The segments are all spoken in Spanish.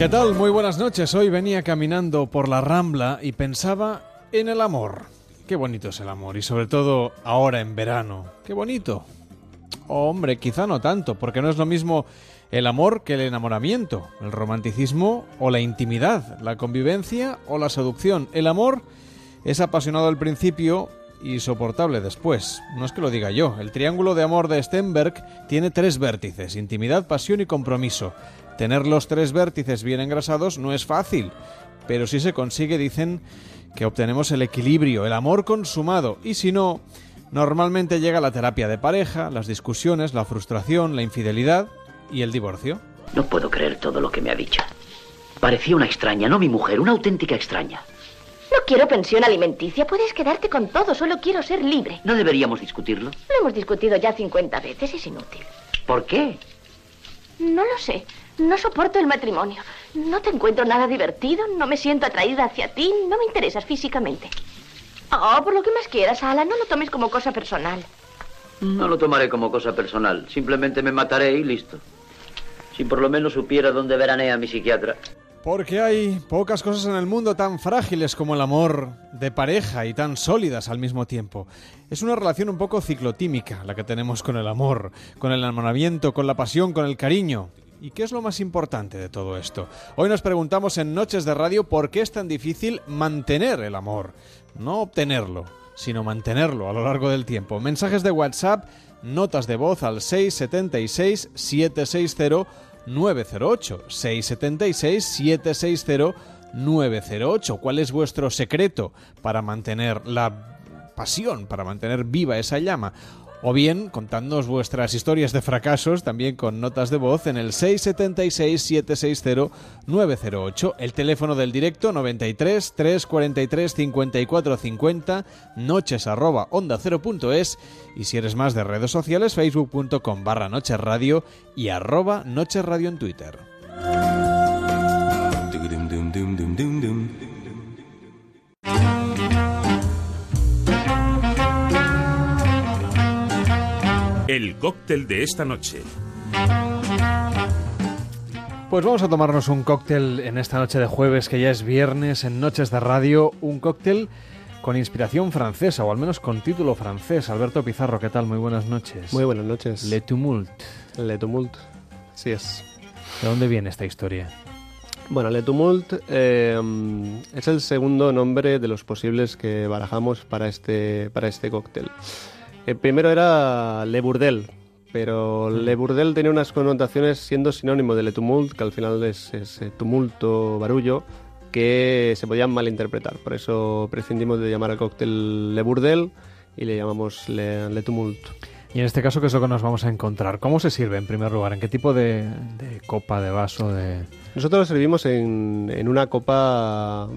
¿Qué tal? Muy buenas noches. Hoy venía caminando por la Rambla y pensaba en el amor. Qué bonito es el amor y sobre todo ahora en verano. Qué bonito. Hombre, quizá no tanto, porque no es lo mismo el amor que el enamoramiento, el romanticismo o la intimidad, la convivencia o la seducción. El amor es apasionado al principio y soportable después. No es que lo diga yo. El triángulo de amor de Stenberg tiene tres vértices, intimidad, pasión y compromiso. Tener los tres vértices bien engrasados no es fácil, pero si se consigue dicen que obtenemos el equilibrio, el amor consumado, y si no, normalmente llega la terapia de pareja, las discusiones, la frustración, la infidelidad y el divorcio. No puedo creer todo lo que me ha dicho. Parecía una extraña, no mi mujer, una auténtica extraña. No quiero pensión alimenticia, puedes quedarte con todo, solo quiero ser libre. ¿No deberíamos discutirlo? Lo hemos discutido ya 50 veces, es inútil. ¿Por qué? No lo sé. No soporto el matrimonio. No te encuentro nada divertido, no me siento atraída hacia ti, no me interesas físicamente. Oh, por lo que más quieras, Ala, no lo tomes como cosa personal. No lo tomaré como cosa personal. Simplemente me mataré y listo. Si por lo menos supiera dónde veranea mi psiquiatra. Porque hay pocas cosas en el mundo tan frágiles como el amor de pareja y tan sólidas al mismo tiempo. Es una relación un poco ciclotímica la que tenemos con el amor, con el enamoramiento, con la pasión, con el cariño. ¿Y qué es lo más importante de todo esto? Hoy nos preguntamos en Noches de Radio por qué es tan difícil mantener el amor. No obtenerlo, sino mantenerlo a lo largo del tiempo. Mensajes de WhatsApp, notas de voz al 676 760 908 676 760 908. ¿Cuál es vuestro secreto para mantener la pasión, para mantener viva esa llama? O bien contándonos vuestras historias de fracasos también con notas de voz en el 676-760-908, el teléfono del directo 93 343 54 50, noches arroba onda 0.es y si eres más de redes sociales facebook.com barra noches radio y arroba noches radio en Twitter. El cóctel de esta noche. Pues vamos a tomarnos un cóctel en esta noche de jueves, que ya es viernes, en Noches de Radio, un cóctel con inspiración francesa, o al menos con título francés. Alberto Pizarro, ¿qué tal? Muy buenas noches. Muy buenas noches. Le Tumult. Le Tumult, sí es. ¿De dónde viene esta historia? Bueno, Le Tumult eh, es el segundo nombre de los posibles que barajamos para este, para este cóctel. El primero era Le Bourdel, pero Le Bourdel tenía unas connotaciones siendo sinónimo de Le Tumult, que al final es, es tumulto, barullo, que se podían malinterpretar. Por eso prescindimos de llamar al cóctel Le Bourdel y le llamamos Le, Le Tumult. Y en este caso, ¿qué es lo que nos vamos a encontrar? ¿Cómo se sirve en primer lugar? ¿En qué tipo de, de copa, de vaso, de...? Nosotros lo servimos en, en una copa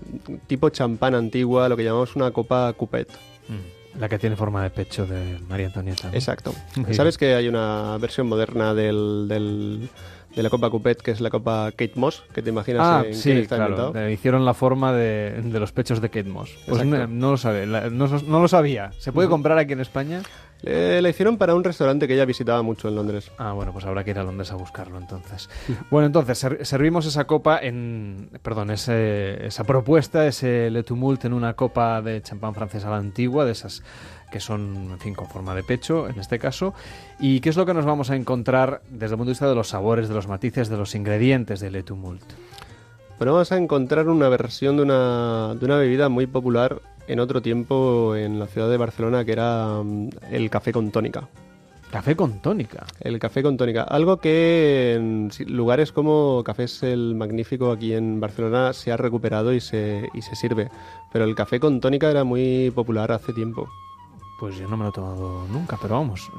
tipo champán antigua, lo que llamamos una copa coupette. Mm. La que tiene forma de pecho de María Antonieta. ¿no? Exacto. Sí. ¿Sabes que hay una versión moderna del, del- de la copa coupette que es la copa Kate Moss? Que te imaginas Ah, en quién sí, está claro. inventado? Hicieron la forma de, de los pechos de Kate Moss. Pues no, no lo sabe, la- no, no lo sabía. ¿Se puede comprar aquí en España? Eh, la hicieron para un restaurante que ella visitaba mucho en Londres. Ah, bueno, pues habrá que ir a Londres a buscarlo entonces. Bueno, entonces ser- servimos esa copa en, perdón, ese- esa propuesta, ese Le Tumult en una copa de champán francesa a la antigua, de esas que son, en fin, con forma de pecho, en este caso. ¿Y qué es lo que nos vamos a encontrar desde el punto de vista de los sabores, de los matices, de los ingredientes de Le Tumult? Pero vamos a encontrar una versión de una, de una bebida muy popular en otro tiempo en la ciudad de Barcelona que era mm, el café con tónica. Café con tónica. El café con tónica. Algo que en lugares como Cafés El Magnífico aquí en Barcelona se ha recuperado y se, y se sirve. Pero el café con tónica era muy popular hace tiempo. Pues yo no me lo he tomado nunca, pero vamos.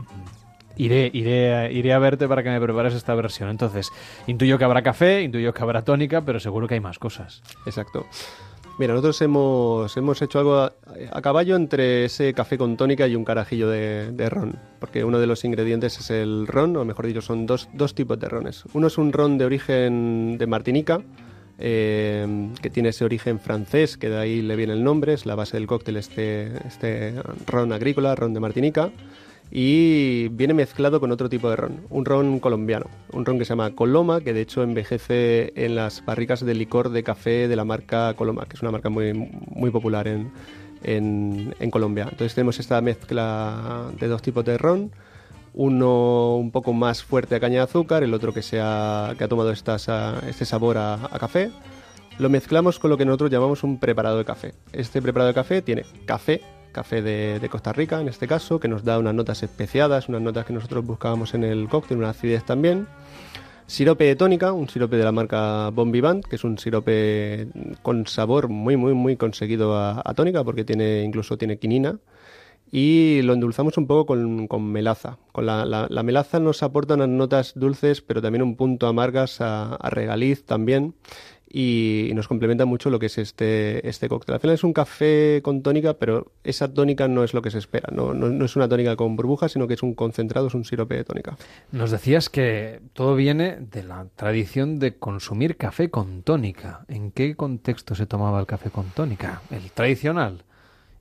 Iré, iré, iré a verte para que me prepares esta versión. Entonces, intuyo que habrá café, intuyo que habrá tónica, pero seguro que hay más cosas. Exacto. Mira, nosotros hemos, hemos hecho algo a, caballo entre ese café con tónica y un carajillo de, ron, porque uno de los ingredientes es el ron, o mejor dicho, son dos, dos tipos de rones. Uno es un ron de origen de Martinica, eh, que tiene ese origen francés, que de ahí le viene el nombre, es la base del cóctel este, este ron agrícola, ron de Martinica y viene mezclado con otro tipo de ron, un ron colombiano, un ron que se llama Coloma, que de hecho envejece en las barricas de licor de café de la marca Coloma, que es una marca muy, muy popular en, en, Colombia. Entonces tenemos esta mezcla de dos tipos de ron, uno un poco más fuerte a caña de azúcar, el otro que, que ha tomado este sabor a café. Lo mezclamos con lo que nosotros llamamos un preparado de café. Este preparado de café tiene café, café de, Costa Rica en este caso, que nos da unas notas especiadas, unas notas que nosotros buscábamos en el cóctel, una acidez también. Sirope de tónica, un sirope de la marca Bon Vivant, que es un sirope con sabor muy, muy, muy conseguido a, tónica, porque tiene incluso tiene quinina. Y lo endulzamos un poco con, melaza. Con la, melaza nos aporta unas notas dulces, pero también un punto amargas a, regaliz también y, nos complementa mucho lo que es este, este cóctel. Al final es un café con tónica, pero esa tónica no es lo que se espera. No, no, es una tónica con burbujas, sino que es un concentrado, es un sirope de tónica. Nos decías que todo viene de la tradición de consumir café con tónica. ¿En qué contexto se tomaba el café con tónica? ¿El tradicional?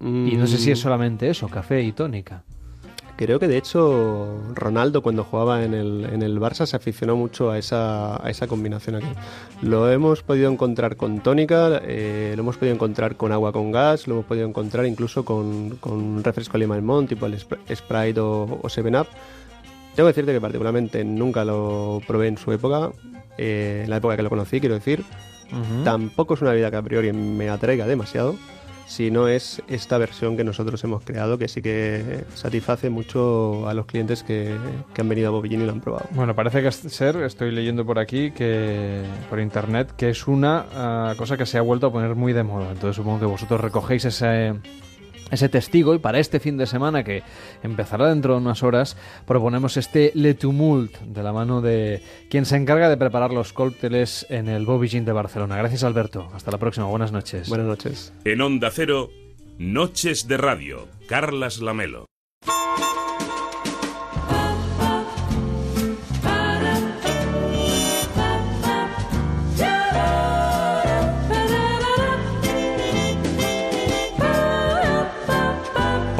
Y no sé si es mm. solamente eso, café y tónica. Creo que de hecho Ronaldo cuando jugaba en el, en el Barça se aficionó mucho a esa, a esa combinación aquí. Lo hemos podido encontrar con tónica, eh, lo hemos podido encontrar con agua con gas, lo hemos podido encontrar incluso con, con refresco limón tipo el Sprite o, o 7-Up. Tengo que decirte que particularmente nunca lo probé en su época, eh, en la época que lo conocí, quiero decir. Tampoco es una vida que a priori me atraiga demasiado si no es esta versión que nosotros hemos creado, que sí que satisface mucho a los clientes que, han venido a Bobillín y lo han probado. Bueno, parece que ser, estoy leyendo por aquí, que por internet, que es una ah, cosa que se ha vuelto a poner muy de moda. Entonces supongo que vosotros recogéis ese ese testigo y para este fin de semana que empezará dentro de unas horas proponemos este Le Tumult de la mano de quien se encarga de preparar los cócteles en el Bobby de Barcelona. Gracias Alberto, hasta la próxima, buenas noches. Buenas noches. En Onda Cero, Noches de Radio, Carlas Lamelo.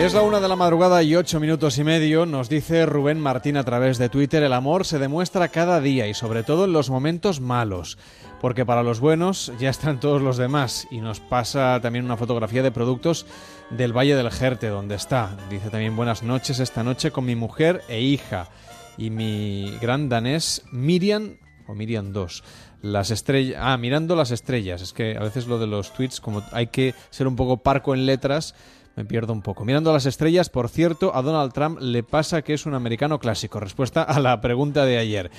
Es la una de la madrugada y ocho minutos y medio. Nos dice Rubén Martín a través de Twitter: el amor se demuestra cada día y sobre todo en los momentos malos. Porque para los buenos ya están todos los demás. Y nos pasa también una fotografía de productos del Valle del Jerte, donde está. Dice también buenas noches esta noche con mi mujer e hija. Y mi gran danés Miriam, o Miriam 2 las estrellas. Ah, mirando las estrellas. Es que a veces lo de los tweets, como hay que ser un poco parco en letras, me pierdo un poco. Mirando a las estrellas, por cierto, a Donald Trump le pasa que es un americano clásico. Respuesta a la pregunta de ayer.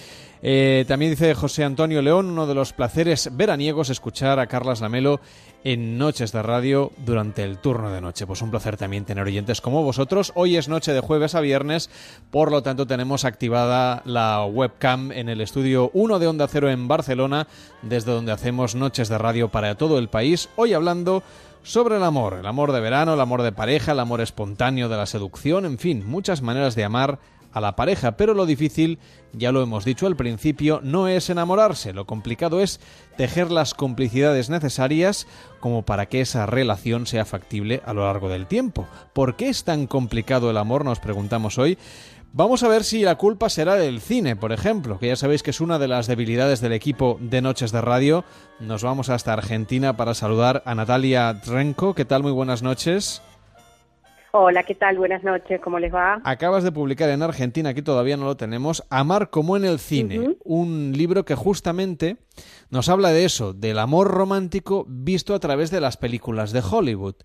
Eh, también dice José Antonio León, uno de los placeres veraniegos escuchar a Carlas Lamelo en Noches de Radio durante el turno de noche. Pues un placer también tener oyentes como vosotros. Hoy es noche de jueves a viernes, por lo tanto tenemos activada la webcam en el estudio 1 de Onda Cero en Barcelona, desde donde hacemos Noches de Radio para todo el país. Hoy hablando sobre el amor, el amor de verano, el amor de pareja, el amor espontáneo de la seducción, en fin, muchas maneras de amar a la pareja, pero lo difícil, ya lo hemos dicho al principio, no es enamorarse, lo complicado es tejer las complicidades necesarias como para que esa relación sea factible a lo largo del tiempo. ¿Por qué es tan complicado el amor? Nos preguntamos hoy. Vamos a ver si la culpa será del cine, por ejemplo, que ya sabéis que es una de las debilidades del equipo de Noches de Radio. Nos vamos hasta Argentina para saludar a Natalia Trenko. ¿Qué tal? Muy buenas noches. Hola, ¿qué tal? Buenas noches, ¿cómo les va? Acabas de publicar en Argentina, aquí todavía no lo tenemos, Amar como en el cine, un libro que justamente nos habla de eso, del amor romántico visto a través de las películas de Hollywood,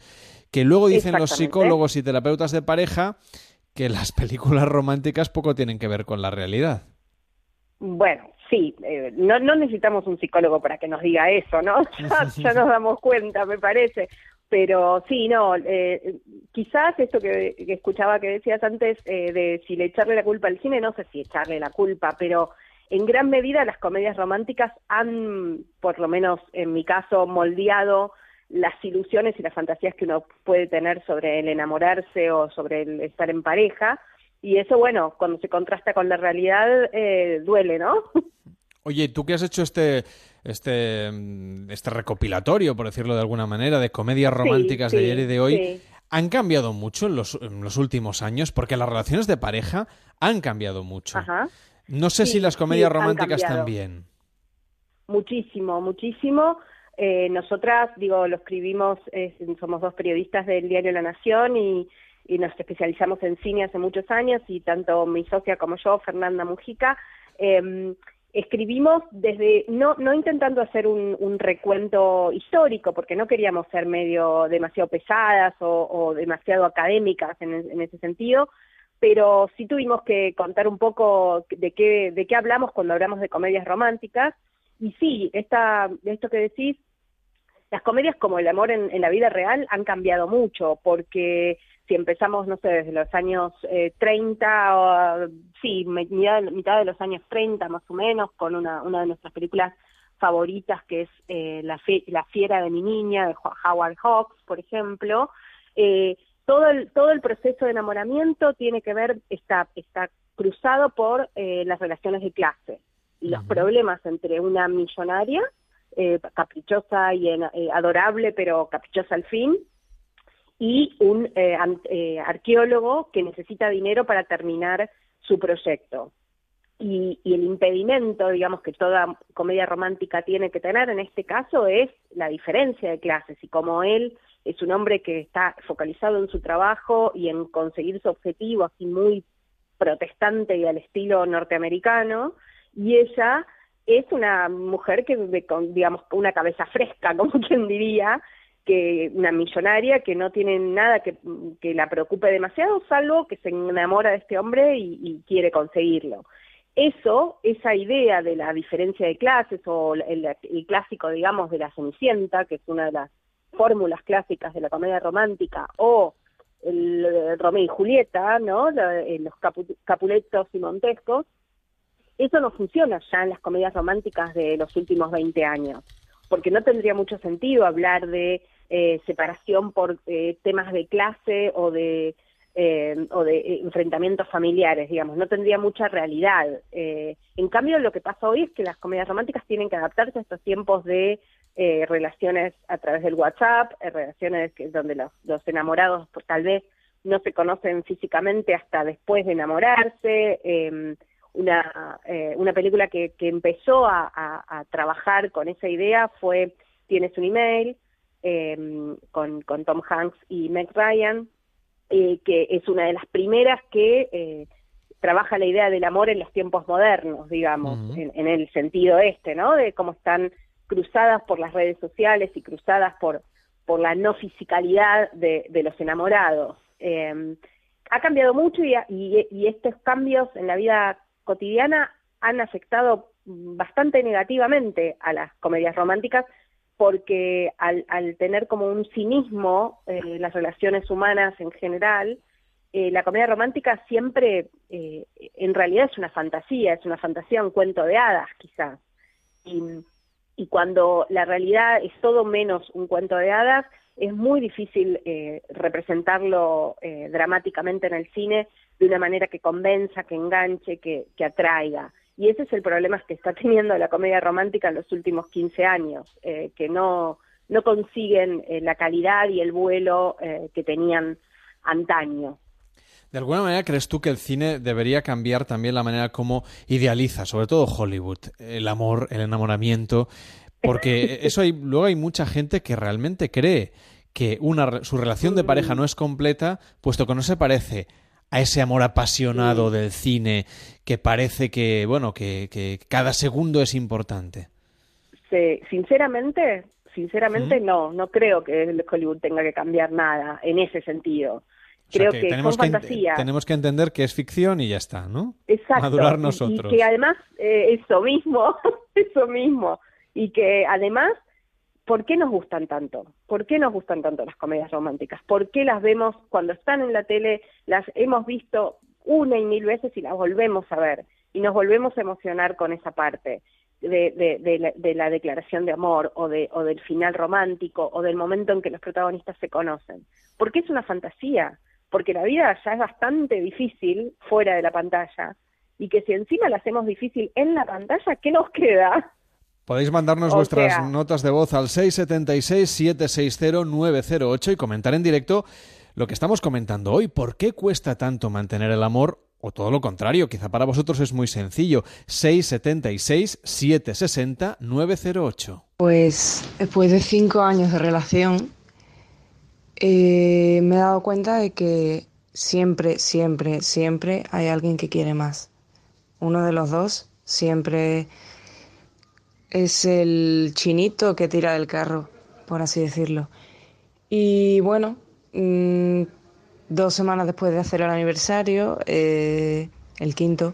que luego dicen los psicólogos y terapeutas de pareja que las películas románticas poco tienen que ver con la realidad. Bueno, sí, eh, no, no necesitamos un psicólogo para que nos diga eso, ¿no? ya nos damos cuenta, me parece. Pero sí, no, eh, quizás esto que, escuchaba que decías antes eh, de si le echarle la culpa al cine, no sé si echarle la culpa, pero en gran medida las comedias románticas han, por lo menos en mi caso, moldeado las ilusiones y las fantasías que uno puede tener sobre el enamorarse o sobre el estar en pareja. Y eso, bueno, cuando se contrasta con la realidad, eh, duele, ¿no? Oye, tú que has hecho este, este, mm, este recopilatorio, por decirlo de alguna manera, de comedias románticas de ayer y de hoy, ¿han cambiado mucho en los, últimos años? Porque las relaciones de pareja han cambiado mucho. No sé si las comedias románticas también. Muchísimo, muchísimo. Eh, nosotras, digo, lo escribimos, somos dos periodistas del diario La Nación y, nos especializamos en cine hace muchos años y tanto mi socia como yo, Fernanda Mujica, eh, escribimos desde, no, no intentando hacer un, recuento histórico, porque no queríamos ser medio demasiado pesadas o, demasiado académicas en, ese sentido, pero sí tuvimos que contar un poco de qué, de qué hablamos cuando hablamos de comedias románticas. Y sí, esta, esto que decís, las comedias como el amor en, en la vida real han cambiado mucho, porque si empezamos, no sé, desde los años eh, 30, o, sí, mitad, mitad, de los años 30 más o menos, con una, una de nuestras películas favoritas que es eh, la, la Fiera de mi niña, de Howard Hawks, por ejemplo, eh, todo, el, todo el proceso de enamoramiento tiene que ver, está, está cruzado por eh, las relaciones de clase y los problemas entre una millonaria, eh, caprichosa y adorable, pero caprichosa al fin, y un eh, eh, arqueólogo que necesita dinero para terminar su proyecto. Y, el impedimento, digamos, que toda comedia romántica tiene que tener en este caso es la diferencia de clases y como él es un hombre que está focalizado en su trabajo y en conseguir su objetivo así muy protestante y al estilo norteamericano, y ella es una mujer que, digamos, una cabeza fresca, como quien diría, que una millonaria que no tiene nada que, la preocupe demasiado, salvo que se enamora de este hombre y, quiere conseguirlo. Eso, esa idea de la diferencia de clases o el, clásico, digamos, de la Cenicienta, que es una de las fórmulas clásicas de la comedia romántica, o el, Romeo y Julieta, ¿no? Eh, los Capuletos y Montescos, eso no funciona ya en las comedias románticas de los últimos 20 años, porque no tendría mucho sentido hablar de eh, separación por eh, temas de clase o de eh, o de enfrentamientos familiares, digamos, no tendría mucha realidad. en cambio, lo que pasa hoy es que las comedias románticas tienen que adaptarse a estos tiempos de relaciones a través del WhatsApp, relaciones que, donde los, los enamorados pues, tal vez no se conocen físicamente hasta después de enamorarse. Una, una película que, que empezó a, a, trabajar con esa idea fue Tienes un email, Em, con, con, Tom Hanks y Meg Ryan, eh, que es una de las primeras que eh, trabaja la idea del amor en los tiempos modernos, digamos, en, el sentido este, ¿no? De cómo están cruzadas por las redes sociales y cruzadas por, por la no fisicalidad de, los enamorados. Em, ha cambiado mucho y, y estos cambios en la vida cotidiana han afectado bastante negativamente a las comedias románticas, porque al, al tener como un cinismo eh, las relaciones humanas en general, eh, la comedia romántica siempre, eh, en realidad es una fantasía, es una fantasía, un cuento de hadas quizás. Y, y cuando la realidad es todo menos un cuento de hadas, es muy difícil representarlo dramáticamente en el cine de una manera que convenza, que enganche, que, que atraiga. Y ese es el problema que está teniendo la comedia romántica en los últimos 15 años, eh, que no, no consiguen eh, la calidad y el vuelo eh, que tenían antaño. ¿De alguna manera crees tú que el cine debería cambiar también la manera como idealiza, sobre todo Hollywood, el amor, el enamoramiento? Porque eso hay, luego hay mucha gente que realmente cree que una, su relación de pareja no es completa, puesto que no se parece a ese amor apasionado del cine que parece que, bueno, que, que cada segundo es importante? sinceramente, sinceramente no, no creo que Hollywood tenga que cambiar nada en ese sentido. Creo que, tenemos son fantasía. tenemos que entender que es ficción y ya está, ¿no? Exacto. Madurar nosotros. Y, que además, eh, eso mismo, eso mismo. Y que además ¿Por qué nos gustan tanto? ¿Por qué nos gustan tanto las comedias románticas? ¿Por qué las vemos cuando están en la tele, las hemos visto una y mil veces y las volvemos a ver? Y nos volvemos a emocionar con esa parte de, la, declaración de amor o, de, o del final romántico o del momento en que los protagonistas se conocen. Porque es una fantasía, porque la vida ya es bastante difícil fuera de la pantalla y que si encima la hacemos difícil en la pantalla, ¿qué nos queda? Podéis mandarnos vuestras notas de voz al 676-760-908 y comentar en directo lo que estamos comentando hoy. ¿Por qué cuesta tanto mantener el amor? O todo lo contrario, quizá para vosotros es muy sencillo. 676-760-908. Pues después de cinco años de relación, eh, me he dado cuenta de que siempre, siempre, siempre hay alguien que quiere más. Uno de los dos siempre es el chinito que tira del carro, por así decirlo. Y bueno, mm, dos semanas después de hacer el aniversario, eh, el quinto,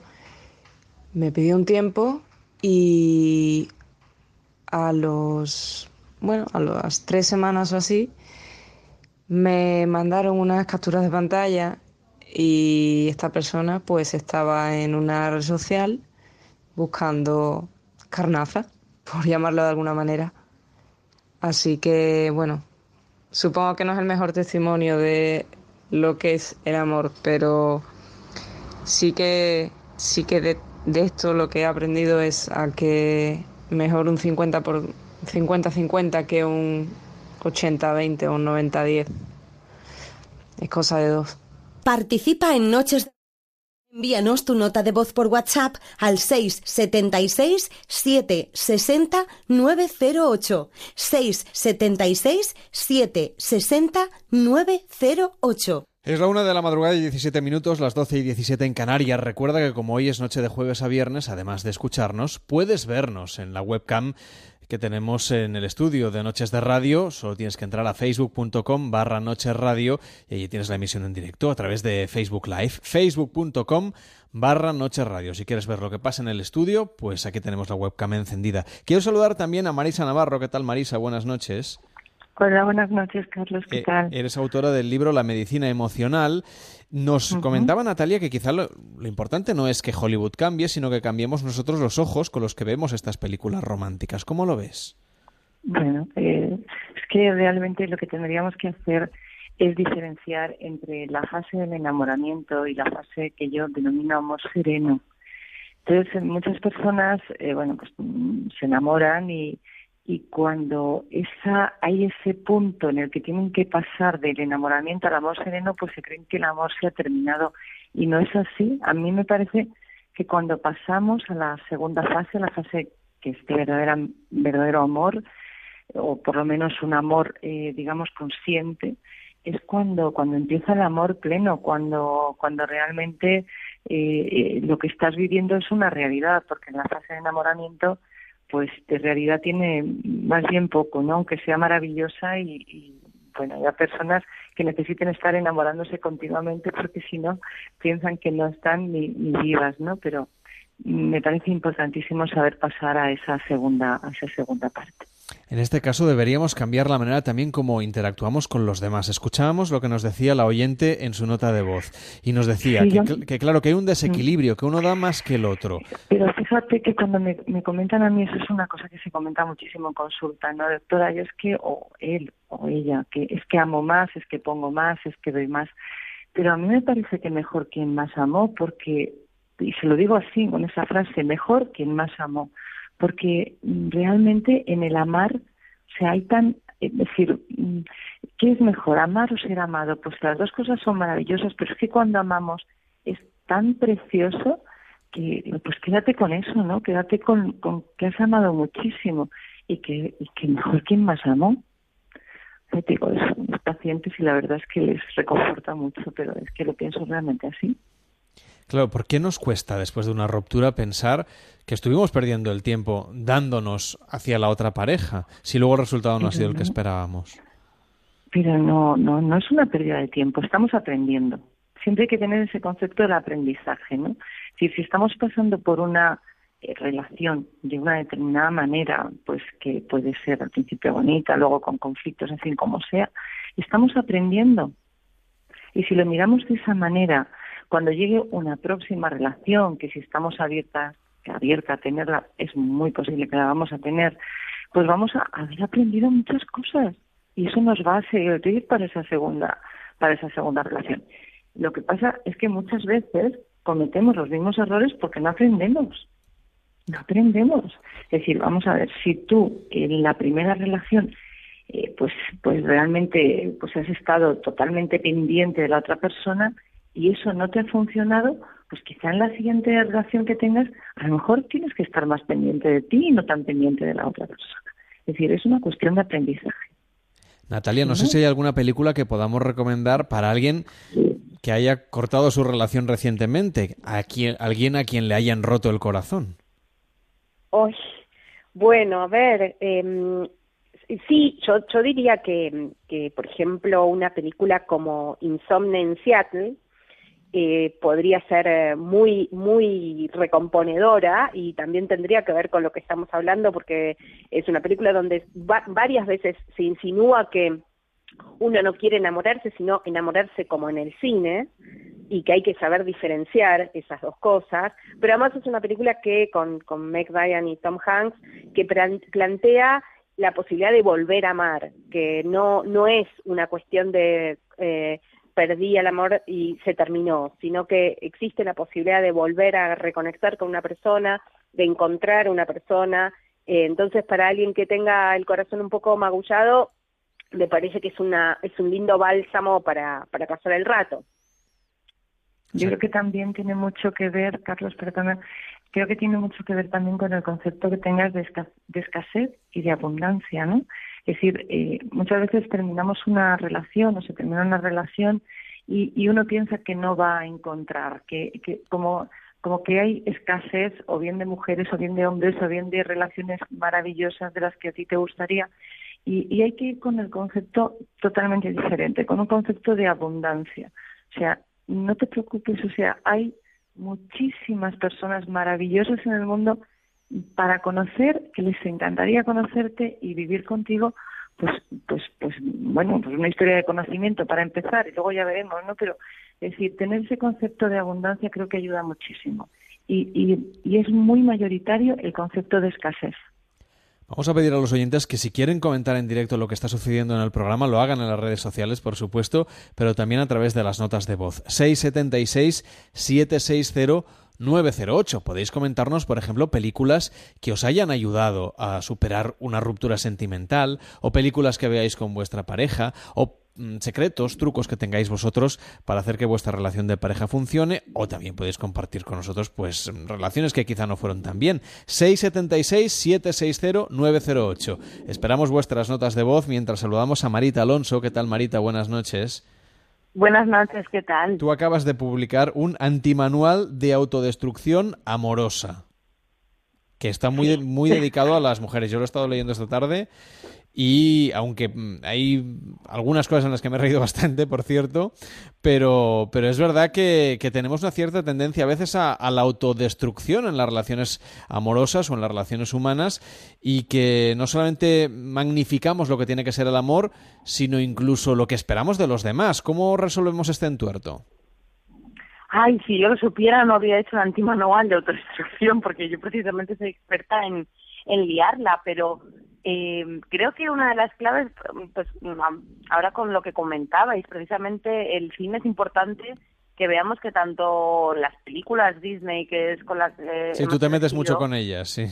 me pidió un tiempo y a los, bueno, a las tres semanas o así, me mandaron unas capturas de pantalla y esta persona pues estaba en una red social buscando carnaza por llamarlo de alguna manera. Así que, bueno, supongo que no es el mejor testimonio de lo que es el amor, pero sí que, sí que de, esto lo que he aprendido es a que mejor un 50 por 50-50 que un 80-20 o un 90-10. Es cosa de dos. Participa en Noches Envíanos tu nota de voz por WhatsApp al 676 760 908. 676 760 908. Es la una de la madrugada y 17 minutos, las 12 y 17 en Canarias. Recuerda que como hoy es noche de jueves a viernes, además de escucharnos, puedes vernos en la webcam que tenemos en el estudio de Noches de Radio. Solo tienes que entrar a facebook.com barra Noches Radio y allí tienes la emisión en directo a través de Facebook Live. facebook.com barra Noches Radio. Si quieres ver lo que pasa en el estudio, pues aquí tenemos la webcam encendida. Quiero saludar también a Marisa Navarro. ¿Qué tal, Marisa? Buenas noches. Hola, buenas noches, Carlos. ¿Qué eh, tal? Eres autora del libro La medicina emocional. Nos comentaba Natalia que quizá lo, importante no es que Hollywood cambie, sino que cambiemos nosotros los ojos con los que vemos estas películas románticas. ¿Cómo lo ves? Bueno, eh, es que realmente lo que tendríamos que hacer es diferenciar entre la fase del enamoramiento y la fase que yo denomino amor sereno. Entonces, muchas personas, eh, bueno, pues mm, se enamoran y, y cuando esa hay ese punto en el que tienen que pasar del enamoramiento al amor sereno, pues se creen que el amor se ha terminado y no es así. A mí me parece que cuando pasamos a la segunda fase, la fase que es de verdadera, verdadero amor, o por lo menos un amor, eh, digamos, consciente, es cuando cuando empieza el amor pleno, cuando cuando realmente eh, eh, lo que estás viviendo es una realidad, porque en la fase de enamoramiento pues de realidad tiene más bien poco, ¿no? Aunque sea maravillosa y, bueno, hay personas que necesiten estar enamorándose continuamente porque si no piensan que no están ni, ni vivas, ¿no? Pero me parece importantísimo saber pasar a esa segunda, a esa segunda parte. En este caso deberíamos cambiar la manera también como interactuamos con los demás. Escuchábamos lo que nos decía la oyente en su nota de voz y nos decía que, claro que hay un desequilibrio, que uno da más que el otro. Pero fíjate que cuando me, comentan a mí eso es una cosa que se comenta muchísimo en consulta, ¿no? Doctora, yo es que o él o ella, que es que amo más, es que pongo más, es que doy más. Pero a mí me parece que mejor quien más amó, porque, y se lo digo así, con esa frase, mejor quien más amó porque mm, realmente en el amar, o sea, hay tan, es decir, mm, ¿qué es mejor, amar o ser amado? Pues las dos cosas son maravillosas, pero es que cuando amamos es tan precioso que, pues quédate con eso, ¿no? Quédate con, que has amado muchísimo y que, y que mejor quien más amó. digo eso mis pacientes y la verdad es que les reconforta mucho, pero es que lo pienso realmente así. Claro, ¿por qué nos cuesta después de una ruptura pensar que estuvimos perdiendo el tiempo dándonos hacia la otra pareja si luego el resultado no ha sido el que esperábamos? Pero no, no, no es una pérdida de tiempo, estamos aprendiendo. Siempre hay que tener ese concepto del aprendizaje, ¿no? Si, si estamos pasando por una eh, relación de una determinada manera, pues que puede ser al principio bonita, luego con conflictos, en fin, como sea, estamos aprendiendo. Y si lo miramos de esa manera, cuando llegue una próxima relación, que si estamos abiertas, abierta a tenerla, es muy posible que la vamos a tener, pues vamos a haber aprendido muchas cosas y eso nos va a servir para esa segunda, para esa segunda relación. Lo que pasa es que muchas veces cometemos los mismos errores porque no aprendemos. No aprendemos. Es decir, vamos a ver, si tú en la primera relación eh, pues, pues realmente pues has estado totalmente pendiente de la otra persona y eso no te ha funcionado, pues quizá en la siguiente relación que tengas, a lo mejor tienes que estar más pendiente de ti y no tan pendiente de la otra persona. Es decir, es una cuestión de aprendizaje. Natalia, no sé si hay alguna película que podamos recomendar para alguien que haya cortado su relación recientemente, a quien, alguien a quien le hayan roto el corazón. Hoy, bueno, a ver, eh, sí, yo, yo diría que, que, por ejemplo, una película como Insomne en Seattle, eh, podría ser eh, muy, muy recomponedora y también tendría que ver con lo que estamos hablando porque es una película donde varias veces se insinúa que uno no quiere enamorarse, sino enamorarse como en el cine y que hay que saber diferenciar esas dos cosas, pero además es una película que con, con Meg Ryan y Tom Hanks que plantea la posibilidad de volver a amar, que no, no es una cuestión de eh, perdí el amor y se terminó, sino que existe la posibilidad de volver a reconectar con una persona, de encontrar una persona. Eh, entonces, para alguien que tenga el corazón un poco magullado, me parece que es, una, es un lindo bálsamo para, para pasar el rato. Yo creo que también tiene mucho que ver, Carlos, también creo que tiene mucho que ver también con el concepto que tengas de escasez y de abundancia, ¿no? Es decir, eh, muchas veces terminamos una relación o se termina una relación y, y uno piensa que no va a encontrar, que, que como, como que hay escasez o bien de mujeres o bien de hombres o bien de relaciones maravillosas de las que a ti te gustaría. Y, y hay que ir con el concepto totalmente diferente, con un concepto de abundancia. O sea, no te preocupes, o sea, hay muchísimas personas maravillosas en el mundo para conocer, que les encantaría conocerte y vivir contigo, pues, pues, pues, bueno, pues una historia de conocimiento para empezar y luego ya veremos, ¿no? Pero es decir, tener ese concepto de abundancia creo que ayuda muchísimo y, es muy mayoritario el concepto de escasez. Vamos a pedir a los oyentes que si quieren comentar en directo lo que está sucediendo en el programa, lo hagan en las redes sociales, por supuesto, pero también a través de las notas de voz. 676 760 908. Podéis comentarnos, por ejemplo, películas que os hayan ayudado a superar una ruptura sentimental, o películas que veáis con vuestra pareja, o mm, secretos, trucos que tengáis vosotros para hacer que vuestra relación de pareja funcione, o también podéis compartir con nosotros, pues, relaciones que quizá no fueron tan bien. 676-760-908. Esperamos vuestras notas de voz mientras saludamos a Marita Alonso. ¿Qué tal, Marita? Buenas noches. Buenas noches, ¿qué tal? Tú acabas de publicar un antimanual de autodestrucción amorosa, que está muy, muy dedicado a las mujeres. Yo lo he estado leyendo esta tarde y aunque mm, hay algunas cosas en las que me he reído bastante, por cierto, pero, pero es verdad que, tenemos una cierta tendencia a veces a, la autodestrucción en las relaciones amorosas o en las relaciones humanas y que no solamente magnificamos lo que tiene que ser el amor, sino incluso lo que esperamos de los demás. ¿Cómo resolvemos este entuerto? Ay, si yo lo supiera no habría hecho un antimanual de autodestrucción porque yo precisamente soy experta en, en liarla, pero eh, creo que una de las claves, pues ahora con lo que comentabais, precisamente el cine es importante que veamos que tanto las películas Disney, que es con las que... Sí, tú te metes mucho con ellas, sí.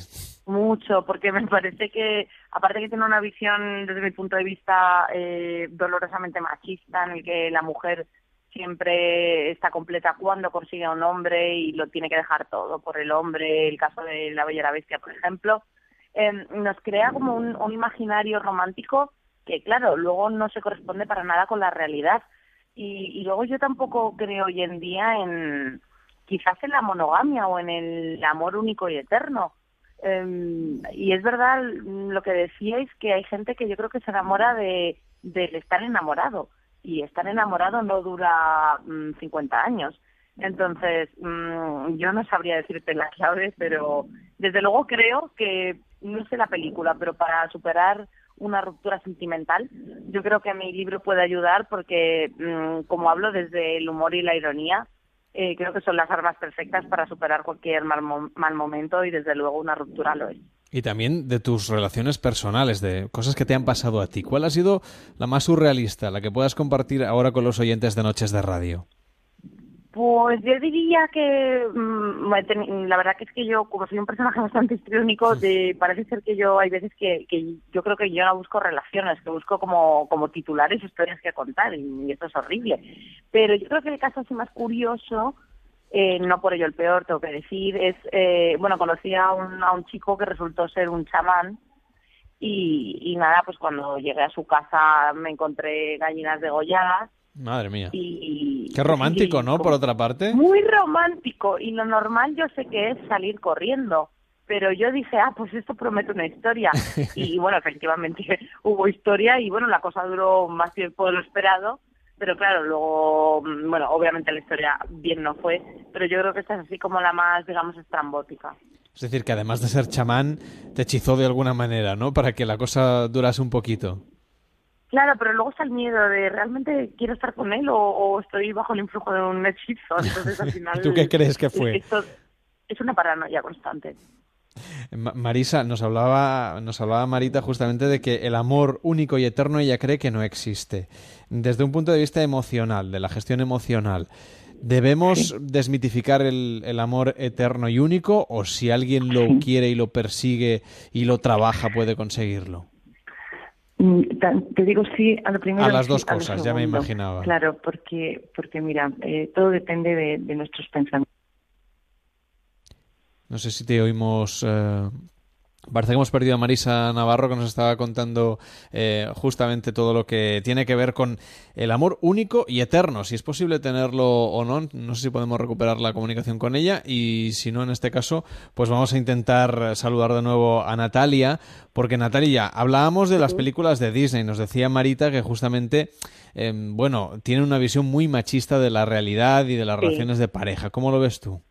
Mucho, porque me parece que, aparte que tiene una visión desde mi punto de vista eh, dolorosamente machista, en el que la mujer siempre está completa cuando consigue a un hombre y lo tiene que dejar todo por el hombre, el caso de La Bella y la Bestia, por ejemplo, Em, nos crea como un, imaginario romántico que claro, luego no se corresponde para nada con la realidad. Y, y luego yo tampoco creo hoy en día en quizás en la monogamia o en el amor único y eterno. Em, y es verdad lo que decíais, que hay gente que yo creo que se enamora de del estar enamorado. Y estar enamorado no dura 50 mm, años. Entonces, mm, yo no sabría decirte la clave, pero desde luego creo que, no sé la película, pero para superar una ruptura sentimental, yo creo que mi libro puede ayudar porque, mm, como hablo desde el humor y la ironía, eh, creo que son las armas perfectas para superar cualquier mal, mal momento y desde luego una ruptura lo es. Y también de tus relaciones personales, de cosas que te han pasado a ti. ¿Cuál ha sido la más surrealista, la que puedas compartir ahora con los oyentes de Noches de Radio? Pues yo diría que mm, la verdad que es que yo, como soy un personaje bastante histriónico, de, parece ser que yo hay veces que, que yo creo que yo no busco relaciones, que busco como, como titulares historias que contar y, esto es horrible. Pero yo creo que el caso así más curioso, eh, no por ello el peor, tengo que decir, es, eh, bueno, conocí a un, a un chico que resultó ser un chamán y, y nada, pues cuando llegué a su casa me encontré gallinas degolladas Madre mía. Y, Qué romántico, ¿no? Por otra parte. Muy romántico. Y lo normal yo sé que es salir corriendo. Pero yo dije, ah, pues esto promete una historia. y bueno, efectivamente hubo historia y bueno, la cosa duró más tiempo de lo esperado. Pero claro, luego, mm, bueno, obviamente la historia bien no fue. Pero yo creo que esta es así como la más, digamos, estrambótica. Es decir, que además de ser chamán, te hechizó de alguna manera, ¿no? Para que la cosa durase un poquito. Claro, pero luego está el miedo de realmente quiero estar con él o, estoy bajo el influjo de un hechizo. Entonces al final. ¿Tú qué crees que fue? Esto es una paranoia constante. Marisa, nos hablaba, nos hablaba Marita justamente de que el amor único y eterno ella cree que no existe. Desde un punto de vista emocional, de la gestión emocional, ¿debemos desmitificar el, el, amor eterno y único o si alguien lo quiere y lo persigue y lo trabaja puede conseguirlo? Mm, te digo sí a lo primero. A las dos cosas, ya me imaginaba. Claro, porque, porque mira, eh, todo depende de, nuestros pensamientos. No sé si te oímos eh, Parece que hemos perdido a Marisa Navarro que nos estaba contando eh, justamente todo lo que tiene que ver con el amor único y eterno. Si es posible tenerlo o no, no sé si podemos recuperar la comunicación con ella y si no, en este caso, pues vamos a intentar saludar de nuevo a Natalia, porque Natalia, hablábamos de las películas de Disney, nos decía Marita que justamente, em, bueno, tiene una visión muy machista de la realidad y de las relaciones de pareja. ¿Cómo lo ves tú?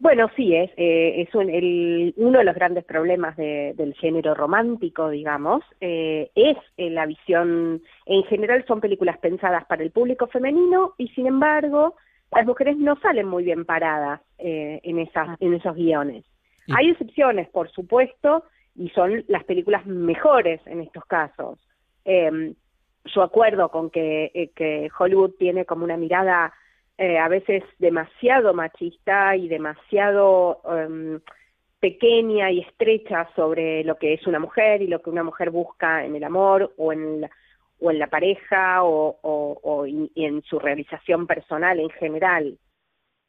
Bueno, sí, es, eh, es el, uno de los grandes problemas del género romántico, digamos, eh, es eh, la visión, en general son películas pensadas para el público femenino y sin embargo las mujeres no salen muy bien paradas en, esas, en esos guiones. Hay excepciones, por supuesto, y son las películas mejores en estos casos. Em, yo acuerdo con que, que Hollywood tiene como una mirada eh, a veces demasiado machista y demasiado em, pequeña y estrecha sobre lo que es una mujer y lo que una mujer busca en el amor o en la, o en la pareja o, o, en su realización personal en general.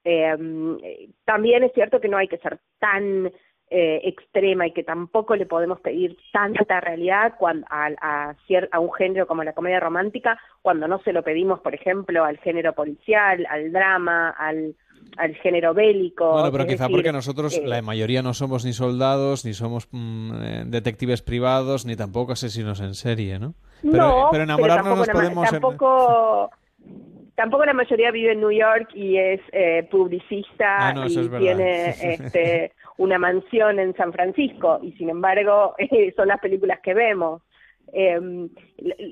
Em, también es cierto que no hay que ser tan eh, extrema y que tampoco le podemos pedir tanta realidad cuando, a, a, a, un género como la comedia romántica cuando no se lo pedimos, por ejemplo, al género policial, al drama, al, al género bélico. Bueno, pero quizá porque nosotros, eh, la mayoría, no somos ni soldados, ni somos mm, eh, detectives privados, ni tampoco asesinos en serie, ¿no? Pero, no, pero enamorarnos nos podemos... Tampoco... Tampoco la mayoría vive en New York y es publicista ah, y tiene este, una mansión en San Francisco y sin embargo son las películas que vemos. Em,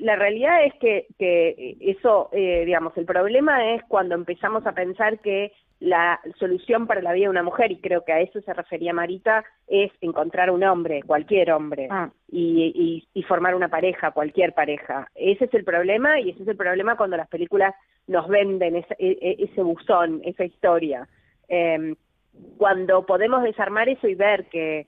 la, realidad es que, que eso, eh, digamos, el problema es cuando empezamos a pensar que la solución para la vida de una mujer, y creo que a eso se refería Marita, es encontrar un hombre, cualquier hombre, ah. y, y, formar una pareja, cualquier pareja. Ese es el problema, y ese es el problema cuando las películas nos venden ese, e, ese buzón, esa historia. Eh, cuando podemos desarmar eso y ver que,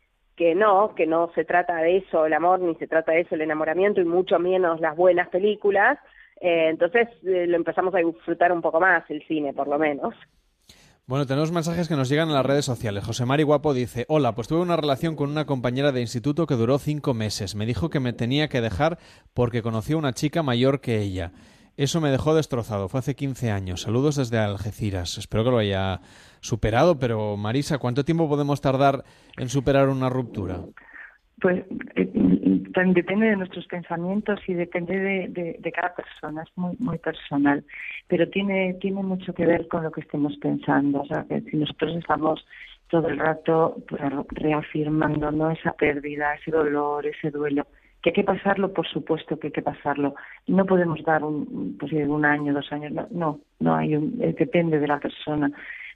no, que no se trata de eso el amor, ni se trata de eso el enamoramiento, y mucho menos las buenas películas, eh, entonces eh, lo empezamos a disfrutar un poco más, el cine por lo menos. Bueno, tenemos mensajes que nos llegan en las redes sociales. José Mari Guapo dice, hola, pues tuve una relación con una compañera de instituto que duró cinco meses. Me dijo que me tenía que dejar porque conoció a una chica mayor que ella. Eso me dejó destrozado. Fue hace 15 años. Saludos desde Algeciras. Espero que lo haya superado, pero Marisa, ¿cuánto tiempo podemos tardar en superar una ruptura? Pues eh, depende de nuestros pensamientos y depende de, cada persona, es muy muy personal, pero tiene tiene mucho que ver con lo que estemos pensando, o sea, que si nosotros estamos todo el rato pues, reafirmando ¿no? esa pérdida, ese dolor, ese duelo, que hay que pasarlo, por supuesto que hay que pasarlo. No podemos dar un, pues, un año, dos años, no, no, no hay un, eh, depende de la persona,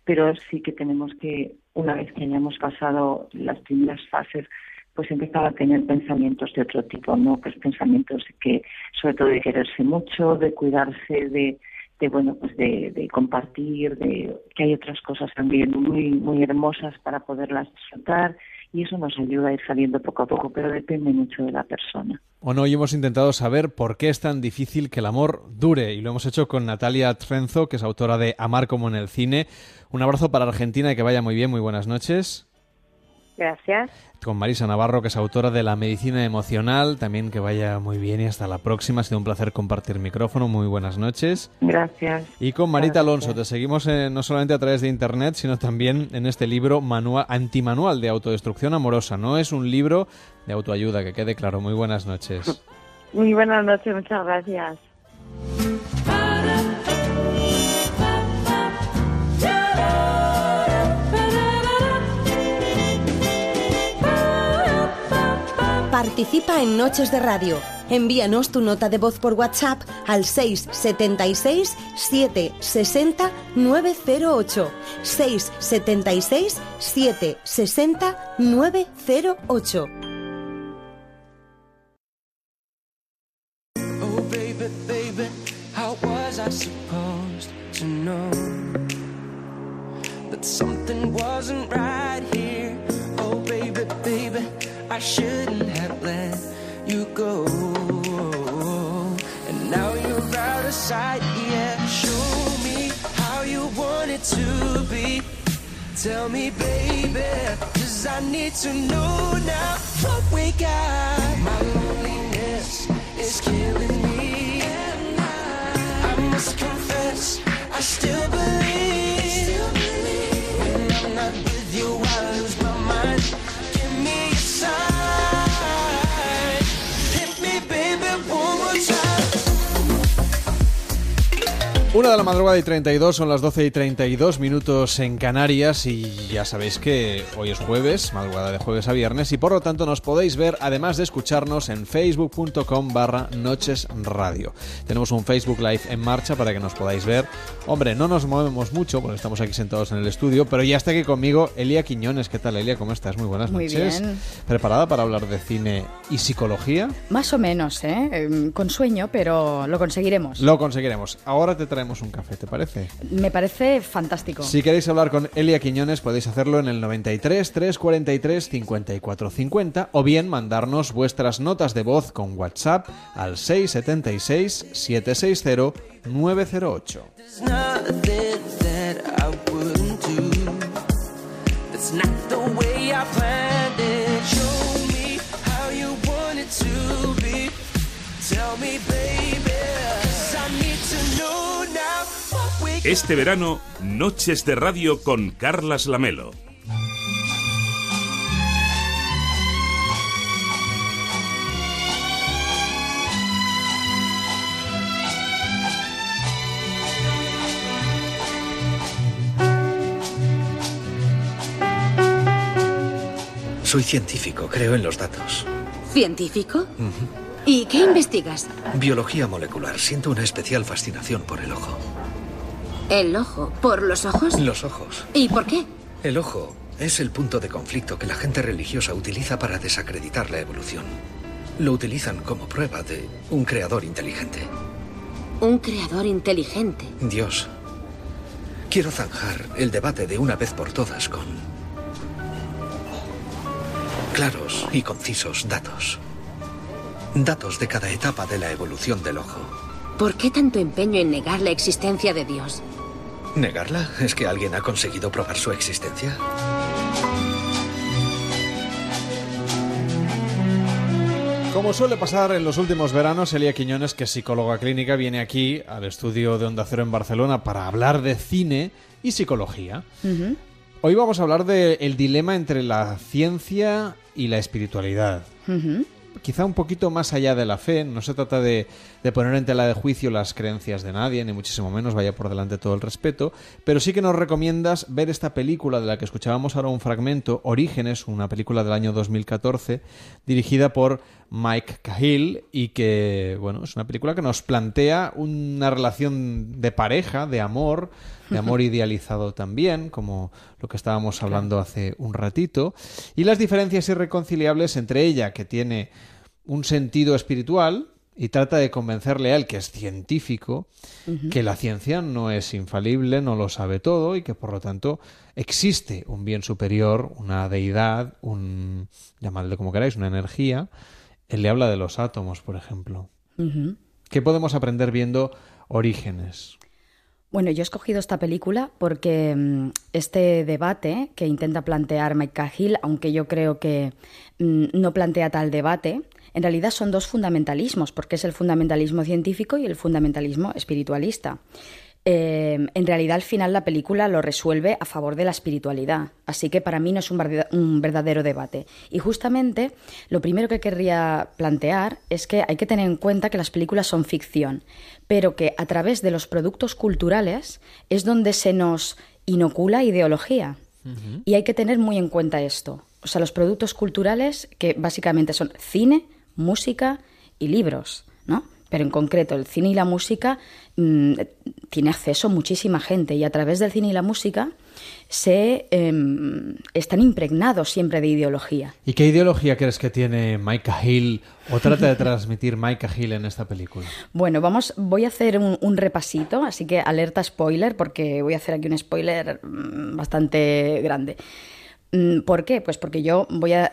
pero sí que tenemos que, una vez que hayamos pasado las primeras fases, pues empezaba a tener pensamientos de otro tipo, ¿no? Pues pensamientos que, sobre todo de quererse mucho, de cuidarse, de, de bueno, pues de, de, compartir, de que hay otras cosas también muy, muy hermosas para poderlas disfrutar y eso nos ayuda a ir saliendo poco a poco, pero depende mucho de la persona. Bueno, hoy hemos intentado saber por qué es tan difícil que el amor dure y lo hemos hecho con Natalia Trenzo, que es autora de Amar como en el cine. Un abrazo para Argentina y que vaya muy bien, muy buenas noches. Gracias. Con Marisa Navarro, que es autora de La Medicina Emocional. También que vaya muy bien y hasta la próxima. Ha sido un placer compartir micrófono. Muy buenas noches. Gracias. Y con Marita Alonso, te seguimos eh, no solamente a través de Internet, sino también en este libro manual, antimanual de autodestrucción amorosa. No es un libro de autoayuda, que quede claro. Muy buenas noches. Muy buenas noches, muchas gracias. Participa en Noches de Radio. Envíanos tu nota de voz por WhatsApp al 676 760 908. 676 760 908. Oh baby, baby, how was I supposed to know that something wasn't right here? Oh baby, baby, I shouldn't sight, yeah. Show me how you want it to be. Tell me, baby, cause I need to know now what we got. My loneliness is killing me. And I, I must confess, I still believe. Una de la madrugada y 32, son las 12 y 32 minutos en Canarias y ya sabéis que hoy es jueves, madrugada de jueves a viernes y por lo tanto nos podéis ver además de escucharnos en facebook.com barra noches radio. Tenemos un Facebook Live en marcha para que nos podáis ver. Hombre, no nos movemos mucho porque estamos aquí sentados en el estudio, pero ya está aquí conmigo Elia Quiñones. ¿Qué tal Elia? ¿Cómo estás? Muy buenas Muy noches. bien. ¿Preparada para hablar de cine y psicología? Más o menos, ¿eh? Em, Con sueño, pero lo conseguiremos. Lo conseguiremos. Ahora te traemos un café, ¿te parece? Me parece fantástico. Si queréis hablar con Elia Quiñones podéis hacerlo en el 93 343 54 50 o bien mandarnos vuestras notas de voz con WhatsApp al 676 760 908. There's nothing that Este verano, Noches de Radio con Carlas Lamelo. Soy científico, creo en los datos. ¿Científico? ¿Y qué investigas? Biología molecular. Siento una especial fascinación por el ojo. ¿El ojo? ¿Por los ojos? Los ojos. ¿Y por qué? El ojo es el punto de conflicto que la gente religiosa utiliza para desacreditar la evolución. Lo utilizan como prueba de un creador inteligente. Un creador inteligente. Dios. Quiero zanjar el debate de una vez por todas con claros y concisos datos. Datos de cada etapa de la evolución del ojo. ¿Por qué tanto empeño en negar la existencia de Dios? ¿Negarla? ¿Es que alguien ha conseguido probar su existencia? Como suele pasar en los últimos veranos, Elia Quiñones, que es psicóloga clínica, viene aquí al estudio de Onda Cero en Barcelona para hablar de cine y psicología. Hoy vamos a hablar del dilema entre la ciencia y la espiritualidad. Quizá un poquito más allá de la fe, no se trata de, de poner en tela de juicio las creencias de nadie, ni muchísimo menos vaya por delante todo el respeto, pero sí que nos recomiendas ver esta película de la que escuchábamos ahora un fragmento, Orígenes, una película del año 2014, dirigida por Mike Cahill y que, bueno, es una película que nos plantea una relación de pareja, de amor, de amor idealizado también, como lo que estábamos hablando hace un ratito, y las diferencias irreconciliables entre ella, que tiene un sentido espiritual, y trata de convencerle a él, que es científico, que la ciencia no es infalible, no lo sabe todo y que por lo tanto existe un bien superior, una deidad, un llamadle como queráis, una energía. Él le habla de los átomos, por ejemplo. ¿Qué podemos aprender viendo Orígenes? Bueno, yo he escogido esta película porque mm, este debate que intenta plantear Mike Cahill, aunque yo creo que mm, no plantea tal debate, en realidad son dos fundamentalismos, porque es el fundamentalismo científico y el fundamentalismo espiritualista. Eh, en realidad, al final, la película lo resuelve a favor de la espiritualidad. Así que para mí no es un, verda- un verdadero debate. Y justamente lo primero que querría plantear es que hay que tener en cuenta que las películas son ficción, pero que a través de los productos culturales es donde se nos inocula ideología. Y hay que tener muy en cuenta esto. O sea, los productos culturales, que básicamente son cine, música y libros, ¿no? Pero en concreto, el cine y la música mm, tiene acceso muchísima gente y a través del cine y la música se em, están impregnados siempre de ideología. ¿Y qué ideología crees que tiene Mike Cahill o trata de transmitir Mike Cahill en esta película? Bueno, vamos, voy a hacer un, un repasito, así que alerta spoiler, porque voy a hacer aquí un spoiler mm, bastante grande. Mm, ¿Por qué? Pues porque yo voy a.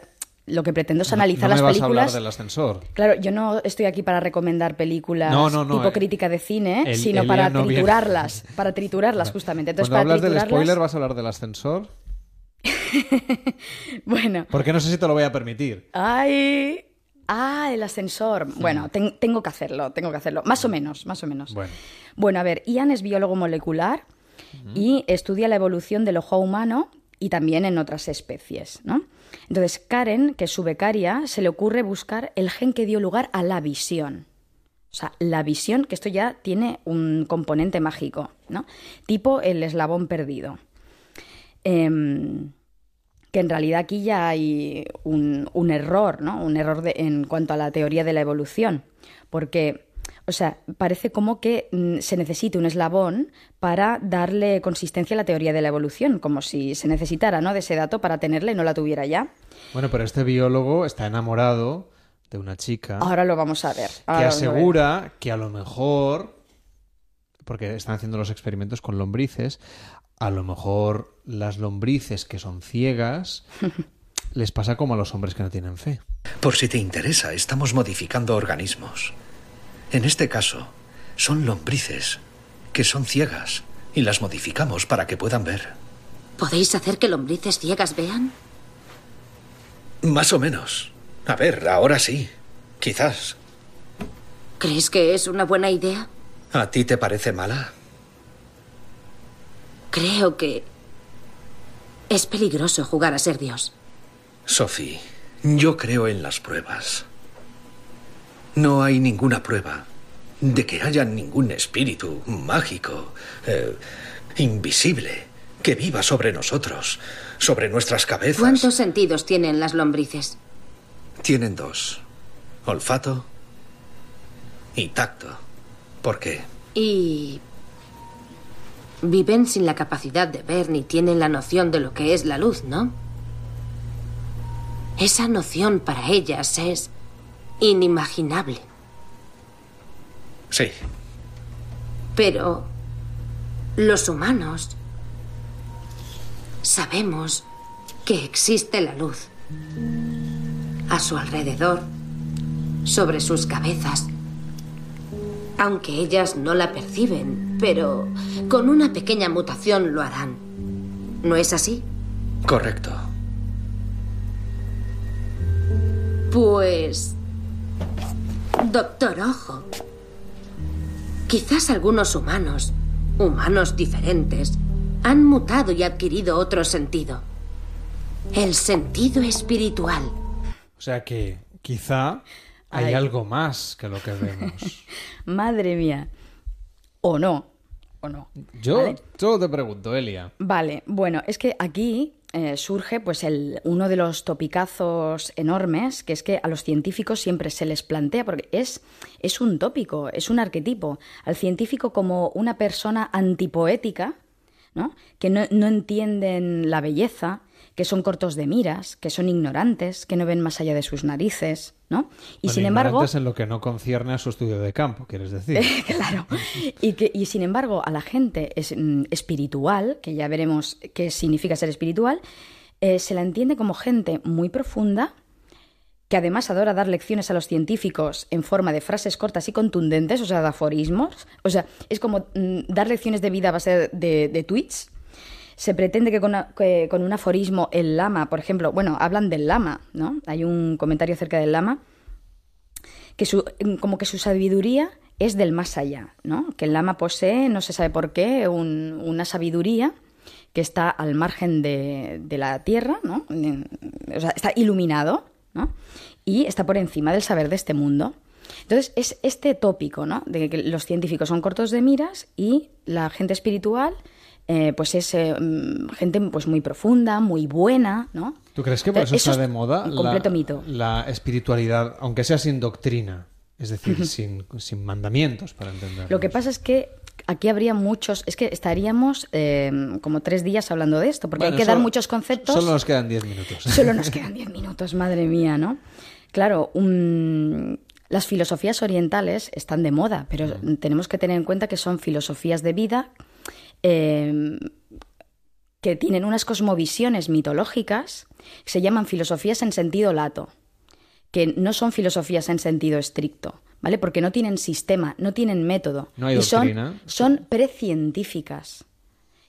Lo que pretendo es analizar no las me vas películas. a hablar del ascensor. Claro, yo no estoy aquí para recomendar películas No, no, no, tipo eh, crítica de cine, el- sino para no viene. triturarlas, para triturarlas justamente. Entonces, Cuando para hablas del spoiler, ¿vas a hablar del ascensor? bueno, Porque no sé si te lo voy a permitir. ay, ah, el ascensor. Bueno, ten- tengo que hacerlo, tengo que hacerlo, más o menos, más o menos. Bueno. Bueno, a ver, Ian es biólogo molecular y estudia la evolución del ojo humano y también en otras especies, ¿no? Entonces, Karen, que es su becaria, se le ocurre buscar el gen que dio lugar a la visión. O sea, la visión, que esto ya tiene un componente mágico, ¿no? Tipo el eslabón perdido. Em, que en realidad aquí ya hay un, error, ¿no? Un error en cuanto a la teoría de la evolución. Porque, o sea, parece como que mm, se necesita un eslabón para darle consistencia a la teoría de la evolución, como si se necesitara, ¿no? De ese dato para tenerla y no la tuviera ya. Bueno, pero este biólogo está enamorado de una chica Ahora lo vamos a ver. que ahora lo vamos a ver. asegura que a lo mejor, porque están haciendo los experimentos con lombrices, a lo mejor las lombrices que son ciegas les pasa como a los hombres que no tienen fe. Por si te interesa, estamos modificando organismos. En este caso, son lombrices que son ciegas y las modificamos para que puedan ver. ¿Podéis hacer que lombrices ciegas vean? Más o menos. A ver, ahora sí. Quizás. ¿Crees que es una buena idea? ¿A ti te parece mala? Creo que es peligroso jugar a ser Dios. Sophie, yo creo en las pruebas. No hay ninguna prueba de que haya ningún espíritu mágico, eh, invisible, que viva sobre nosotros, sobre nuestras cabezas. ¿Cuántos sentidos tienen las lombrices? Tienen dos. Olfato y tacto. ¿Por qué? Y... Viven sin la capacidad de ver ni tienen la noción de lo que es la luz, ¿no? Esa noción para ellas es inimaginable. Sí. Pero los humanos sabemos que existe la luz a su alrededor, sobre sus cabezas. Aunque ellas no la perciben, pero con una pequeña mutación lo harán. ¿No es así? Correcto. Pues... Doctor Ojo. Quizás algunos humanos, humanos diferentes, han mutado y adquirido otro sentido. El sentido espiritual. O sea que quizá hay Ay. algo más que lo que vemos. Madre mía. O no. O no. Yo solo te pregunto, Elia. Vale, bueno, es que aquí eh, surge pues el, uno de los topicazos enormes, que es que a los científicos siempre se les plantea, porque es, es un tópico, es un arquetipo, al científico como una persona antipoética, ¿no? que no, no entienden la belleza, que son cortos de miras, que son ignorantes, que no ven más allá de sus narices, ¿no? Y Bueno, sin embargo... ignorantes en lo que no concierne a su estudio de campo, quieres decir. claro. Y, que, y sin embargo, a la gente es, mm, espiritual, que ya veremos qué significa ser espiritual, eh, se la entiende como gente muy profunda, que además adora dar lecciones a los científicos en forma de frases cortas y contundentes, o sea, de aforismos. O sea, es como mm, dar lecciones de vida a base de, de tweets. Se pretende que con, un aforismo el lama, por ejemplo, bueno, hablan del lama, ¿no? Hay un comentario acerca del lama que su, como que su sabiduría es del más allá, ¿no? Que el lama posee, no se sabe por qué, un- una sabiduría que está al margen de, de la tierra, ¿no? O sea, está iluminado, ¿no? Y está por encima del saber de este mundo. Entonces, es este tópico, ¿no? De que los científicos son cortos de miras y la gente espiritual, eh, pues es eh, mm, gente pues muy profunda, muy buena, ¿no? ¿Tú crees que por eso, Eso está es de moda un completo la, mito. la espiritualidad, aunque sea sin doctrina? Es decir, sin, sin mandamientos, para entender. Lo que pasa es que aquí habría muchos, es que estaríamos eh, como tres días hablando de esto, porque Bueno, hay que dar muchos conceptos. Solo nos quedan 10 minutos. Solo nos quedan diez minutos, madre mía, ¿no? Claro, un- las filosofías orientales están de moda, pero tenemos que tener en cuenta que son filosofías de vida eh, que tienen unas cosmovisiones mitológicas, que se llaman filosofías en sentido lato, que no son filosofías en sentido estricto, ¿vale? Porque no tienen sistema, no tienen método. No hay y son, doctrina. son precientíficas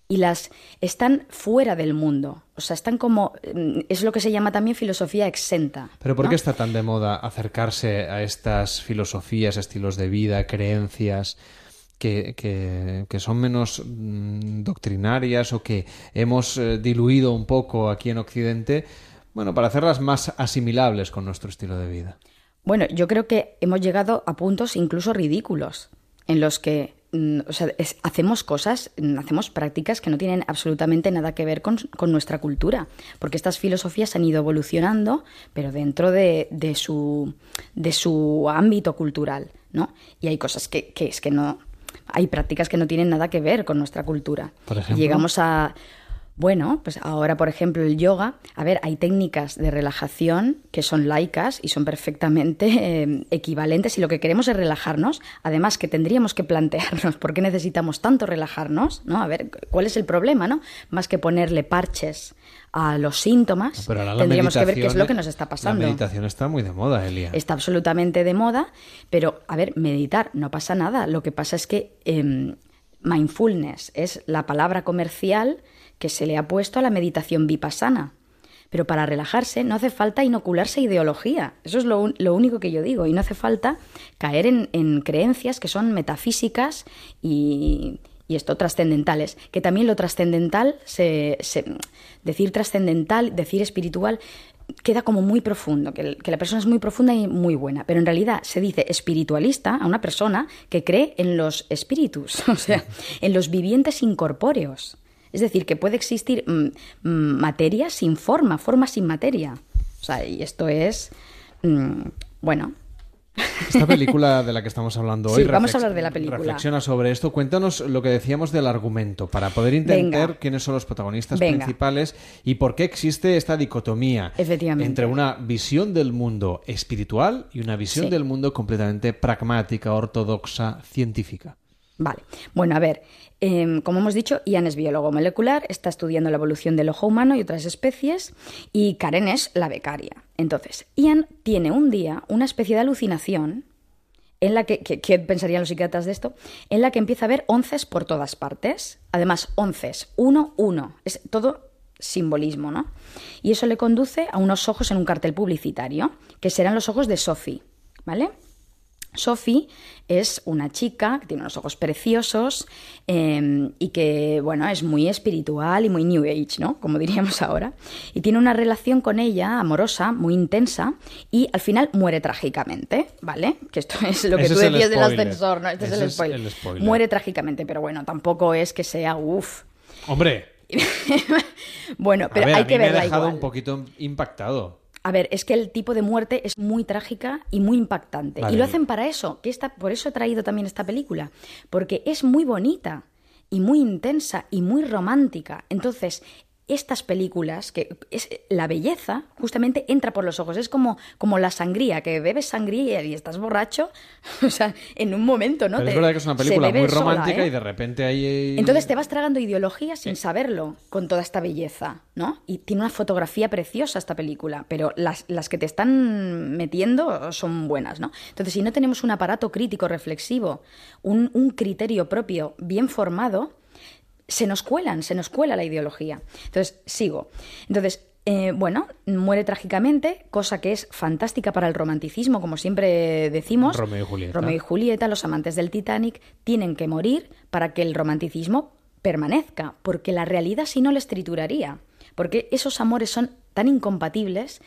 y las están fuera del mundo. O sea, están como. mm, Es lo que se llama también filosofía exenta. Pero ¿por ¿no? qué está tan de moda acercarse a estas filosofías, estilos de vida, creencias que, que- son menos mm, doctrinarias o que hemos eh, diluido un poco aquí en Occidente? Bueno, para hacerlas más asimilables con nuestro estilo de vida. Bueno, yo creo que hemos llegado a puntos incluso ridículos en los que mm, o sea, hacemos cosas, mm, hacemos prácticas que no tienen absolutamente nada que ver con, con nuestra cultura, porque estas filosofías han ido evolucionando, pero dentro de, de su, de su ámbito cultural, ¿no? Y hay cosas que, que es que no, hay prácticas que no tienen nada que ver con nuestra cultura. Por ejemplo. Llegamos a bueno, pues ahora, por ejemplo, el yoga, a ver, hay técnicas de relajación que son laicas y son perfectamente eh, equivalentes y lo que queremos es relajarnos. Además, que tendríamos que plantearnos por qué necesitamos tanto relajarnos, ¿no? A ver, ¿cuál es el problema, no? Más que ponerle parches a los síntomas, Pero ahora la tendríamos que ver qué es lo que nos está pasando. La meditación está muy de moda, Elia. Está absolutamente de moda, pero a ver, meditar, no pasa nada. Lo que pasa es que em, mindfulness es la palabra comercial que se le ha puesto a la meditación vipassana. Pero para relajarse no hace falta inocularse ideología. Eso es lo, lo único que yo digo. Y no hace falta caer en, en creencias que son metafísicas y, y esto trascendentales. Que también lo trascendental, se, decir trascendental, decir espiritual, queda como muy profundo, que la persona es muy profunda y muy buena. Pero en realidad se dice espiritualista a una persona que cree en los espíritus, o sea, en los vivientes incorpóreos. Es decir, que puede existir mm, mm, materia sin forma, forma sin materia. O sea, y esto es, mm, bueno, Esta película de la que estamos hablando Sí, hoy. vamos a reflex- hablar de la película. Reflexiona sobre esto. Cuéntanos lo que decíamos del argumento para poder entender Venga. quiénes son los protagonistas Venga. principales y por qué existe esta dicotomía entre una visión del mundo espiritual y una visión Sí. del mundo completamente pragmática, ortodoxa, científica. Vale. Bueno, a ver, em, como hemos dicho, Ian es biólogo molecular, está estudiando la evolución del ojo humano y otras especies, y Karen es la becaria. Entonces, Ian tiene un día una especie de alucinación en la que, ¿qué pensarían los psiquiatras de esto? En la que empieza a haber onces por todas partes. Además, onces, uno, uno. Es todo simbolismo, ¿no? Y eso le conduce a unos ojos en un cartel publicitario, que serán los ojos de Sophie, ¿vale? Sophie es una chica que tiene unos ojos preciosos eh, y que, bueno, es muy espiritual y muy New Age, ¿no? Como diríamos ahora. Y tiene una relación con ella amorosa, muy intensa, y al final muere trágicamente, ¿vale? Que esto es lo que Ese tú decías del ascensor, ¿no? Este es el es spoiler. el spoiler. Muere trágicamente, pero bueno, tampoco es que sea uff. Hombre, Bueno, pero a ver, hay a mí que me ha verla dejado igual. un poquito impactado. A ver, es que el tipo de muerte es muy trágica y muy impactante. Vale. Y lo hacen para eso, que esta, por eso he traído también esta película, porque es muy bonita y muy intensa y muy romántica. Entonces, estas películas, que es la belleza, justamente entra por los ojos. Es como, como la sangría, que bebes sangría y estás borracho, o sea, en un momento, ¿no? Pero es Te- verdad que es una película muy sola, romántica ¿eh? y de repente hay... Entonces te vas tragando ideología sin saberlo con toda esta belleza, ¿no? Y tiene una fotografía preciosa esta película, pero las, las que te están metiendo son buenas, ¿no? Entonces, si no tenemos un aparato crítico reflexivo, un, un criterio propio bien formado, se nos cuelan, se nos cuela la ideología. Entonces, sigo. Entonces, eh, bueno, muere trágicamente, cosa que es fantástica para el romanticismo, como siempre decimos. Romeo y Julieta. Romeo y Julieta, los amantes del Titanic, tienen que morir para que el romanticismo permanezca, porque la realidad si no les trituraría, porque esos amores son tan incompatibles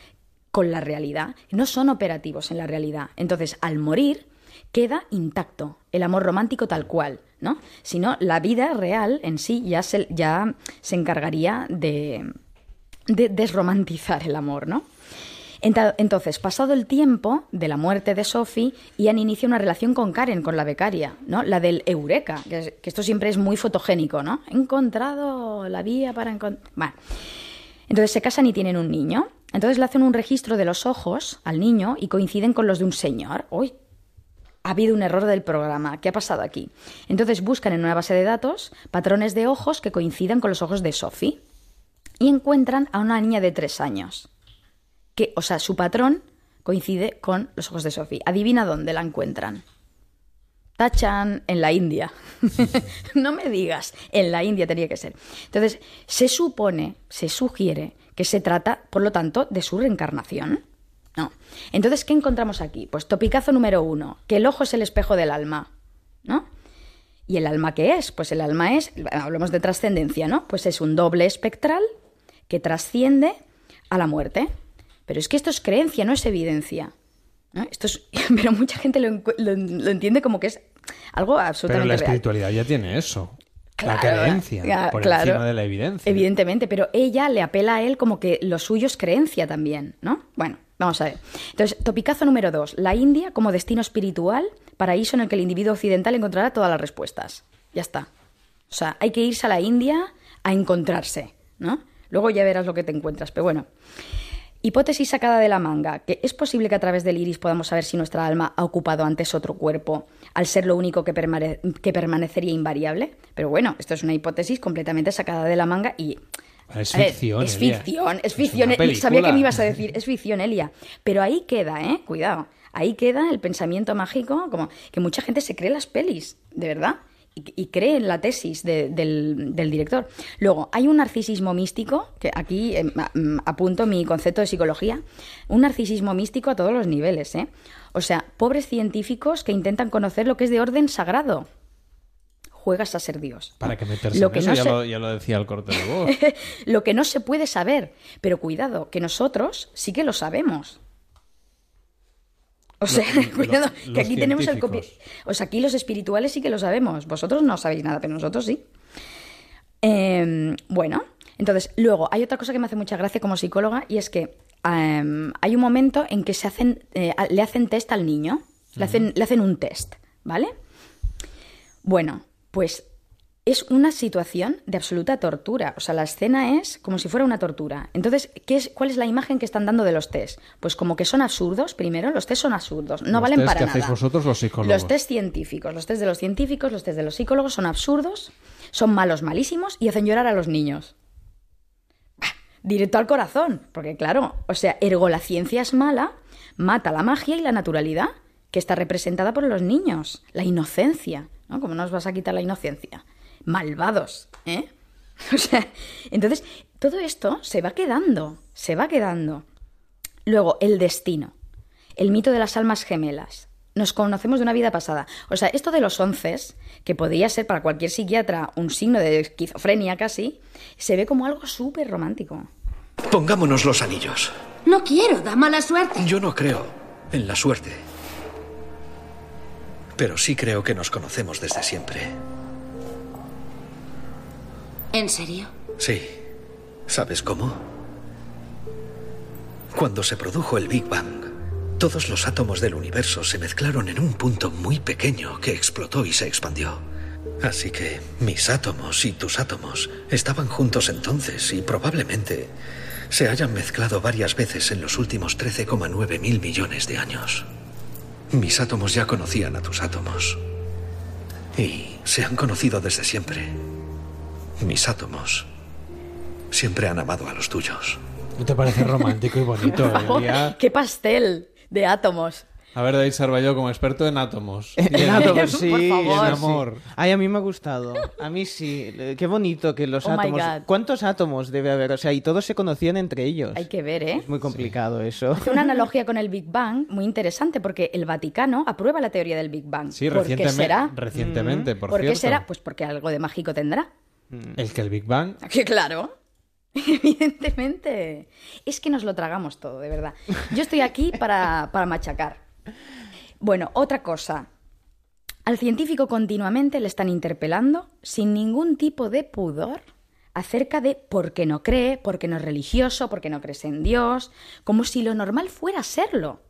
con la realidad, no son operativos en la realidad. Entonces, al morir, queda intacto el amor romántico tal cual, ¿no? Si no, la vida real en sí ya se, ya se encargaría de, de desromantizar el amor, ¿no? Entonces, pasado el tiempo de la muerte de Sophie, Ian inicia una relación con Karen, con la becaria, ¿no? La del Eureka, que esto siempre es muy fotogénico, ¿no? He encontrado la vía para encontrar... Bueno, entonces se casan y tienen un niño. Entonces le hacen un registro de los ojos al niño y coinciden con los de un señor. Uy, ha habido un error del programa. ¿Qué ha pasado aquí? Entonces buscan en una base de datos patrones de ojos que coincidan con los ojos de Sophie y encuentran a una niña de tres años. Que, o sea, su patrón coincide con los ojos de Sophie. Adivina dónde la encuentran. Tachan en la India. no me digas, en la India tenía que ser. Entonces, se supone, se sugiere que se trata, por lo tanto, de su reencarnación. No. Entonces, ¿qué encontramos aquí? Pues topicazo número uno, que el ojo es el espejo del alma, ¿no? ¿Y el alma qué es? Pues el alma es, hablamos de trascendencia, ¿no? Pues es un doble espectral que trasciende a la muerte. Pero es que esto es creencia, no es evidencia. ¿no? Esto es, pero mucha gente lo, lo- lo entiende como que es algo Pero absolutamente la real. espiritualidad ya tiene eso. la creencia, ya, por claro. encima de la evidencia. Evidentemente, pero ella le apela a él como que lo suyo es creencia también, ¿no? Bueno, vamos a ver. Entonces, topicazo número dos. La India como destino espiritual, paraíso en el que el individuo occidental encontrará todas las respuestas. Ya está. O sea, hay que irse a la India a encontrarse, ¿no? Luego ya verás lo que te encuentras, pero bueno. Hipótesis sacada de la manga, que es posible que a través del iris podamos saber si nuestra alma ha ocupado antes otro cuerpo, al ser lo único que, que permanecería invariable. Pero bueno, esto es una hipótesis completamente sacada de la manga y... Es ver, ficción, Es ficción, es eh, Sabía que me ibas a decir, es ficción, Elia. Pero ahí queda, ¿eh? Cuidado. Ahí queda el pensamiento mágico, como que mucha gente se cree las pelis, de verdad. Y, y cree en la tesis de- del, del director. Luego, hay un narcisismo místico, que aquí eh, apunto mi concepto de psicología, un narcisismo místico a todos los niveles, ¿eh? O sea, pobres científicos que intentan conocer lo que es de orden sagrado. Juegas a ser Dios. Para que meterse Lo en que eso, no ya, se- lo, ya lo decía el corte de voz. lo que no se puede saber. Pero cuidado, que nosotros sí que lo sabemos. O sea, cuidado, que aquí tenemos el científicos. O sea, aquí los espirituales sí que lo sabemos. Vosotros no sabéis nada, pero nosotros sí. Eh, bueno, entonces, luego hay otra cosa que me hace mucha gracia como psicóloga y es que eh, hay un momento en que se hacen, eh, le hacen test al niño, le hacen, le hacen un test, ¿vale? Bueno, pues es una situación de absoluta tortura. O sea, la escena es como si fuera una tortura. Entonces, ¿qué es, ¿cuál es la imagen que están dando de los test? Pues como que son absurdos, primero, los test son absurdos, no Los valen test para que nada. hacéis vosotros los psicólogos. Los test científicos, los test de los científicos, los test de los psicólogos son absurdos, son malos, malísimos y hacen llorar a los niños. Bah, Directo al corazón, porque claro, o sea, ergo la ciencia es mala, mata la magia y la naturalidad. que está representada por los niños, la inocencia, ¿no? ¿Cómo nos vas a quitar la inocencia? Malvados, ¿eh? O sea, entonces, todo esto se va quedando, se va quedando. Luego, el destino, el mito de las almas gemelas. Nos conocemos de una vida pasada. O sea, esto de los once, que podría ser para cualquier psiquiatra un signo de esquizofrenia casi, se ve como algo súper romántico. Pongámonos los anillos. No quiero, da mala suerte. Yo no creo en la suerte. Pero sí creo que nos conocemos desde siempre. ¿En serio? Sí. ¿Sabes cómo? Cuando se produjo el Big Bang, todos los átomos del universo se mezclaron en un punto muy pequeño que explotó y se expandió. Así que mis átomos y tus átomos estaban juntos entonces y probablemente se hayan mezclado varias veces en los últimos 13,9 mil millones de años. Mis átomos ya conocían a tus átomos. Y se han conocido desde siempre. Mis átomos siempre han amado a los tuyos. ¿No te parece romántico y bonito? ¡Qué pastel de átomos! A ver, David Sarvalló, como experto en átomos. En átomos, sí. Por favor. En amor. Ay, a mí me ha gustado. A mí sí. Eh, Qué bonito que los Oh my átomos. God. ¿Cuántos átomos debe haber? O sea, y todos se conocían entre ellos. Hay que ver, ¿eh? Es muy complicado eso. Hace una analogía con el Big Bang muy interesante porque el Vaticano aprueba la teoría del Big Bang. Sí, ¿Por qué recientemente, será? recientemente por, ¿Por qué cierto. será? Pues porque algo de mágico tendrá. El que el Big Bang... Que claro. Evidentemente. Es que nos lo tragamos todo, de verdad. Yo estoy aquí para, para machacar. Bueno, otra cosa. Al científico continuamente le están interpelando sin ningún tipo de pudor acerca de por qué no cree, por qué no es religioso, por qué no crees en Dios, como si lo normal fuera serlo.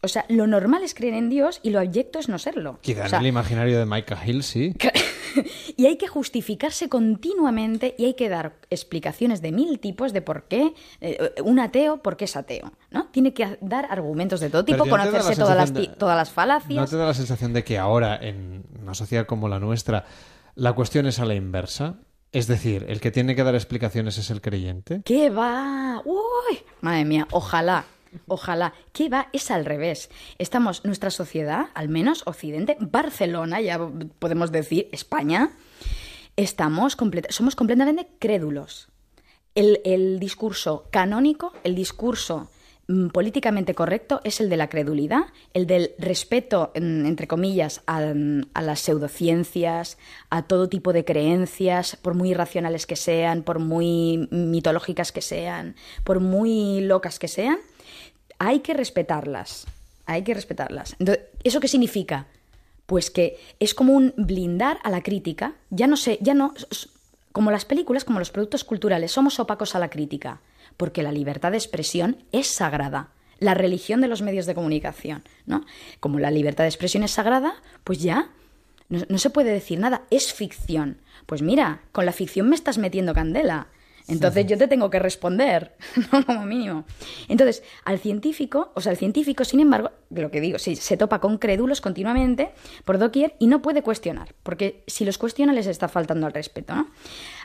O sea, lo normal es creer en Dios y lo abyecto es no serlo. Quizá O sea, en el imaginario de Micah Hill, sí. y hay que justificarse continuamente y hay que dar explicaciones de mil tipos de por qué eh, un ateo, por qué es ateo. ¿no? Tiene que dar argumentos de todo tipo, ¿no la conocerse todas las, de- todas las ¿No falacias. te da la sensación de que ahora, en una sociedad como la nuestra, la cuestión es a la inversa? Es decir, el que tiene que dar explicaciones es el creyente. ¿Qué va? ¡Uy! Madre mía, ojalá. Ojalá. ¿Qué va? Es al revés. Estamos, nuestra sociedad, al menos Occidente, Barcelona, ya podemos decir, España, estamos somos completamente crédulos. El, discurso canónico, el discurso mm, políticamente correcto es el de la credulidad, el del respeto, entre comillas, a las pseudociencias, a todo tipo de creencias, por muy irracionales que sean, por muy mitológicas que sean, por muy locas que sean, hay que respetarlas. Hay que respetarlas. Entonces, ¿eso qué significa? Pues que es como un blindar a la crítica. Ya no sé, ya no. Como las películas, como los productos culturales, somos opacos a la crítica. Porque la libertad de expresión es sagrada. La religión de los medios de comunicación, ¿no? Como la libertad de expresión es sagrada, pues ya no, no se puede decir nada. Es ficción. Pues mira, con la ficción me estás metiendo candela. Entonces yo te tengo que responder, ¿no? como mínimo. Entonces, al científico, o sea, el científico, sin embargo, lo que digo, sí, se topa con crédulos continuamente por doquier y no puede cuestionar, porque si los cuestiona les está faltando al respeto, ¿no?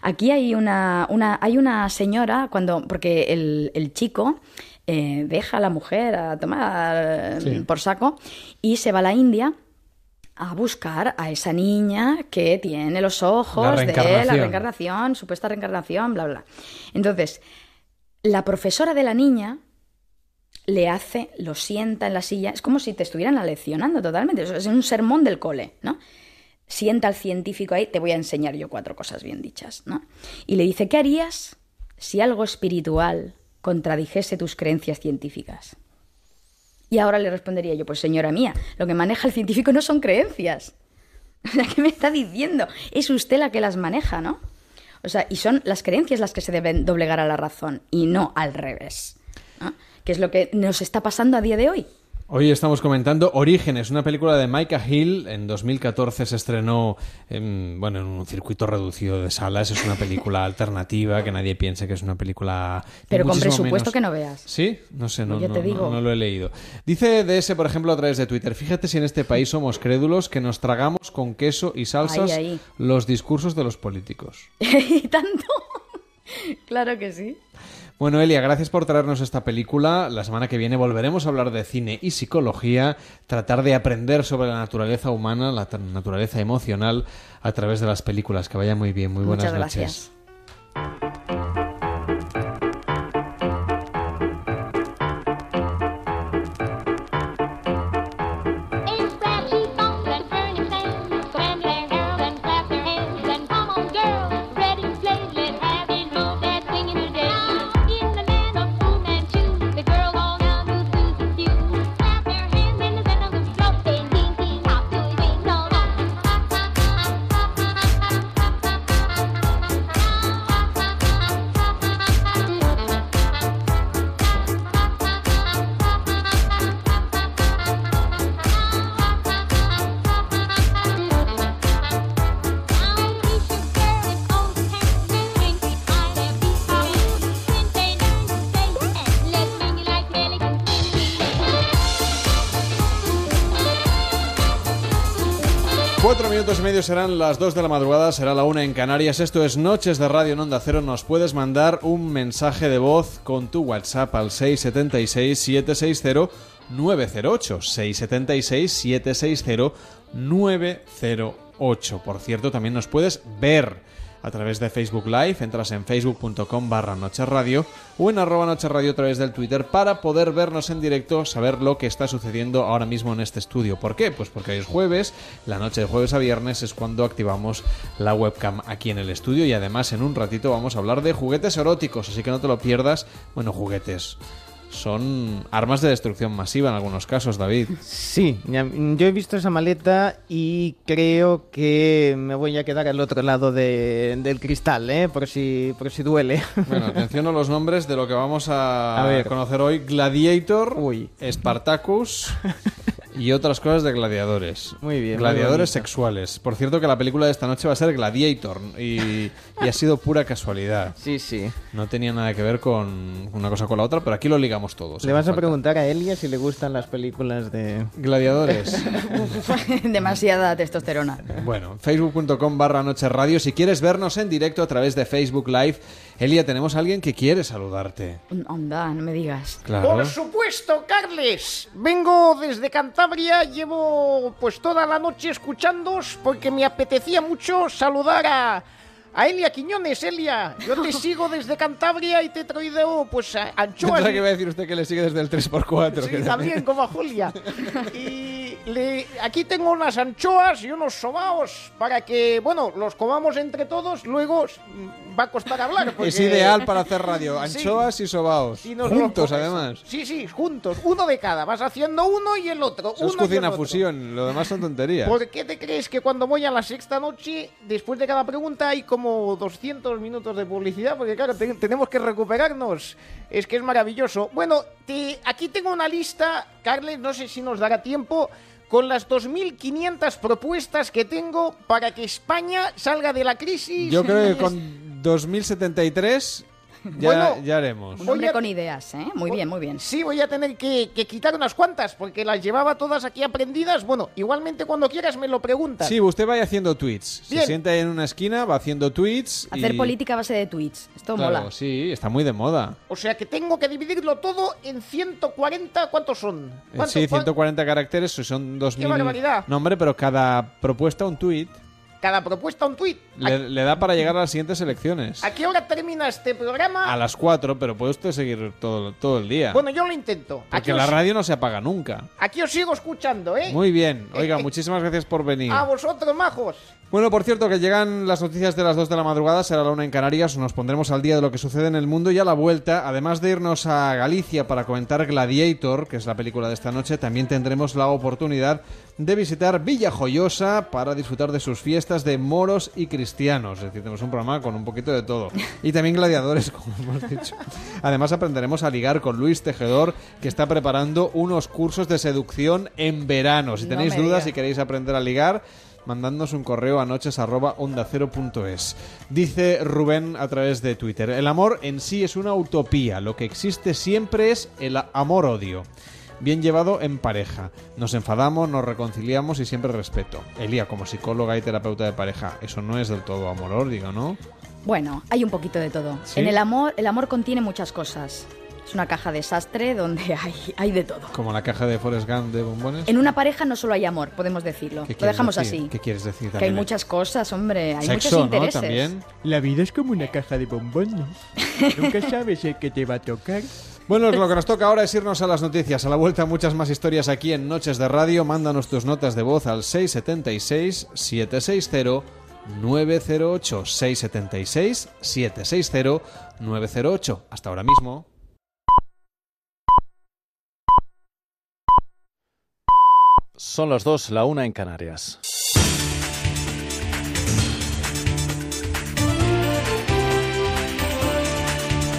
Aquí hay una, una, hay una señora, cuando, porque el, el chico eh, deja a la mujer a tomar Sí. por saco y se va a la India a buscar a esa niña que tiene los ojos La de la reencarnación. reencarnación, supuesta reencarnación, bla, bla. Entonces, la profesora de la niña le hace, lo sienta en la silla, es como si te estuvieran leccionando totalmente, es un sermón del cole, ¿no? Sienta al científico ahí, te voy a enseñar yo cuatro cosas bien dichas, ¿no? Y le dice, ¿qué harías si algo espiritual contradijese tus creencias científicas? Y ahora le respondería yo, pues señora mía, lo que maneja el científico no son creencias. ¿qué me está diciendo? Es usted la que las maneja, ¿no? O sea, y son las creencias las que se deben doblegar a la razón y no al revés. Que es lo que nos está pasando a día de hoy. Hoy estamos comentando Orígenes, una película de Micah Hill. En 2014 se estrenó en, bueno, en un circuito reducido de salas. Es una película alternativa, que nadie piense que es una película... Pero con presupuesto menos- que no veas. ¿Sí? No sé, no, Pues ya no- te no- digo. no lo he leído. Dice DS, por ejemplo, a través de Twitter, fíjate si en este país somos crédulos que nos tragamos con queso y salsas Ahí, ahí. los discursos de los políticos. y tanto. Claro que sí. Bueno, Elia, gracias por traernos esta película. La semana que viene volveremos a hablar de cine y psicología, tratar de aprender sobre la naturaleza humana, la naturaleza emocional a través de las películas. Que vaya muy bien, muy buenas Muchas noches. gracias. Cuatro minutos y medio serán las dos de la madrugada, será la una en Canarias. Esto es Noches de Radio en Onda Cero. Nos puedes mandar un mensaje de voz con tu WhatsApp al 676-760-908. 676-760-908. Por cierto, también nos puedes ver a través de Facebook Live, entras en facebook.com barra o en arroba Noche Radio a través del Twitter para poder vernos en directo, saber lo que está sucediendo ahora mismo en este estudio. ¿Por qué? Pues porque hoy es jueves, la noche de jueves a viernes es cuando activamos la webcam aquí en el estudio y además en un ratito vamos a hablar de juguetes eróticos, así que no te lo pierdas. Bueno, juguetes. Son armas de destrucción masiva en algunos casos, David. Sí, yo he visto esa maleta y creo que me voy a quedar al otro lado de- del cristal, ¿eh? Por si, por si duele. Bueno, atención a los nombres de lo que vamos a, A ver. conocer hoy. Gladiator, Spartacus y otras cosas de gladiadores. Muy bien, Gladiadores sexuales. Por cierto que la película de esta noche va a ser Gladiator y, y ha sido pura casualidad. Sí, sí. No tenía nada que ver con una cosa con la otra, pero aquí lo ligamos todos. Le vas a falta. preguntar a Elia si le gustan las películas de... Gladiadores. Demasiada testosterona. Bueno, facebook.com barra Noche Radio. Si quieres vernos en directo a través de Facebook Live, Elia, tenemos a alguien que quiere saludarte. Onda, no me digas. Claro. Por supuesto, Carles. Vengo desde Cantabria, llevo pues toda la noche escuchándoos porque me apetecía mucho saludar a, a Elia Quiñones. Elia, yo te sigo desde Cantabria y te he traído pues anchoas. Pensaba que iba a decir usted que le sigue desde el 3x4. Sí, que también como a Julia. Y le- aquí tengo unas anchoas y unos sobaos para que, bueno, los comamos entre todos. Luego mm, va a costar hablar. Es porque- ideal para hacer radio. Sí. Anchoas y sobaos. Y Juntos, además. Sí, sí, juntos. Uno de cada. Vas haciendo uno y el otro. Eso es uno y el cocina otro. fusión. Lo demás son tonterías. ¿Por qué te crees que cuando voy a la sexta noche, después de cada pregunta, hay como 200 minutos de publicidad? Porque claro, te- tenemos que recuperarnos. Es que es maravilloso. Bueno, te- aquí tengo una lista, Carles, no sé si nos dará tiempo, con las 2.500 propuestas que tengo para que España salga de la crisis. Yo creo que con 2073 ya, Bueno, ya haremos. Un hombre con ideas, ¿eh? Muy bien, muy bien. Sí, voy a tener que, que quitar unas cuantas porque las llevaba todas aquí aprendidas. Bueno, igualmente cuando quieras me lo preguntas. Sí, usted vaya haciendo tweets. Se Bien. sienta en una esquina, va haciendo tweets. Hacer y... política a base de tweets. Esto Claro, mola. sí, está muy de moda. O sea que tengo que dividirlo todo en 140. ¿Cuántos son? Eh, ¿Cuánto- Sí, cuán- 140 caracteres, son 2000. barbaridad! No, hombre, pero cada propuesta un tweet Cada propuesta un tuit. le, le da para llegar a las siguientes elecciones. ¿A qué hora termina este programa? A las 4, pero puede usted seguir todo, todo el día. Bueno, yo lo intento. Aquí Porque os, la radio no se apaga nunca. aquí os sigo escuchando, ¿eh? Muy bien. Oiga, muchísimas gracias por venir. A vosotros, majos. Bueno, por cierto, que llegan las noticias de las 2 de la madrugada, será la 1 en Canarias, nos pondremos al día de lo que sucede en el mundo y a la vuelta, además de irnos a Galicia para comentar Gladiator, que es la película de esta noche, también tendremos la oportunidad de visitar Villa Joyosa para disfrutar de sus fiestas de moros y cristianos. Es decir, tenemos un programa con un poquito de todo. Y también gladiadores, como hemos dicho. Además, aprenderemos a ligar con Luis Tejedor, que está preparando unos cursos de seducción en verano. Si No tenéis me dudas y queréis aprender a ligar, mandándonos un correo a noches@ondacero.es. Dice Rubén a través de Twitter, el amor en sí es una utopía, lo que existe siempre es el amor-odio. Bien llevado en pareja. Nos enfadamos, nos reconciliamos y siempre respeto. Elía, como psicóloga y terapeuta de pareja, eso no es del todo amor-odio, ¿no? Bueno, hay un poquito de todo. ¿Sí? En el amor, el amor contiene muchas cosas. Es una caja desastre donde hay, hay de todo. Como la caja de Forrest Gump de bombones. En una pareja no solo hay amor, podemos decirlo. ¿Qué Lo dejamos decir? así. ¿Qué quieres decir Que hay muchas cosas, hombre. Hay Sexo, muchos ¿no? intereses. También. La vida es como una caja de bombones. Nunca sabes el que te va a tocar. Bueno, lo que nos toca ahora es irnos a las noticias. A la vuelta, muchas más historias aquí en Noches de Radio. Mándanos tus notas de voz al 676-760-908. 676-760-908. Hasta ahora mismo. Son las dos, la una en Canarias.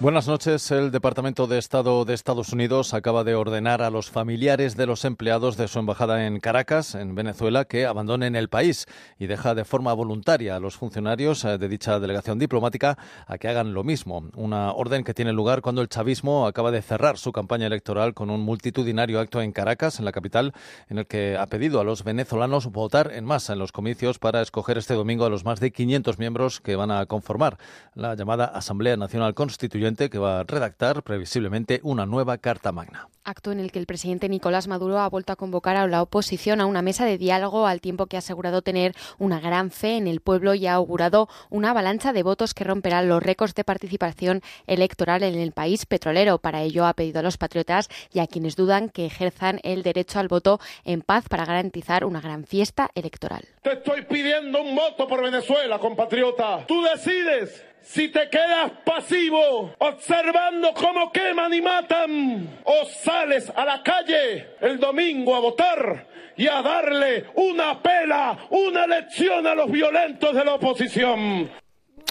Buenas noches. El Departamento de Estado de Estados Unidos acaba de ordenar a los familiares de los empleados de su embajada en Caracas, en Venezuela, que abandonen el país y deja de forma voluntaria a los funcionarios eh, de dicha delegación diplomática a que hagan lo mismo. Una orden que tiene lugar cuando el chavismo acaba de cerrar su campaña electoral con un multitudinario acto en Caracas, en la capital, en el que ha pedido a los venezolanos votar en masa en los comicios para escoger este domingo a los más de 500 miembros que van a conformar la llamada Asamblea Nacional Constituyente que va a redactar previsiblemente una nueva Carta Magna. Acto en el que el presidente Nicolás Maduro ha vuelto a convocar a la oposición a una mesa de diálogo al tiempo que ha asegurado tener una gran fe en el pueblo y ha augurado una avalancha de votos que romperá los récords de participación electoral en el país petrolero. Para ello ha pedido a los patriotas y a quienes dudan que ejerzan el derecho al voto en paz para garantizar una gran fiesta electoral. Te estoy pidiendo un voto por Venezuela, compatriota. Tú decides si te quedas pasivo observando cómo queman y matan o sales a la calle el domingo a votar y a darle una pela, una lección a los violentos de la oposición.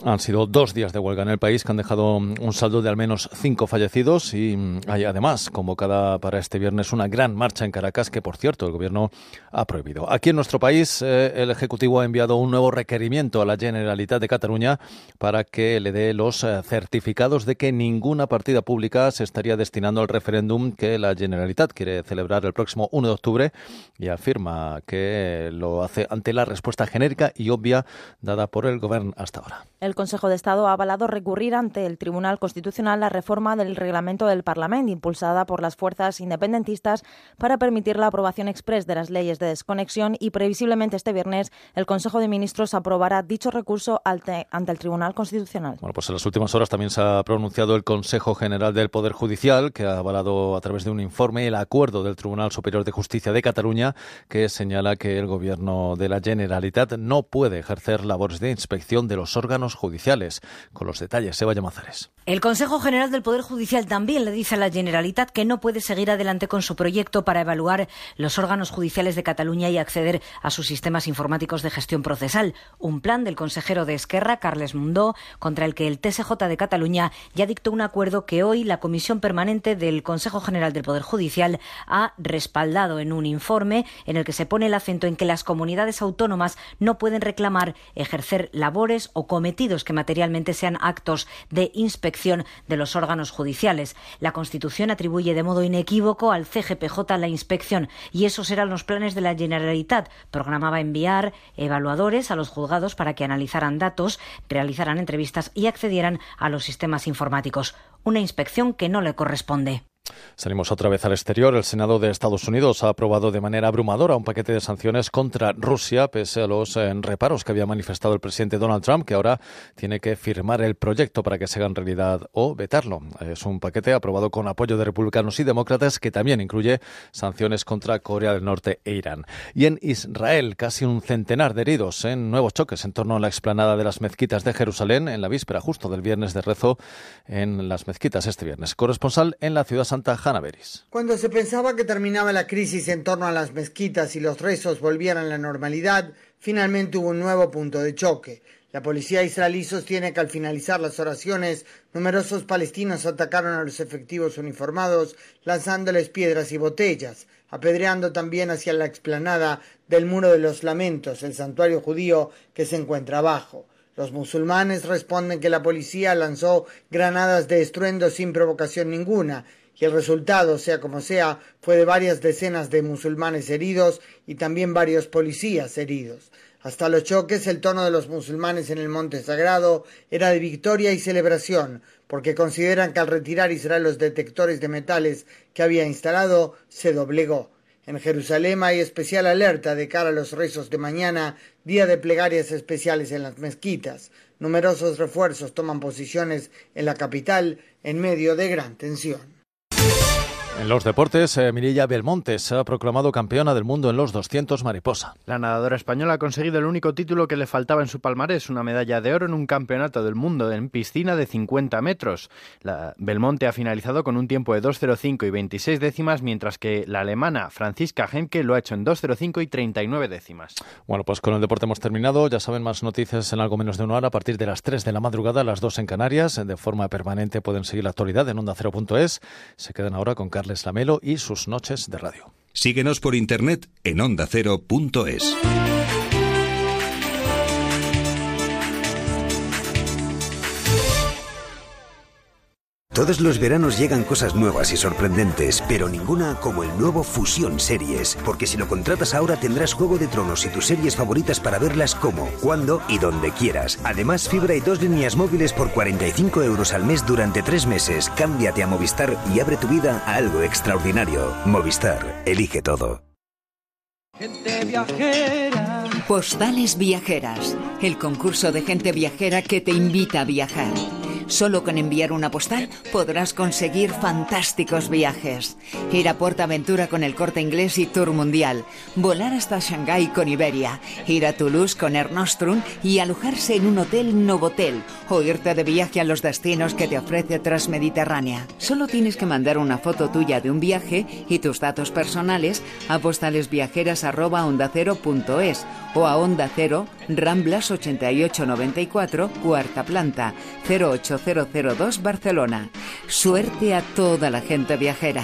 Han sido dos días de huelga en el país que han dejado un saldo de al menos cinco fallecidos y mm, hay además convocada para este viernes una gran marcha en Caracas que, por cierto, el gobierno ha prohibido. Aquí en nuestro país, eh, el Ejecutivo ha enviado un nuevo requerimiento a la Generalitat de Cataluña para que le dé los eh, certificados de que ninguna partida pública se estaría destinando al referéndum que la Generalitat quiere celebrar el próximo 1 de octubre y afirma que lo hace ante la respuesta genérica y obvia dada por el gobierno hasta ahora. El Consejo de Estado ha avalado recurrir ante el Tribunal Constitucional la reforma del reglamento del Parlamento impulsada por las fuerzas independentistas para permitir la aprobación express de las leyes de desconexión y previsiblemente este viernes el Consejo de Ministros aprobará dicho recurso ante, el Tribunal Constitucional. Bueno, pues en las últimas horas también se ha pronunciado el Consejo General del Poder Judicial, que ha avalado a través de un informe el acuerdo del Tribunal Superior de Justicia de Cataluña, que señala que el Gobierno de la Generalitat no puede ejercer labores de inspección de los órganos judiciales. Con los detalles, Seba Llamazares. El Consejo General del Poder Judicial también le dice a la Generalitat que no puede seguir adelante con su proyecto para evaluar los órganos judiciales de Cataluña y acceder a sus sistemas informáticos de gestión procesal. Un plan del consejero de Esquerra, Carles Mundó, contra el que el TSJ de Cataluña ya dictó un acuerdo que hoy la Comisión Permanente del Consejo General del Poder Judicial ha respaldado en un informe en el que se pone el acento en que las comunidades autónomas no pueden reclamar ejercer labores o que materialmente sean actos de inspección de los órganos judiciales. La Constitución atribuye de modo inequívoco al CGPJ la inspección y esos eran los planes de la Generalitat. Programaba enviar evaluadores a los juzgados para que analizaran datos, realizaran entrevistas y accedieran a los sistemas informáticos. Una inspección que no le corresponde. Salimos otra vez al exterior. El Senado de Estados Unidos ha aprobado de manera abrumadora un paquete de sanciones contra Rusia, pese a los eh, reparos que había manifestado el presidente Donald Trump, que ahora tiene que firmar el proyecto para que se haga en realidad o vetarlo. Es un paquete aprobado con apoyo de republicanos y demócratas que también incluye sanciones contra Corea del Norte e Irán. Y en Israel, casi un centenar de heridos en nuevos choques en torno a la explanada de las mezquitas de Jerusalén en la víspera justo del viernes de rezo en las mezquitas este viernes. Corresponsal en la ciudad santa Hanna Beris. Cuando se pensaba que terminaba la crisis en torno a las mezquitas y los rezos volvieran a la normalidad, finalmente hubo un nuevo punto de choque. La policía israelí sostiene que al finalizar las oraciones, numerosos palestinos atacaron a los efectivos uniformados lanzándoles piedras y botellas, apedreando también hacia la explanada del Muro de los Lamentos, el santuario judío que se encuentra abajo. Los musulmanes responden que la policía lanzó granadas de estruendo sin provocación ninguna y el resultado, sea como sea, fue de varias decenas de musulmanes heridos y también varios policías heridos. Hasta los choques, el tono de los musulmanes en el monte sagrado era de victoria y celebración, porque consideran que al retirar Israel los detectores de metales que había instalado, se doblegó. En Jerusalén hay especial alerta de cara a los rezos de mañana, día de plegarias especiales en las mezquitas. Numerosos refuerzos toman posiciones en la capital en medio de gran tensión. En los deportes, eh, Mirilla Belmonte se ha proclamado campeona del mundo en los 200 mariposa. La nadadora española ha conseguido el único título que le faltaba en su palmarés, una medalla de oro en un campeonato del mundo en piscina de 50 metros. La Belmonte ha finalizado con un tiempo de 2.05 y 26 décimas, mientras que la alemana Franziska Henke lo ha hecho en 2.05 y 39 décimas. Bueno, pues con el deporte hemos terminado. Ya saben más noticias en algo menos de una hora a partir de las 3 de la madrugada, las 2 en Canarias. De forma permanente pueden seguir la actualidad en onda0.es. Se quedan ahora con Carlos Lamelo y sus noches de radio. Síguenos por internet en ondacero.es. Todos los veranos llegan cosas nuevas y sorprendentes, pero ninguna como el nuevo Fusión Series, porque si lo contratas ahora tendrás Juego de Tronos y tus series favoritas para verlas como, cuando y donde quieras. Además, fibra y dos líneas móviles por 45 euros al mes durante tres meses. Cámbiate a Movistar y abre tu vida a algo extraordinario. Movistar, elige todo. Gente viajera. Postales Viajeras, el concurso de gente viajera que te invita a viajar. Solo con enviar una postal podrás conseguir fantásticos viajes. Ir a Portaventura con el corte inglés y Tour Mundial. Volar hasta Shanghái con Iberia. Ir a Toulouse con Air Nostrum y alojarse en un hotel Novotel. O irte de viaje a los destinos que te ofrece Transmediterránea. Solo tienes que mandar una foto tuya de un viaje y tus datos personales a postalesviajeras.ondacero.es o a Onda Cero, Ramblas 8894, cuarta planta, 08002 Barcelona. Suerte a toda la gente viajera.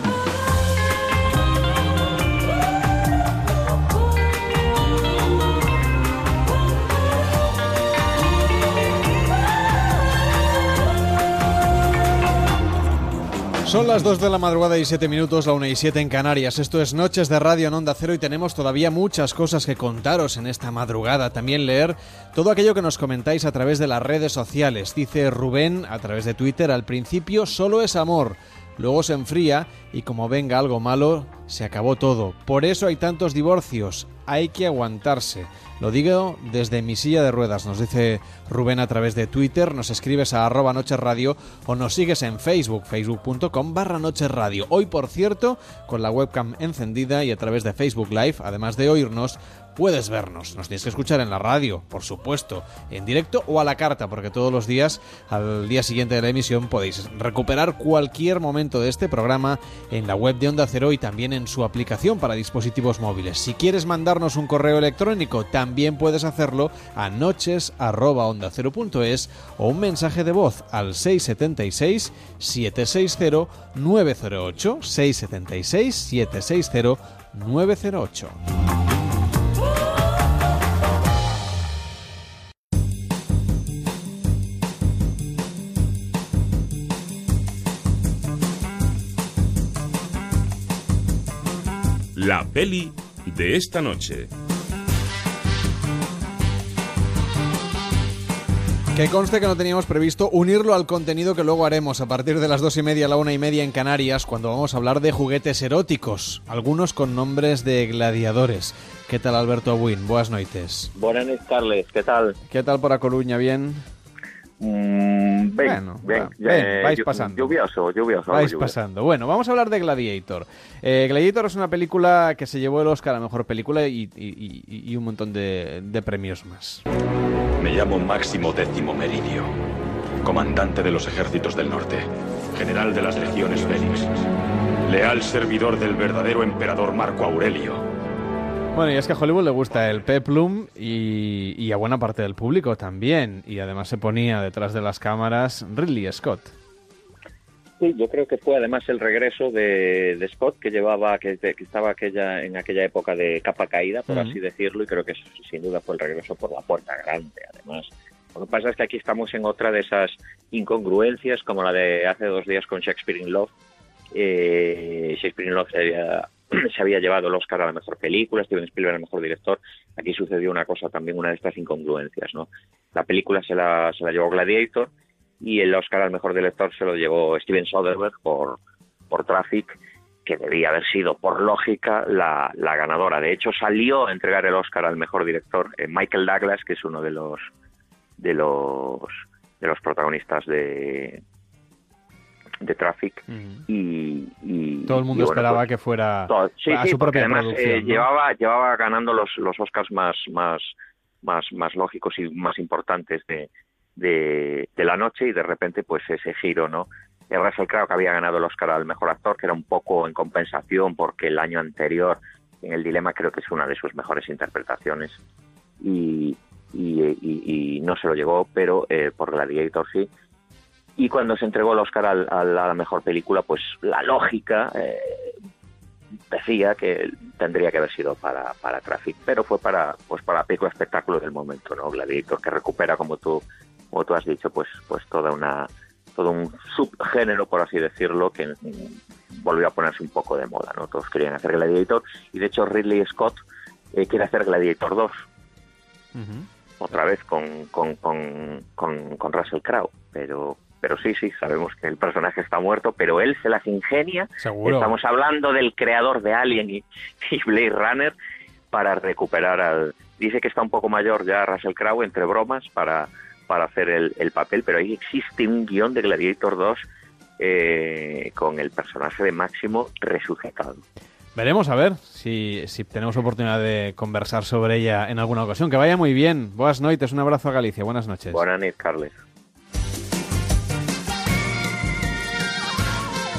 Son las 2 de la madrugada y 7 minutos, la 1 y 7 en Canarias. Esto es Noches de Radio en Onda Cero y tenemos todavía muchas cosas que contaros en esta madrugada. También leer todo aquello que nos comentáis a través de las redes sociales. Dice Rubén a través de Twitter, al principio solo es amor, luego se enfría y como venga algo malo, se acabó todo. Por eso hay tantos divorcios, hay que aguantarse. Lo digo desde mi silla de ruedas, nos dice Rubén a través de Twitter, nos escribes a arroba Noches Radio o nos sigues en Facebook, facebook.com barra Noches Radio. Hoy, por cierto, con la webcam encendida y a través de Facebook Live, además de oírnos, puedes vernos. Nos tienes que escuchar en la radio, por supuesto, en directo o a la carta, porque todos los días, al día siguiente de la emisión, podéis recuperar cualquier momento de este programa en la web de Onda Cero y también en su aplicación para dispositivos móviles. Si quieres mandarnos un correo electrónico, también puedes hacerlo a noches@ondacero.es o un mensaje de voz al 676 760 908 676 760 908. La peli de esta noche. Que conste que no teníamos previsto unirlo al contenido que luego haremos a partir de las dos y media a la una y media en Canarias, cuando vamos a hablar de juguetes eróticos, algunos con nombres de gladiadores. ¿Qué tal, Alberto Abuin? Buenas noches. Buenas noches, Carles. ¿Qué tal? ¿Qué tal por A Coruña? ¿Bien? Mm, Bueno, va, ben, eh, vais pasando. Lluvioso, lluvioso. Vais lluvioso. pasando. Bueno, vamos a hablar de Gladiator. Eh, Gladiator es una película que se llevó el Oscar a Mejor Película y, y- y- y un montón de, de premios más. Me llamo Máximo Décimo Meridio, comandante de los ejércitos del norte, general de las legiones Félix, leal servidor del verdadero emperador Marco Aurelio. Bueno, y es que a Hollywood le gusta el peplum y, y a buena parte del público también. Y además se ponía detrás de las cámaras Ridley Scott. Sí, yo creo que fue además el regreso de, de Scott que llevaba, que, que estaba aquella, en aquella época de capa caída, por así decirlo, y creo que sin duda fue el regreso por la puerta grande, además. Lo que pasa es que aquí estamos en otra de esas incongruencias, como la de hace dos días con Shakespeare in Love. Eh, Shakespeare in Love se había, se había llevado el Oscar a la mejor película, Steven Spielberg al mejor director. Aquí sucedió una cosa también, una de estas incongruencias, ¿no? La película se la, se la llevó Gladiator y el Oscar al mejor director se lo llevó Steven Soderbergh por, por Traffic, que debía haber sido, por lógica, la, la ganadora. De hecho, salió a entregar el Oscar al mejor director eh, Michael Douglas, que es uno de los de los de los protagonistas de de Traffic y, y- Todo el mundo y bueno, esperaba pues, que fuera todo- sí, a sí, su porque propia además producción. eh, ¿no? llevaba llevaba ganando los los Oscars más más más más lógicos y más importantes de, de, de la noche y de repente pues ese giro no Eh, Russell Crowe que había ganado el Oscar al mejor actor que era un poco en compensación porque el año anterior en el dilema creo que es una de sus mejores interpretaciones y y, y- y no se lo llegó pero eh, por Gladiator sí y cuando se entregó el Oscar al- al- a la mejor película, pues la lógica eh, decía que tendría que haber sido para, para Traffic, pero fue para pues para pico espectáculo del momento, ¿no? Gladiator, que recupera, como tú, como tú has dicho, pues, pues toda una todo un subgénero, por así decirlo, que mm, volvió a ponerse un poco de moda, ¿no? Todos querían hacer Gladiator, y de hecho Ridley Scott eh, quiere hacer Gladiator 2, otra vez con, con, con Russell Crowe, pero pero sí, sí, sabemos que el personaje está muerto, pero él se las ingenia. Seguro. Estamos hablando del creador de Alien y, y Blade Runner para recuperar al... Dice que está un poco mayor ya Russell Crowe, entre bromas, para, para hacer el, el papel, pero ahí existe un guion de Gladiator 2 eh, con el personaje de Máximo resucitado. Veremos a ver si, si tenemos oportunidad de conversar sobre ella en alguna ocasión. Que vaya muy bien. Buenas noches, un abrazo a Galicia. Buenas noches. Buenas noches, Carles.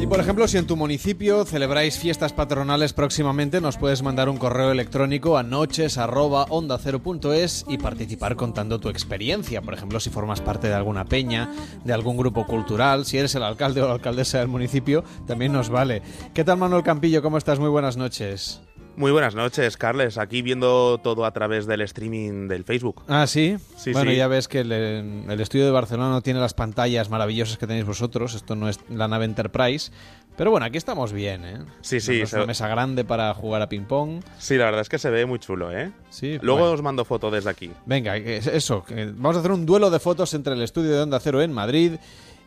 Y por ejemplo, si en tu municipio celebráis fiestas patronales próximamente, nos puedes mandar un correo electrónico a noches@onda0.es y participar contando tu experiencia. Por ejemplo, si formas parte de alguna peña, de algún grupo cultural, si eres el alcalde o la alcaldesa del municipio, también nos vale. ¿Qué tal Manuel Campillo? ¿Cómo estás? Muy buenas noches. Muy buenas noches, Carles. Aquí viendo todo a través del streaming del Facebook. Ah, sí. Sí, bueno, sí. ya ves que el, el estudio de Barcelona no tiene las pantallas maravillosas que tenéis vosotros. Esto no es la nave Enterprise. Pero bueno, aquí estamos bien, ¿eh? Sí, sí, Es una mesa grande para jugar a ping-pong. Sí, la verdad es que se ve muy chulo, ¿eh? Sí. Luego bueno. os mando foto desde aquí. Venga, eso. que vamos a hacer un duelo de fotos entre el estudio de Onda Cero en Madrid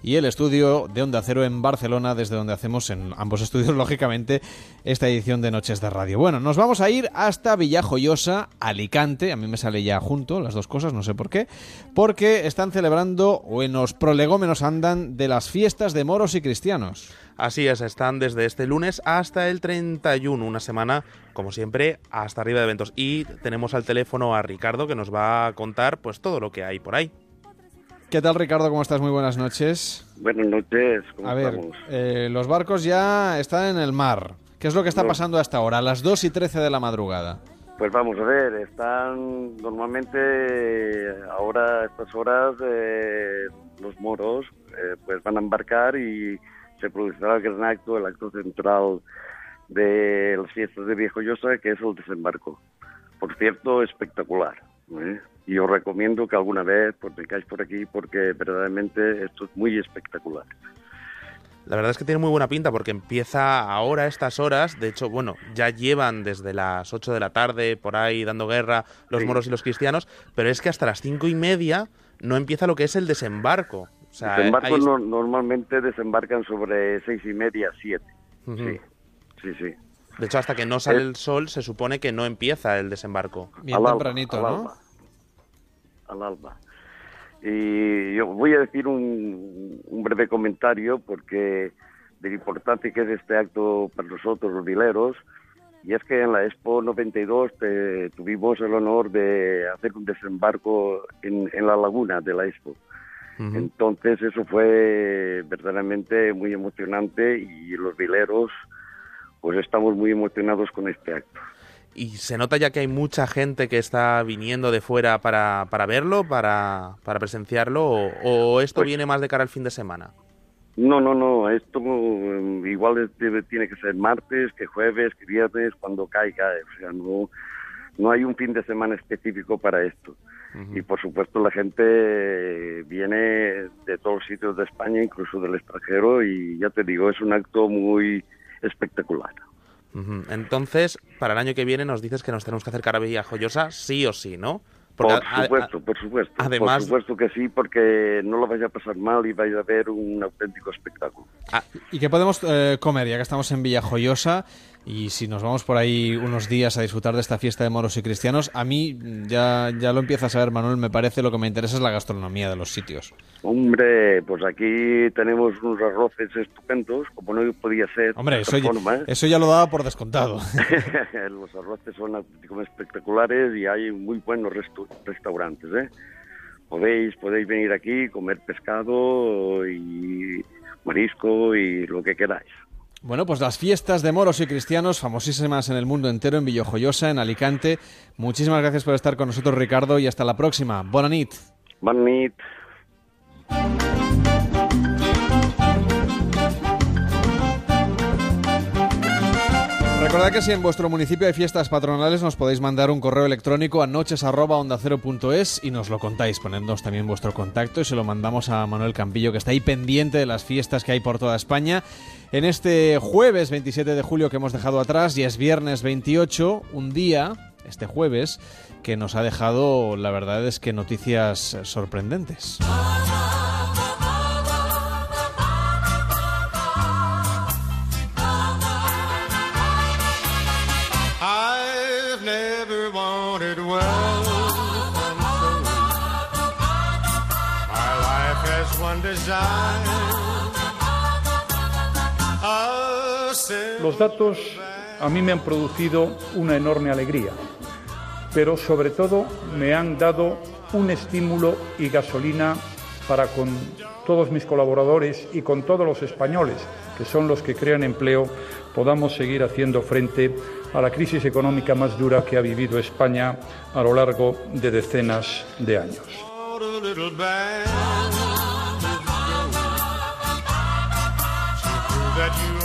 y el estudio de Onda Cero en Barcelona, desde donde hacemos en ambos estudios, lógicamente, esta edición de Noches de Radio. Bueno, nos vamos a ir hasta Villajoyosa, Alicante. A mí me sale ya junto las dos cosas, no sé por qué. Porque están celebrando, o en los prolegómenos andan, de las fiestas de moros y cristianos. Así es, están desde este lunes hasta el 31, una semana, como siempre, hasta arriba de eventos. Y tenemos al teléfono a Ricardo que nos va a contar pues todo lo que hay por ahí. ¿Qué tal, Ricardo? ¿Cómo estás? Muy buenas noches. Buenas noches, ¿cómo A ver, estamos? eh, los barcos ya están en el mar. ¿Qué es lo que está No. pasando hasta ahora? A las 2 y 13 de la madrugada. Pues vamos a ver, están normalmente ahora a estas horas eh, los moros eh, pues van a embarcar y se producirá el gran acto, el acto central de las fiestas de Viejo Llosa, que es el desembarco. Por cierto, espectacular. ¿eh? Y os recomiendo que alguna vez pues, vengáis por aquí porque verdaderamente esto es muy espectacular. La verdad es que tiene muy buena pinta porque empieza ahora a estas horas. De hecho, bueno, ya llevan desde las 8 de la tarde por ahí dando guerra los Sí. moros y los cristianos, pero es que hasta las cinco y media no empieza lo que es el desembarco. O sea, no- normalmente desembarcan sobre seis y media, siete. Sí, sí, sí. De hecho, hasta que no sale el sol, se supone que no empieza el desembarco. Bien tempranito, al ¿no? Al alba. Y yo voy a decir un, un breve comentario porque de lo importante que es este acto para nosotros los vileros. Y es que en la Expo 92 te- tuvimos el honor de hacer un desembarco en, en la laguna de la Expo. Entonces eso fue verdaderamente muy emocionante y los vileros pues estamos muy emocionados con este acto. Y se nota ya que hay mucha gente que está viniendo de fuera para, para verlo, para, para presenciarlo, o, o esto Pues viene más de cara al fin de semana. No, no, no, esto mm, igual debe- tiene que ser martes, que jueves, que viernes, cuando caiga, o sea, no, no hay un fin de semana específico para esto. Y por supuesto la gente viene de todos los sitios de España, incluso del extranjero, y ya te digo, es un acto muy espectacular. Entonces, para el año que viene nos dices que nos tenemos que acercar a Villajoyosa sí o sí, ¿no? Por supuesto, por supuesto. además- Por supuesto que sí, porque no lo vaya a pasar mal y vaya a ver un auténtico espectáculo. ¿Y qué podemos eh, comer ya que estamos en Villajoyosa? Y si nos vamos por ahí unos días a disfrutar de esta fiesta de moros y cristianos, a mí ya, ya lo empiezas a ver, Manuel, me parece lo que me interesa es la gastronomía de los sitios. Hombre, pues aquí tenemos unos arroces estupendos, como no podía ser. Hombre, eso, ya- ¿eh? eso ya lo daba por descontado. Los arroces son espectaculares y hay muy buenos restaurantes, ¿eh? Podéis, podéis venir aquí, comer pescado y marisco y lo que queráis. Bueno, pues las fiestas de moros y cristianos, famosísimas en el mundo entero, en Villajoyosa, en Alicante. Muchísimas gracias por estar con nosotros, Ricardo, y hasta la próxima. Bona nit. Recordad que si en vuestro municipio hay fiestas patronales nos podéis mandar un correo electrónico a noches@ondacero.es y nos lo contáis. Ponednos también vuestro contacto y se lo mandamos a Manuel Campillo que está ahí pendiente de las fiestas que hay por toda España. En este jueves 27 de julio que hemos dejado atrás y es viernes 28, un día, este jueves, que nos ha dejado, la verdad es que noticias sorprendentes. Los datos a mí me han producido una enorme alegría, pero sobre todo me han dado un estímulo y gasolina para con todos mis colaboradores y con todos los españoles, que son los que crean empleo, podamos seguir haciendo frente a la crisis económica más dura que ha vivido España a lo largo de decenas de años.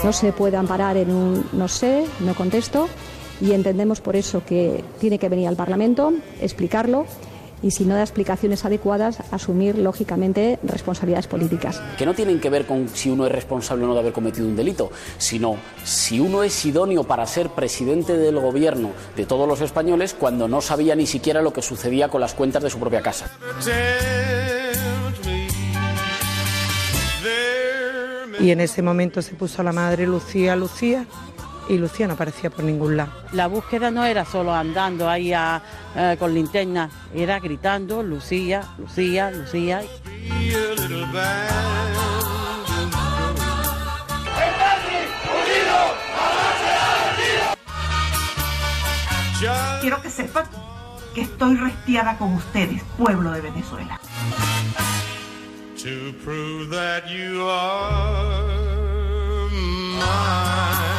No se puede amparar en un no sé, no contesto, y entendemos por eso que tiene que venir al Parlamento, explicarlo y si no da explicaciones adecuadas, asumir lógicamente responsabilidades políticas. que no tienen que ver con si uno es responsable o no de haber cometido un delito, sino si uno es idóneo para ser presidente del gobierno de todos los españoles cuando no sabía ni siquiera lo que sucedía con las cuentas de su propia casa. Y en ese momento se puso la madre Lucía, Lucía, y Lucía no aparecía por ningún lado. La búsqueda no era solo andando ahí a- eh, con linterna, era gritando Lucía, Lucía, Lucía. Quiero que sepan que estoy restiada con ustedes, pueblo de Venezuela. To prove that you are mine.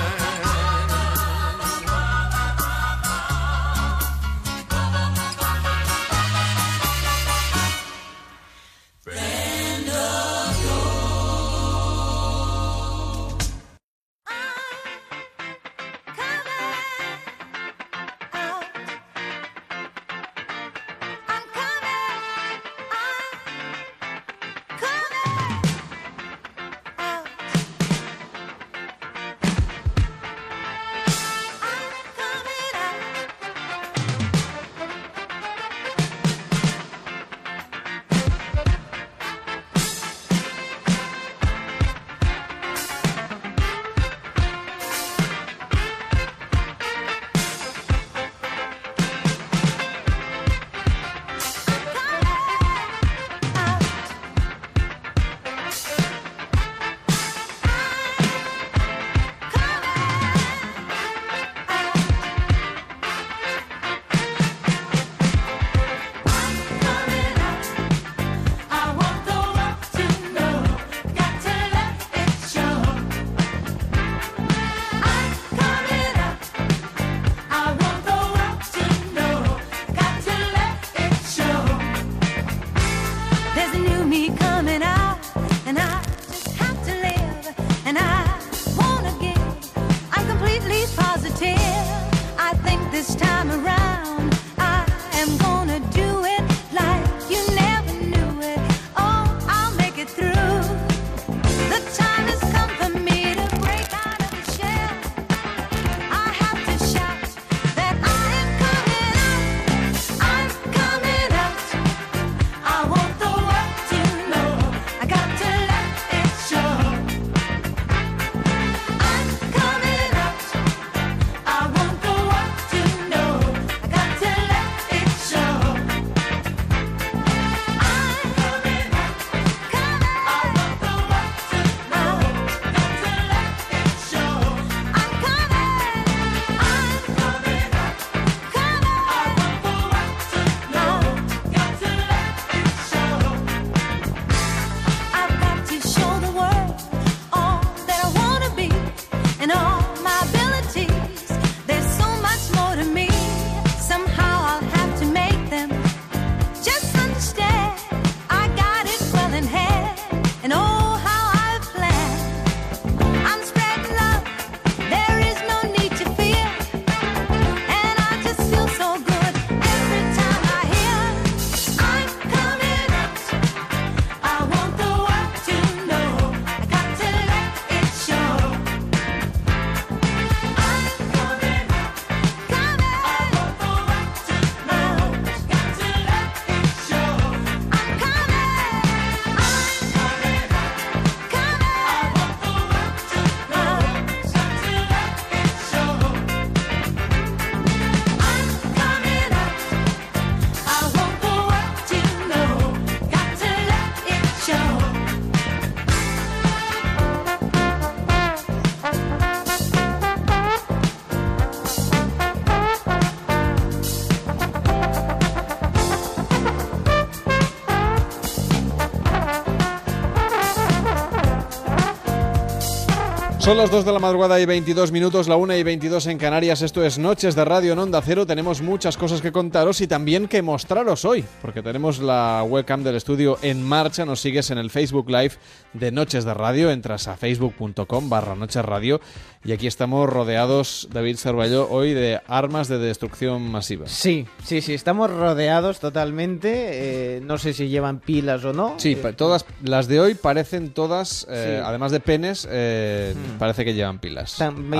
Son las 2 de la madrugada y 22 minutos, la 1 y 22 en Canarias. Esto es Noches de Radio en Onda Cero. Tenemos muchas cosas que contaros y también que mostraros hoy, porque tenemos la webcam del estudio en marcha. Nos sigues en el Facebook Live de Noches de Radio. Entras a facebook.com barra Noches Radio y aquí estamos rodeados, David Cervalló, hoy de armas de destrucción masiva. Sí, sí, sí, estamos rodeados totalmente. eh, no sé si llevan pilas o no. Sí, Eh, todas las de hoy parecen todas, eh, Sí. además de penes, eh, parece que llevan pilas. están-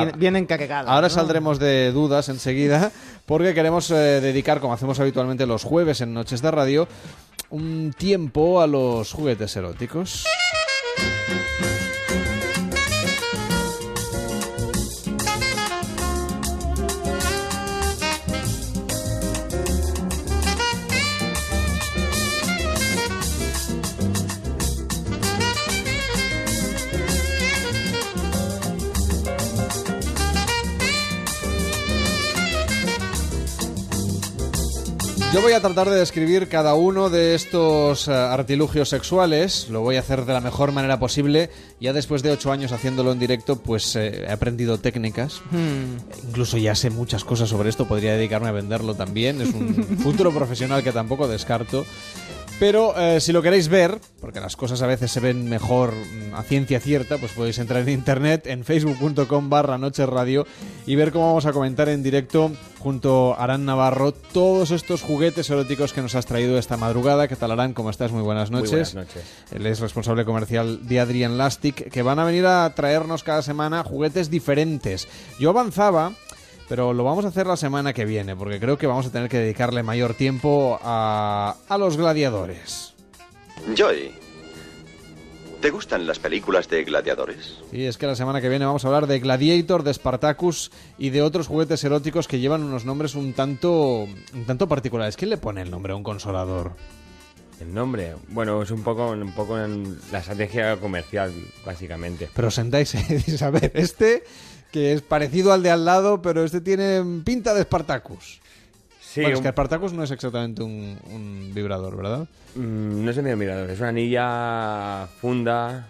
cargadas, Ahora ¿no? saldremos de dudas enseguida porque queremos dedicar, como hacemos habitualmente los jueves en Noches de Radio, un tiempo a los juguetes eróticos. Yo voy a tratar de describir cada uno de estos eh, artilugios sexuales. Lo voy a hacer de la mejor manera posible. Ya después de ocho años haciéndolo en directo, pues eh, he aprendido técnicas. Hmm. Incluso ya sé muchas cosas sobre esto. Podría dedicarme a venderlo también. Es un futuro profesional que tampoco descarto. Pero eh, si lo queréis ver, porque las cosas a veces se ven mejor mm, a ciencia cierta, pues podéis entrar en internet en facebook.com barra Noches Radio y ver cómo vamos a comentar en directo junto a Arán Navarro todos estos juguetes eróticos que nos has traído esta madrugada. ¿Qué tal Arán? ¿Cómo estás? Muy buenas Muy noches. buenas noches. Él es responsable comercial de Adrian Lastic, que van a venir a traernos cada semana juguetes diferentes. Yo avanzaba, pero lo vamos a hacer la semana que viene, porque creo que vamos a tener que dedicarle mayor tiempo a, a los gladiadores. Joy, ¿te gustan las películas de gladiadores? Y es que la semana que viene vamos a hablar de Gladiator, de Spartacus y de otros juguetes eróticos que llevan unos nombres un tanto, un tanto particulares. ¿Quién le pone el nombre a un consolador? El nombre, bueno, es un poco, un poco en la estrategia comercial, básicamente. Pero sentáis y a ver, este que es parecido al de al lado, pero este tiene pinta de Spartacus. Sí, bueno, es que Spartacus no es exactamente un, un vibrador, ¿verdad? Mm, no es medio mirador, es una anilla funda.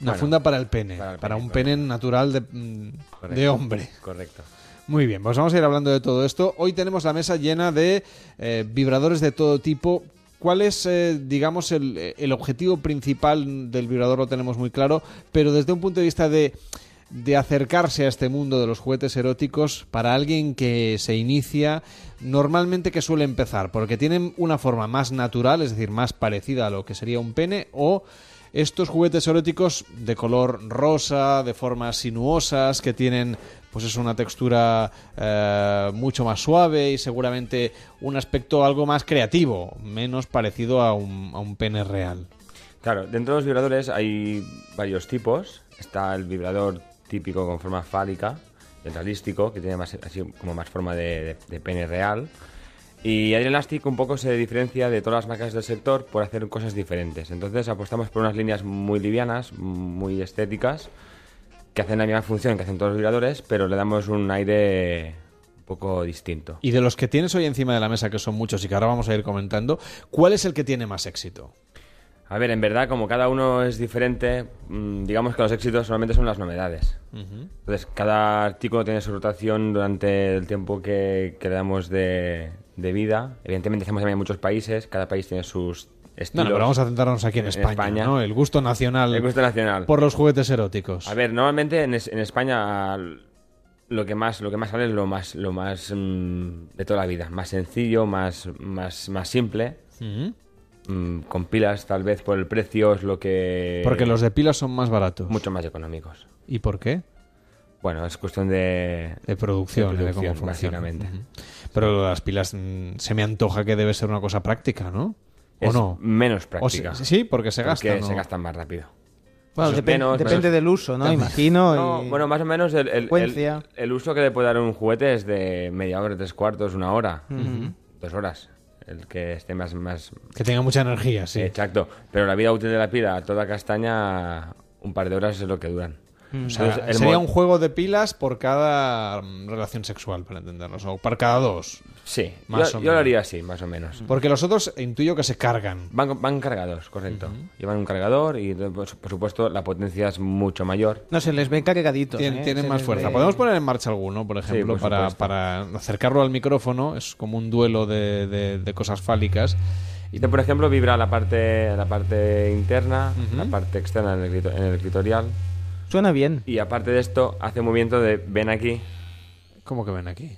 Una bueno, funda para el pene, para, para el pene, un pene natural de, mm, correcto, de hombre. Correcto. Muy bien, pues vamos a ir hablando de todo esto. Hoy tenemos la mesa llena de eh, vibradores de todo tipo, ¿cuál es, eh, digamos, el, el objetivo principal del vibrador? Lo tenemos muy claro, pero desde un punto de vista de, de acercarse a este mundo de los juguetes eróticos, para alguien que se inicia, normalmente que suele empezar, porque tienen una forma más natural, es decir, más parecida a lo que sería un pene, o estos juguetes eróticos de color rosa, de formas sinuosas, que tienen pues es una textura eh, mucho más suave y seguramente un aspecto algo más creativo, menos parecido a un, a un pene real. Claro, dentro de los vibradores hay varios tipos. Está el vibrador típico con forma fálica, el que tiene más, así como más forma de pene real. Y Adrian Elastic un poco se diferencia de todas las marcas del sector por hacer cosas diferentes. Entonces apostamos por unas líneas muy livianas, muy estéticas, que hacen la misma función que hacen todos los vibradores, pero le damos un aire un poco distinto. Y de los que tienes hoy encima de la mesa, que son muchos y que ahora vamos a ir comentando, ¿cuál es el que tiene más éxito? A ver, en verdad, como cada uno es diferente, mm, digamos que los éxitos solamente son las novedades. Entonces, cada artículo tiene su rotación durante el tiempo que, que le damos de, de vida. Evidentemente, hacemos también en muchos países, cada país tiene sus estilos. no, pero vamos a centrarnos aquí en, España, ¿no? El gusto nacional. El gusto nacional. Por los juguetes eróticos. A ver, normalmente en, es- en España lo que más lo que más sale es lo más lo más mm, de toda la vida, más sencillo, más más más simple. Ujú. Mm, con pilas tal vez por el precio es lo que Porque los de pilas son más baratos. mucho más económicos. ¿Y por qué? Bueno, es cuestión de De producción, de de cómo producción, funciona. básicamente. Pero las pilas mm, se me antoja que debe ser una cosa práctica, ¿no? ¿O Es no? menos O práctica. sí, sí, porque se gasta. Porque ¿no? se gastan más rápido. Bueno, depen- menos- depende menos- del uso, ¿no? Imagino. No, y- bueno, más o menos el, el- el- frecuencia. el uso que le puede dar un juguete es de media hora, tres cuartos, una hora, dos horas. El que esté más, más... Que tenga mucha energía, sí. Exacto. Pero la vida útil de la pila, toda castaña, un par de horas es lo que duran. O sea, Entonces, el sería un juego de pilas por cada mm, relación sexual, para entendernos. O por cada dos. Sí, Más yo, o yo lo menos. haría así, más o menos. Porque los otros intuyo que se cargan. Van, van cargados, correcto. Llevan un cargador y, pues, por supuesto, la potencia es mucho mayor. No, se les ven cargaditos. Tien- ¿eh? tienen Se más les fuerza. ve- Podemos poner en marcha alguno, por ejemplo, por para, supuesto. para acercarlo al micrófono. Es como un duelo de, de- de cosas fálicas. Este, por ejemplo, vibra la parte, la parte interna, la parte externa en el, clito- en el clitorial. Suena bien. Y aparte de esto, hace un movimiento de ven aquí. ¿Cómo que ven aquí?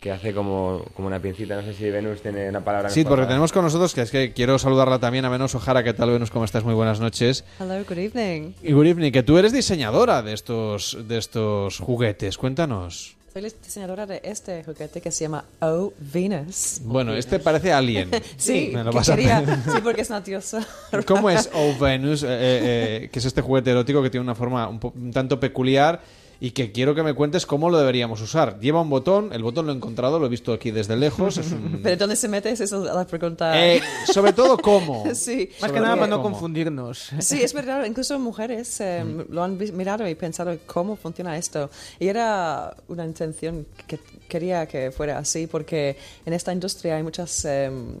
Que hace como, como una pincita. No sé si Venus tiene una palabra. Sí, porque tenemos con nosotros, que es que quiero saludarla también a Venus Ojara. ¿Qué tal, Venus? ¿Cómo estás? Muy buenas noches. Hello, good evening. Y good evening, que tú eres diseñadora de estos, de estos juguetes. Cuéntanos. Soy la diseñadora de este juguete que se llama Oh Venus. Bueno, este parece Alien. Sí, Me lo vas a quería- pedir. sí, porque es una diosa. ¿Cómo es Oh Venus? eh, eh, eh, que es este juguete erótico que tiene una forma un, un tanto peculiar y que quiero que me cuentes cómo lo deberíamos usar. Lleva un botón, el botón lo he encontrado, lo he visto aquí desde lejos. Es un- Pero ¿dónde se mete? Esa es la pregunta. Eh, sobre todo cómo. sí. Más que Sobre nada todo para no confundirnos. Sí, es verdad, incluso mujeres eh, lo han mirado y pensado cómo funciona esto. Y era una intención que quería que fuera así porque en esta industria hay muchas em,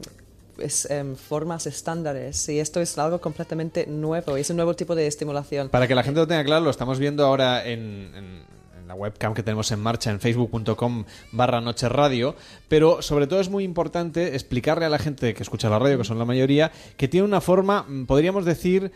es, em, formas estándares y esto es algo completamente nuevo y es un nuevo tipo de estimulación. Para que la gente lo tenga claro, lo estamos viendo ahora en, en- en la webcam que tenemos en marcha en facebook.com barra noche radio, pero sobre todo es muy importante explicarle a la gente que escucha la radio, que son la mayoría, que tiene una forma, mm, podríamos decir,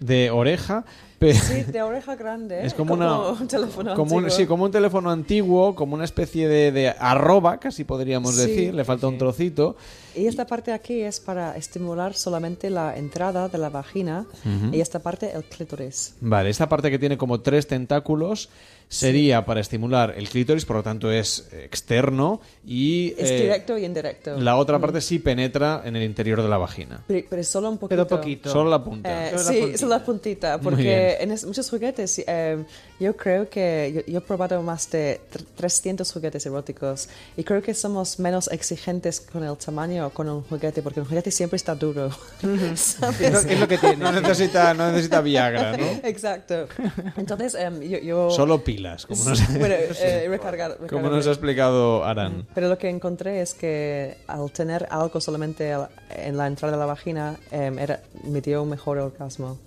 de oreja, Sí, de oreja grande. Es como, una, un teléfono como un- antiguo. sí, como un teléfono antiguo, como una especie de, de arroba, casi podríamos Sí, decir, le falta un trocito. Y esta parte aquí es para estimular solamente la entrada de la vagina Ujú. y esta parte el clítoris. Vale, esta parte que tiene como tres tentáculos sería para estimular el clítoris, por lo tanto es externo y Es eh, directo y indirecto. la otra Mm. parte sí penetra en el interior de la vagina. Pero, pero solo un poquito. Pero poquito. Solo la punta. Eh, Solo la sí, puntita. solo la puntita, porque en es- muchos juguetes, eh, yo creo que yo, yo he probado más de tr- 300 juguetes eróticos y creo que somos menos exigentes con el tamaño con un juguete, porque un juguete siempre está duro. ¿sabes? Es lo, es lo que tiene. No necesita, no necesita Viagra, ¿no? Exacto. Entonces, em, yo, yo- Solo pilas, como nos, Bueno, eh, recargar- como recargar- nos ha explicado Aran. Pero lo que encontré es que al tener algo solamente en la entrada de la vagina, em, era, me dio un mejor orgasmo.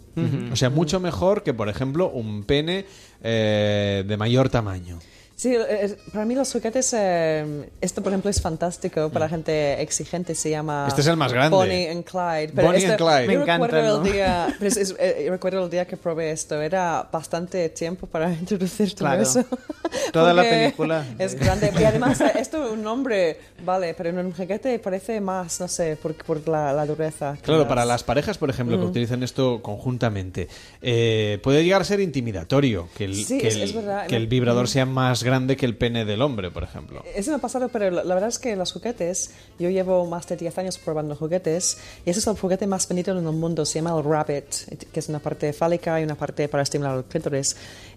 O sea, mucho mejor que, por ejemplo, un pene eh, de mayor tamaño. Sí, es- para mí los juguetes, eh, esto por ejemplo es fantástico para gente exigente, se llama Este es el más grande. Bonnie and Clyde. Bonnie esto- and Clyde. Me recuerdo encantan, el ¿no? día, pero es- es- eh, recuerdo el día que probé esto, era bastante tiempo para introducir todo Claro. eso. Toda la película. Es grande. Y además, eh, esto un nombre, vale, pero en un juguete parece más, no sé, por, por la, la dureza. que Claro, más. para las parejas, por ejemplo, que Mm. utilizan esto conjuntamente, eh, puede llegar a ser intimidatorio que el, Sí, que es- el- es que el vibrador mm. sea más grande que el pene del hombre, por ejemplo. Eso me ha pasado, pero la, la verdad es que los juguetes, yo llevo más de 10 años probando juguetes y ese es el juguete más vendido en el mundo, se llama el Rabbit, que es una parte fálica y una parte para estimular el clítoris.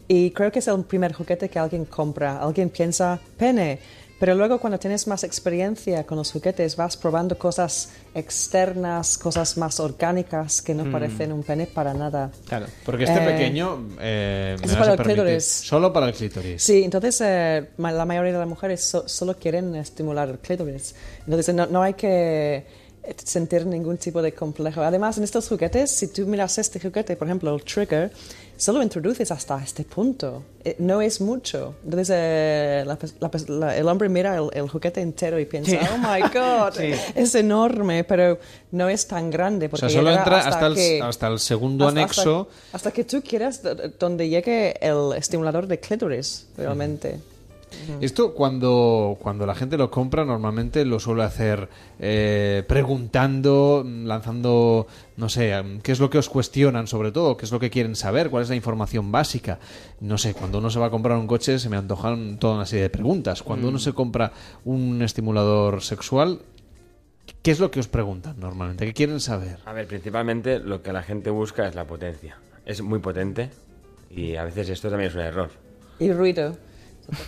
Y creo que es el primer juguete que alguien compra, alguien piensa, pene. Pero luego cuando tienes más experiencia con los juguetes vas probando cosas externas, cosas más orgánicas que no Mm. parecen un pene para nada. Claro, porque este Eh, pequeño eh, me es para el clítoris. solo para el clítoris. Sí, entonces eh, la mayoría de las mujeres so- solo quieren estimular el clítoris. Entonces no, no hay que eh, sentir ningún tipo de complejo. Además, en estos juguetes, si tú miras este juguete, por ejemplo, el trigger, solo introduces hasta este punto. Eh, no es mucho. Entonces eh, la la la- el hombre mira el, el juguete entero y piensa, Sí. oh my God, Sí. es enorme, pero no es tan grande. O Porque sea, solo entra hasta, el, que- hasta el segundo hasta- anexo. Hasta, que tú quieras donde llegue el estimulador de clítoris, realmente. Esto cuando, cuando la gente lo compra normalmente lo suele hacer eh, preguntando, lanzando, no sé, mm, qué es lo que os cuestionan sobre todo, qué es lo que quieren saber, cuál es la información básica. No sé, cuando uno se va a comprar un coche se me antojan toda una serie de preguntas. Cuando uno Mm. se compra un estimulador sexual, ¿qué es lo que os preguntan normalmente? ¿Qué quieren saber? A ver, principalmente lo que la gente busca es la potencia. Es muy potente y a veces esto también es un error. Y ruido.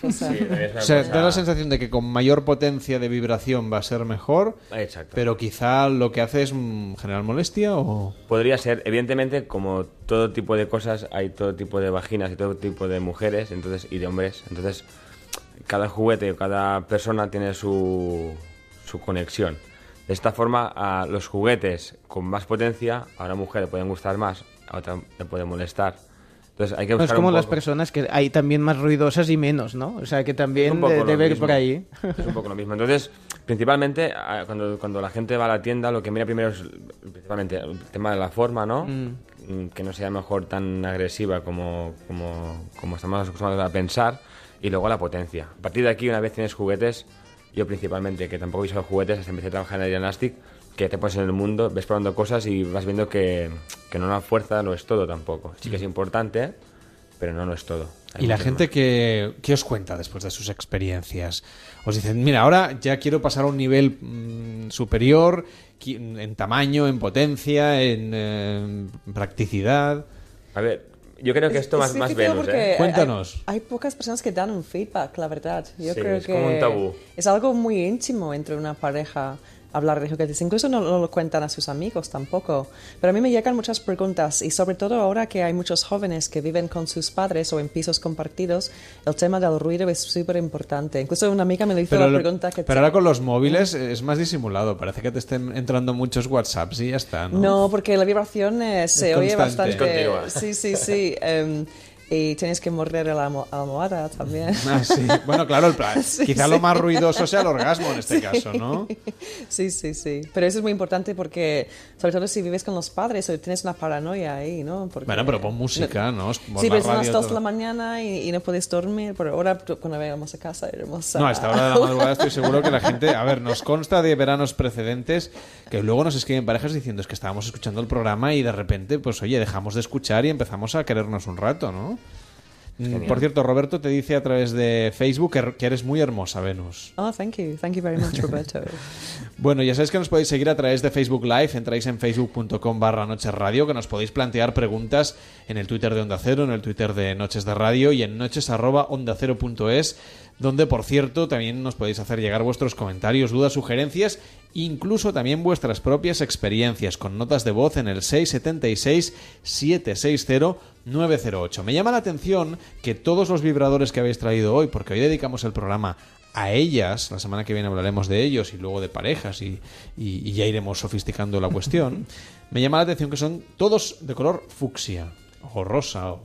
Cosa. Sí, O sea, cosa- da la sensación de que con mayor potencia de vibración va a ser mejor, Exacto. pero quizá lo que hace es mm, generar molestia o... Podría ser, evidentemente, como todo tipo de cosas, hay todo tipo de vaginas y todo tipo de mujeres entonces y de hombres. Entonces, cada juguete o cada persona tiene su, su conexión. De esta forma, a los juguetes con más potencia, a una mujer le pueden gustar más, a otra le puede molestar. Entonces, hay que No, buscar es como un las poco- personas que hay también más ruidosas y menos, ¿no? O sea, que también de- debe ir mismo. por ahí. Es un poco lo mismo. Entonces, principalmente, a- cuando, cuando la gente va a la tienda, lo que mira primero es principalmente el tema de la forma, ¿no? Mm, Que no sea mejor tan agresiva como, como, como estamos acostumbrados a pensar. Y luego la potencia. A partir de aquí, una vez tienes juguetes, yo principalmente, que tampoco he usado juguetes, hasta empecé a trabajar en Aeronastic, que te pones en el mundo, ves probando cosas y vas viendo que, que no la fuerza no es todo tampoco. Sí que es importante, pero no, no es todo. Hay Y la gente que, ¿qué os cuenta después de sus experiencias? Os dicen, mira, ahora ya quiero pasar a un nivel mm, superior en tamaño, en potencia, en eh, practicidad. A ver, yo creo que esto más, Es más Venus, ¿eh? hay- Cuéntanos. Hay, pocas personas que dan un feedback, la verdad. Yo Sí, creo es que como un tabú. es algo muy íntimo entre una pareja hablar de juguetes. Incluso no, no lo cuentan a sus amigos tampoco. Pero a mí me llegan muchas preguntas y sobre todo ahora que hay muchos jóvenes que viven con sus padres o en pisos compartidos, el tema del ruido es súper importante. Incluso una amiga me lo hizo la lo- pregunta que... pero ahora con los móviles es más disimulado. Parece que te estén entrando muchos WhatsApps y ya está, ¿no? No, porque la vibración eh, se Es oye bastante. Es continua. Sí, sí, sí. em, y tienes que morder la almo- almohada también. Ah, sí. Bueno, claro, el plan- Sí, quizá sí. lo más ruidoso sea el orgasmo en este caso, ¿no? Sí, sí, sí. Pero eso es muy importante porque, sobre todo si vives con los padres o tienes una paranoia ahí, ¿no? Porque- Bueno, pero pon música, ¿no? Pon sí, la pero son las radio, 2 de la mañana y, y no puedes dormir. Pero ahora, cuando vayamos a casa, iremos a... No, a esta hora de la madrugada estoy seguro que la gente... A ver, nos consta de veranos precedentes que luego nos escriben parejas diciendo es que estábamos escuchando el programa y de repente, pues oye, dejamos de escuchar y empezamos a querernos un rato, ¿no? Mm, Genial. Por cierto, Roberto te dice a través de Facebook que, que eres muy hermosa, Venus. Oh, thank you. Thank you very much, Roberto. Bueno, ya sabéis que nos podéis seguir a través de Facebook Live, entráis en facebook.com barra Noches Radio, que nos podéis plantear preguntas en el Twitter de Onda Cero, en el Twitter de Noches de Radio y en noches arroba onda cero punto es, donde por cierto también nos podéis hacer llegar vuestros comentarios, dudas, sugerencias, incluso también vuestras propias experiencias con notas de voz en el 676-760-908. Me llama la atención que todos los vibradores que habéis traído hoy, porque hoy dedicamos el programa a ellas, la semana que viene hablaremos de ellos y luego de parejas y, y- y ya iremos sofisticando la cuestión, me llama la atención que son todos de color fucsia o rosa. o-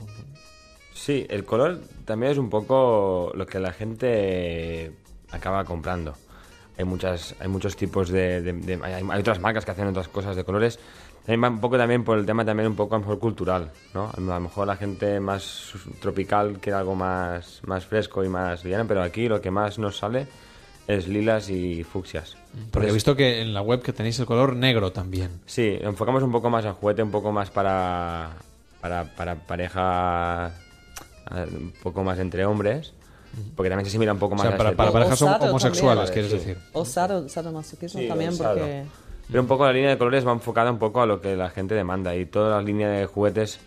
Sí, el color también es un poco lo que la gente acaba comprando. Hay muchas, hay muchos tipos de, de- de- hay, hay otras marcas que hacen otras cosas de colores. También va un poco también por el tema también un poco a lo mejor cultural, ¿no? A lo mejor la gente más tropical quiere algo más, más fresco y más liviano, pero aquí lo que más nos sale es lilas y fucsias. Porque he Entonces, visto que en la web que tenéis el color negro también. Sí, enfocamos un poco más a juguete, un poco más para, para, para pareja, un poco más entre hombres, porque también se asimila un poco O más sea, a para- para parejas homosexuales, también. quieres decir. O sado, sadomasoquismo Sí, también, porque... Pero un poco la línea de colores va enfocada un poco a lo que la gente demanda y toda la línea de juguetes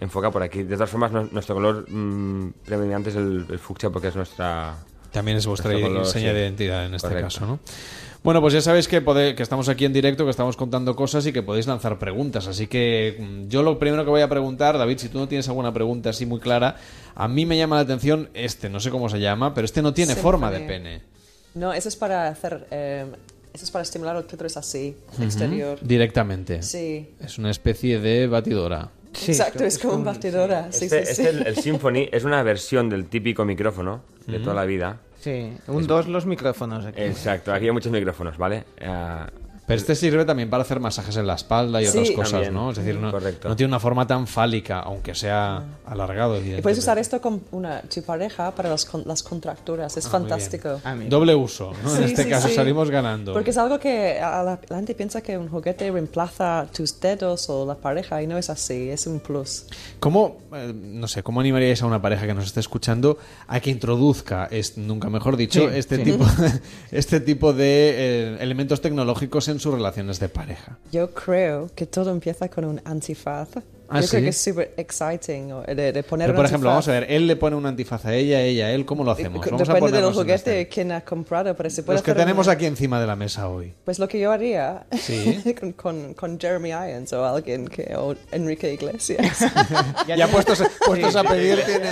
enfoca por aquí. De todas formas, no- nuestro color mm, predominante es el, el fucsia porque es nuestra... También es vuestra nuestro color, seña sí. de identidad en este Correcto. caso, ¿no? Bueno, pues ya sabéis que, pode- que estamos aquí en directo, que estamos contando cosas y que podéis lanzar preguntas. Así que mm, yo lo primero que voy a preguntar, David, si tú no tienes alguna pregunta así muy clara, a mí me llama la atención este, no sé cómo se llama, pero este no tiene forma de pene. No, eso es para hacer... eh, eso es para estimular el clítoris así, exterior. Directamente. Sí. Es una especie de batidora. Exacto, es como un batidora. Sí, Este, sí, este, sí. el, el Symphony es una versión del típico micrófono de toda la vida. Sí, un dos los micrófonos aquí. Exacto, aquí hay muchos micrófonos, ¿vale? Eh, Pero este sirve también para hacer masajes en la espalda y Sí. otras cosas, También. ¿no? Es decir, no, Correcto. no tiene una forma tan fálica, aunque sea alargado. Y puedes usar esto con una, tu pareja para las, con- las contracturas. Es Ah, fantástico. Doble uso, ¿no? Sí, en este sí, caso sí. salimos ganando. Porque es algo que a la, la gente piensa que un juguete reemplaza tus dedos o la pareja y no es así, es un plus. ¿Cómo, eh, no sé, cómo animaríais a una pareja que nos esté escuchando a que introduzca, es, nunca mejor dicho, Sí, este, sí. tipo, este tipo de eh, elementos tecnológicos en sus relaciones de pareja? Yo creo que todo empieza con un antifaz. Ah, Yo creo ¿sí? que es súper exciting de, de poner Pero, un por ejemplo, antifaz. vamos a ver, él le pone un antifaz a ella, ella a él, ¿cómo lo hacemos? Vamos a Depende del ponernos en juguete este. quién ha comprado, pero se puede Los que hacer un- tenemos aquí encima de la mesa hoy. Pues lo que yo haría Sí. con, con, con Jeremy Irons o alguien que o Enrique Iglesias. Ya puestos, puestos a pedir tiene...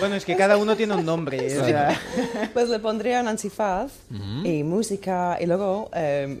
Bueno, es que cada uno tiene un nombre. o sea, Pues le pondría un antifaz y música y luego eh,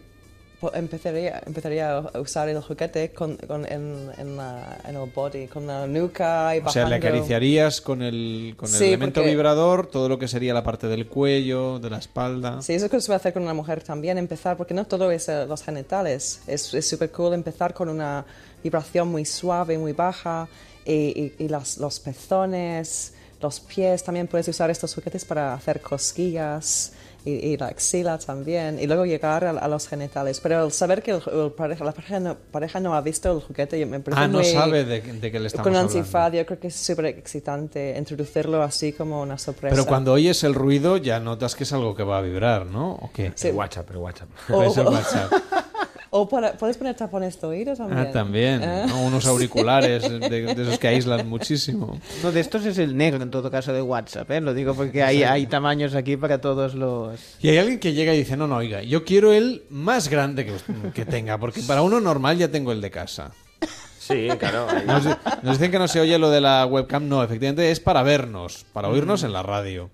empezaría, empezaría a usar el juguete con, con- en, en, la- en el body, con la nuca y O sea, le bajando. acariciarías con el, con el Sí, elemento porque- vibrador todo lo que sería la parte del cuello, de la espalda. Sí, eso que se puede hacer con una mujer también, empezar, porque no todo es eh, los genitales. Es es súper cool empezar con una vibración muy suave, muy baja, y, y- y las- los pezones, los pies, también puedes usar estos juguetes para hacer cosquillas, y, y la axila también, y luego llegar a, a los genitales. Pero el saber que el, el pareja, la pareja no, pareja no ha visto el juguete, me parece Ah, no muy- sabe de, de qué le estamos Con antifaz, yo creo que es súper excitante introducirlo así como una sorpresa. Pero cuando oyes el ruido ya notas que es algo que va a vibrar, ¿no? ¿O qué? Sí. El WhatsApp, el WhatsApp. O- Es el WhatsApp. O para- puedes poner tapones de oído también. Ah, también. ¿Eh? ¿no? Unos auriculares de, de esos que aíslan muchísimo. uno de estos es el negro en todo caso de WhatsApp, ¿eh? Lo digo porque hay, hay tamaños aquí para todos los... Y hay alguien que llega y dice, no, no, oiga, yo quiero el más grande que, que tenga, porque para uno normal ya tengo el de casa. Sí, claro. Nos, nos dicen que no se oye lo de la webcam. No, efectivamente es para vernos, para oírnos en la radio.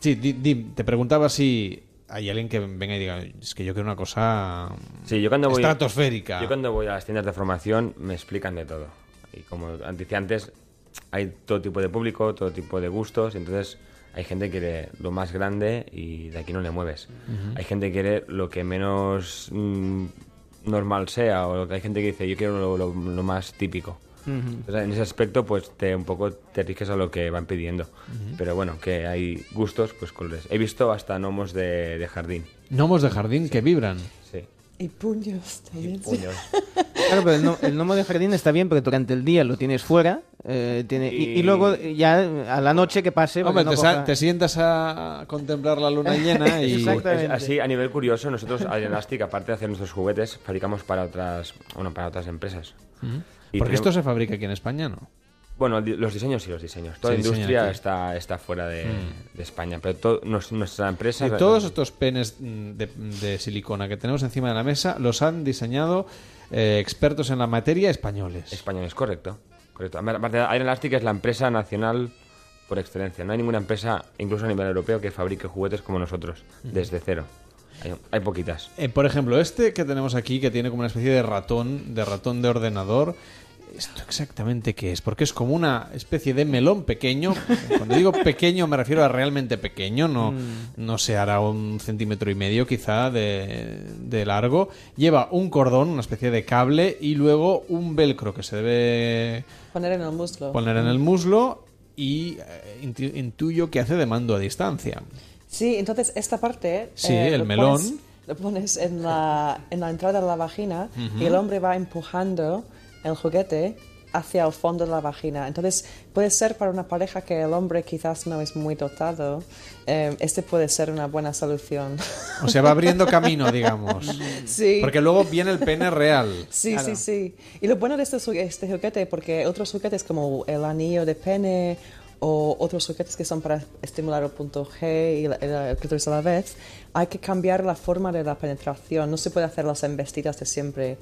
Sí, di- di- te preguntaba si hay alguien que venga y diga, es que yo quiero una cosa Sí, yo cuando voy, estratosférica. Yo cuando voy a las tiendas de formación me explican de todo. Y como decía antes, hay todo tipo de público, todo tipo de gustos, y entonces hay gente que quiere lo más grande y de aquí no le mueves. Hay gente que quiere lo que menos mm, normal sea, o hay gente que dice yo quiero lo, lo- lo más típico. Ujú. Entonces, en ese aspecto, pues te un poco te riges a lo que van pidiendo. Ujú. Pero bueno, que hay gustos, pues colores. He visto hasta gnomos de, de jardín. Gnomos de jardín que vibran. Sí. Y puños también. sí. Puños. Claro, pero el, no- el gnomo de jardín está bien porque durante el día lo tienes fuera eh, tiene, y... y Y- luego ya a la noche que pase... Hombre, no te, coja- te sientas a contemplar la luna llena y... Exactamente. Así, a nivel curioso, nosotros, Elastic, aparte de hacer nuestros juguetes, fabricamos para otras, bueno, para otras empresas. Ujú. Y Porque esto se fabrica aquí en España, ¿no? Bueno, los diseños sí, los diseños. Toda diseña industria está, está fuera de, Mm. de España, pero to- nos- nuestra empresa... Y todos estos penes mm, de, de silicona que tenemos encima de la mesa los han diseñado eh, expertos en la materia españoles. Españoles, correcto. correcto. Aparte, Elastic es la empresa nacional por excelencia. No hay ninguna empresa, incluso a nivel europeo, que fabrique juguetes como nosotros, desde cero. Hay, hay poquitas. Eh, por ejemplo, este que tenemos aquí, que tiene como una especie de ratón, de ratón de ordenador, ¿esto exactamente qué es? Porque es como una especie de melón pequeño. Cuando digo pequeño me refiero a realmente pequeño, no, Mm. no se hará un centímetro y medio quizá de, de largo. Lleva un cordón, una especie de cable y luego un velcro que se debe Poner en el muslo. poner en el muslo y eh, intu- intuyo que hace de mando a distancia. Sí, entonces esta parte... Sí, eh, el melón. pones- lo pones en la, en la entrada de la vagina Ujú. y el hombre va empujando el juguete hacia el fondo de la vagina. Entonces puede ser para una pareja que el hombre quizás no es muy dotado, eh, este puede ser una buena solución. O sea, va abriendo camino, digamos. Sí. Porque luego viene el pene real. Sí, sí, sí. Y lo bueno de este, este juguete, porque otros juguetes como el anillo de pene o otros juguetes que son para estimular el punto G y la- el, el clítoris a la vez, hay que cambiar la forma de la penetración. No se puede hacer las embestidas de siempre.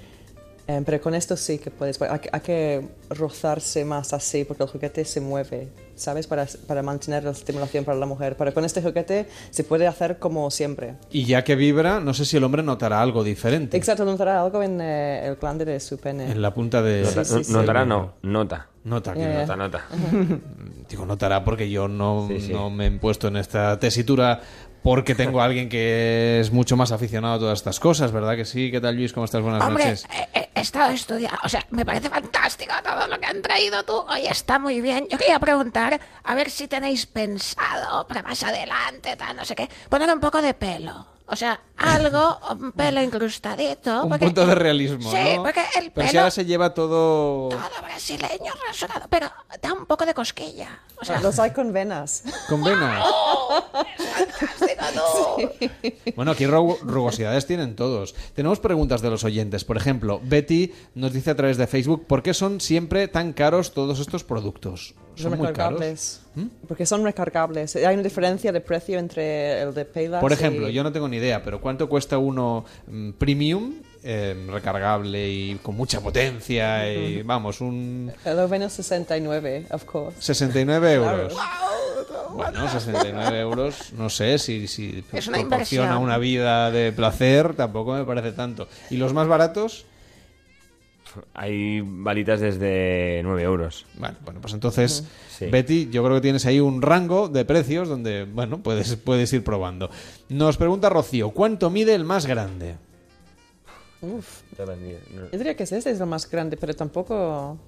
Eh, pero con esto sí que puedes. Hay, que- hay que rozarse más así porque el juguete se mueve, ¿sabes? Para, para mantener la estimulación para la mujer. Pero con este juguete se puede hacer como siempre. Y ya que vibra, no sé si el hombre notará algo diferente. Exacto, notará algo en eh, el glande de su pene. En la punta de... Nota- Sí, sí, sí. Notará no, nota. Nota, que Ya, ya. Nota, nota. Digo, notará porque yo no, Sí, sí. no me he puesto en esta tesitura porque tengo a alguien que es mucho más aficionado a todas estas cosas, ¿verdad que sí? ¿Qué tal, Luis? ¿Cómo estás? Buenas Hombre, noches. he, he- he estado estudiando, o sea, me parece fantástico todo lo que han traído tú. Oye, está muy bien. Yo quería preguntar, a ver si tenéis pensado para más adelante, tal, no sé qué, poner un poco de pelo. O sea, algo, un pelo incrustadito. Un porque- punto de realismo, Sí, ¿no? porque el Pero si pelo ahora se lleva todo... todo brasileño rasurado, pero da un poco de cosquilla. O sea, Los hay con venas. Con venas. Bueno, aquí ru- rugosidades tienen todos. Tenemos preguntas de los oyentes. Por ejemplo, Betty nos dice a través de Facebook, ¿por qué son siempre tan caros todos estos productos? Son ¿Son muy caros? recargables. Porque son recargables. Hay una diferencia de precio entre el de Payless Por ejemplo, y... yo no tengo ni idea, pero ¿cuánto cuesta uno mm, premium, eh, recargable y con mucha potencia? Y vamos, un El Oveno 69, of course. 69 Claro. euros. Bueno, 69 euros, no sé si, si Es una proporciona inversión. una vida de placer, tampoco me parece tanto. ¿Y los más baratos? Hay balitas desde 9 euros. Vale, bueno, pues entonces, Sí. Betty, yo creo que tienes ahí un rango de precios donde, bueno, puedes, puedes ir probando. Nos pregunta Rocío, ¿cuánto mide el más grande? Uf. Yo diría que ese es el más grande, pero tampoco...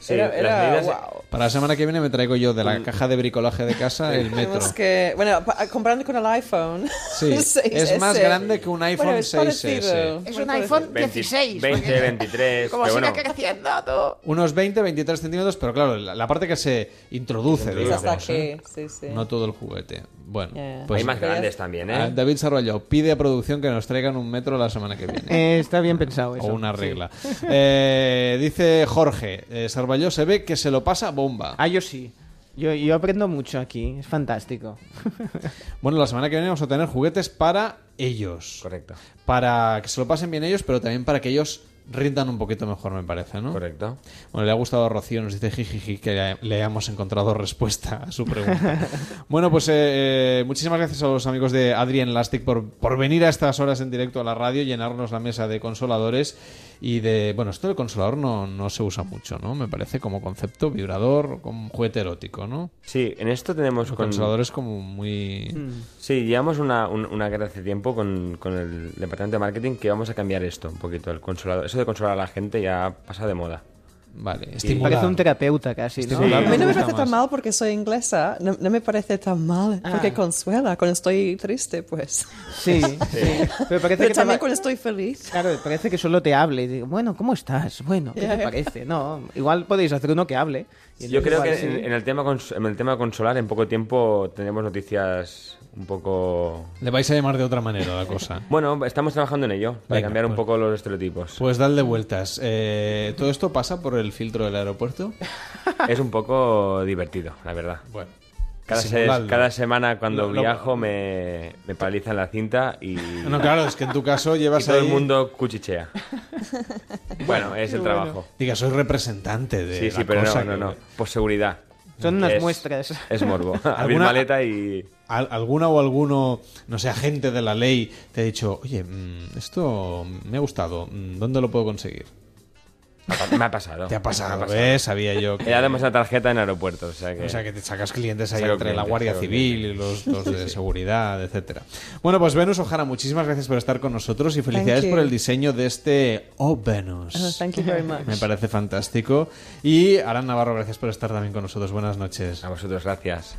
Sí, era, las era- medidas- wow. Para la semana que viene me traigo yo de la caja de bricolaje de casa el metro. Que, bueno, pa- comparando con el iPhone. Sí, 6S. es más grande que un iPhone Bueno, es 6S. parecido. es un iPhone 20, 16. 20, porque 23. Como bueno, creciendo tú. Unos 20, 23 centímetros, pero claro, la, la parte que se introduce, digamos. hasta ¿eh? aquí, sí, sí. No todo el juguete. Bueno, Yeah. pues hay más grandes también, ¿eh? David Sarvalló pide a producción que nos traigan un metro la semana que viene. Eh, está bien pensado eso. o una sí. regla. Eh, dice Jorge, eh, Sarvalló se ve que se lo pasa bomba. Ah, yo sí. Yo, yo aprendo mucho aquí, es fantástico. Bueno, la semana que viene vamos a tener juguetes para ellos. Correcto. Para que se lo pasen bien ellos, pero también para que ellos rindan un poquito mejor, me parece, ¿no? Correcto. Bueno, le ha gustado a Rocío, nos dice jijiji que le, hayamos encontrado respuesta a su pregunta. bueno, pues eh, eh, muchísimas gracias a los amigos de Adrian Elastic por, por venir a estas horas en directo a la radio, llenarnos la mesa de consoladores y de... Bueno, esto del consolador no, no se usa mucho, ¿no? Me parece como concepto vibrador, como juguete erótico, ¿no? Sí, en esto tenemos Los con... consoladores como muy... Sí, llevamos una, un- una guerra hace tiempo con, con el departamento de marketing que vamos a cambiar esto un poquito. El consolador, eso de consolar a la gente ya pasa de moda. Vale, Parece un terapeuta casi. ¿no? A mí no me parece tan mal porque soy inglesa. No, no me parece tan mal porque consuela. Cuando estoy triste, pues. Sí, sí. Pero parece Pero que te también va- cuando estoy feliz. Claro, parece que solo te hable. Y digo, bueno, ¿cómo estás? Bueno, ¿qué Ya, te parece? No, igual podéis hacer uno que hable. Y Yo creo que sí. en, en el tema en el tema consolar en poco tiempo tenemos noticias un poco... Le vais a llamar de otra manera la cosa. Bueno, estamos trabajando en ello, para Venga, cambiar un pues- poco los estereotipos. Pues dale vueltas. Eh, ¿Todo esto pasa por el filtro del aeropuerto? Es un poco divertido, la verdad. Bueno. Cada, se- Simuladlo. cada semana cuando Lo- lo- viajo me, me paralizan la cinta y... No, claro, es que en tu caso llevas y todo ahí- el mundo cuchichea. bueno, es el trabajo. Diga, soy representante de Sí, sí, la pero cosa no, no, que- no. Por seguridad. Son unas Es- muestras. Es morbo. Abrir ¿Alguna- maleta y... al- ¿Alguna o alguno, no sé, agente de la ley te ha dicho, oye, mm, esto me ha gustado, mm, ¿dónde lo puedo conseguir? Me ha pasado. Te ha pasado, Me ha pasado. ¿ves? Sabía yo que... Dado una tarjeta en aeropuertos, o sea que... O sea, que te sacas clientes ahí Saco entre la Guardia Civil y los, los de seguridad, etcétera. Bueno, pues Venus Ojara, muchísimas gracias por estar con nosotros y felicidades por el diseño de este Oh Venus. Oh, thank you very much. Me parece fantástico. Y Aran Navarro, gracias por estar también con nosotros. Buenas noches. A vosotros, gracias.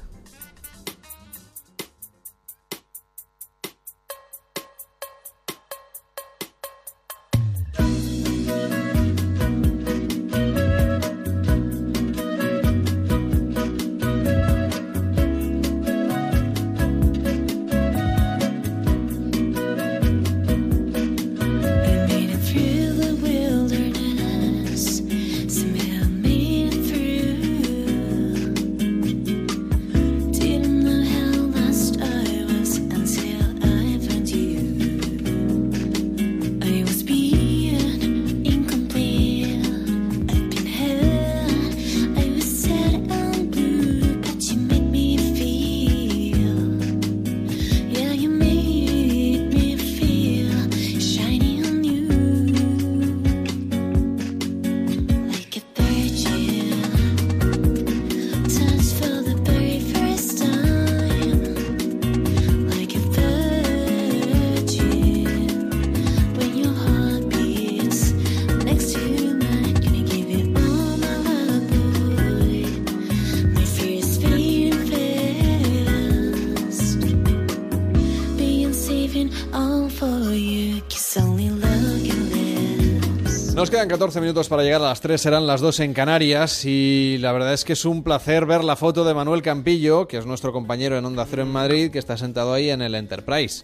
Last. Nos quedan 14 minutos para llegar a las 3, serán las 2 en Canarias y la verdad es que es un placer ver la foto de Manuel Campillo, que es nuestro compañero en Onda Cero en Madrid, que está sentado ahí en el Enterprise.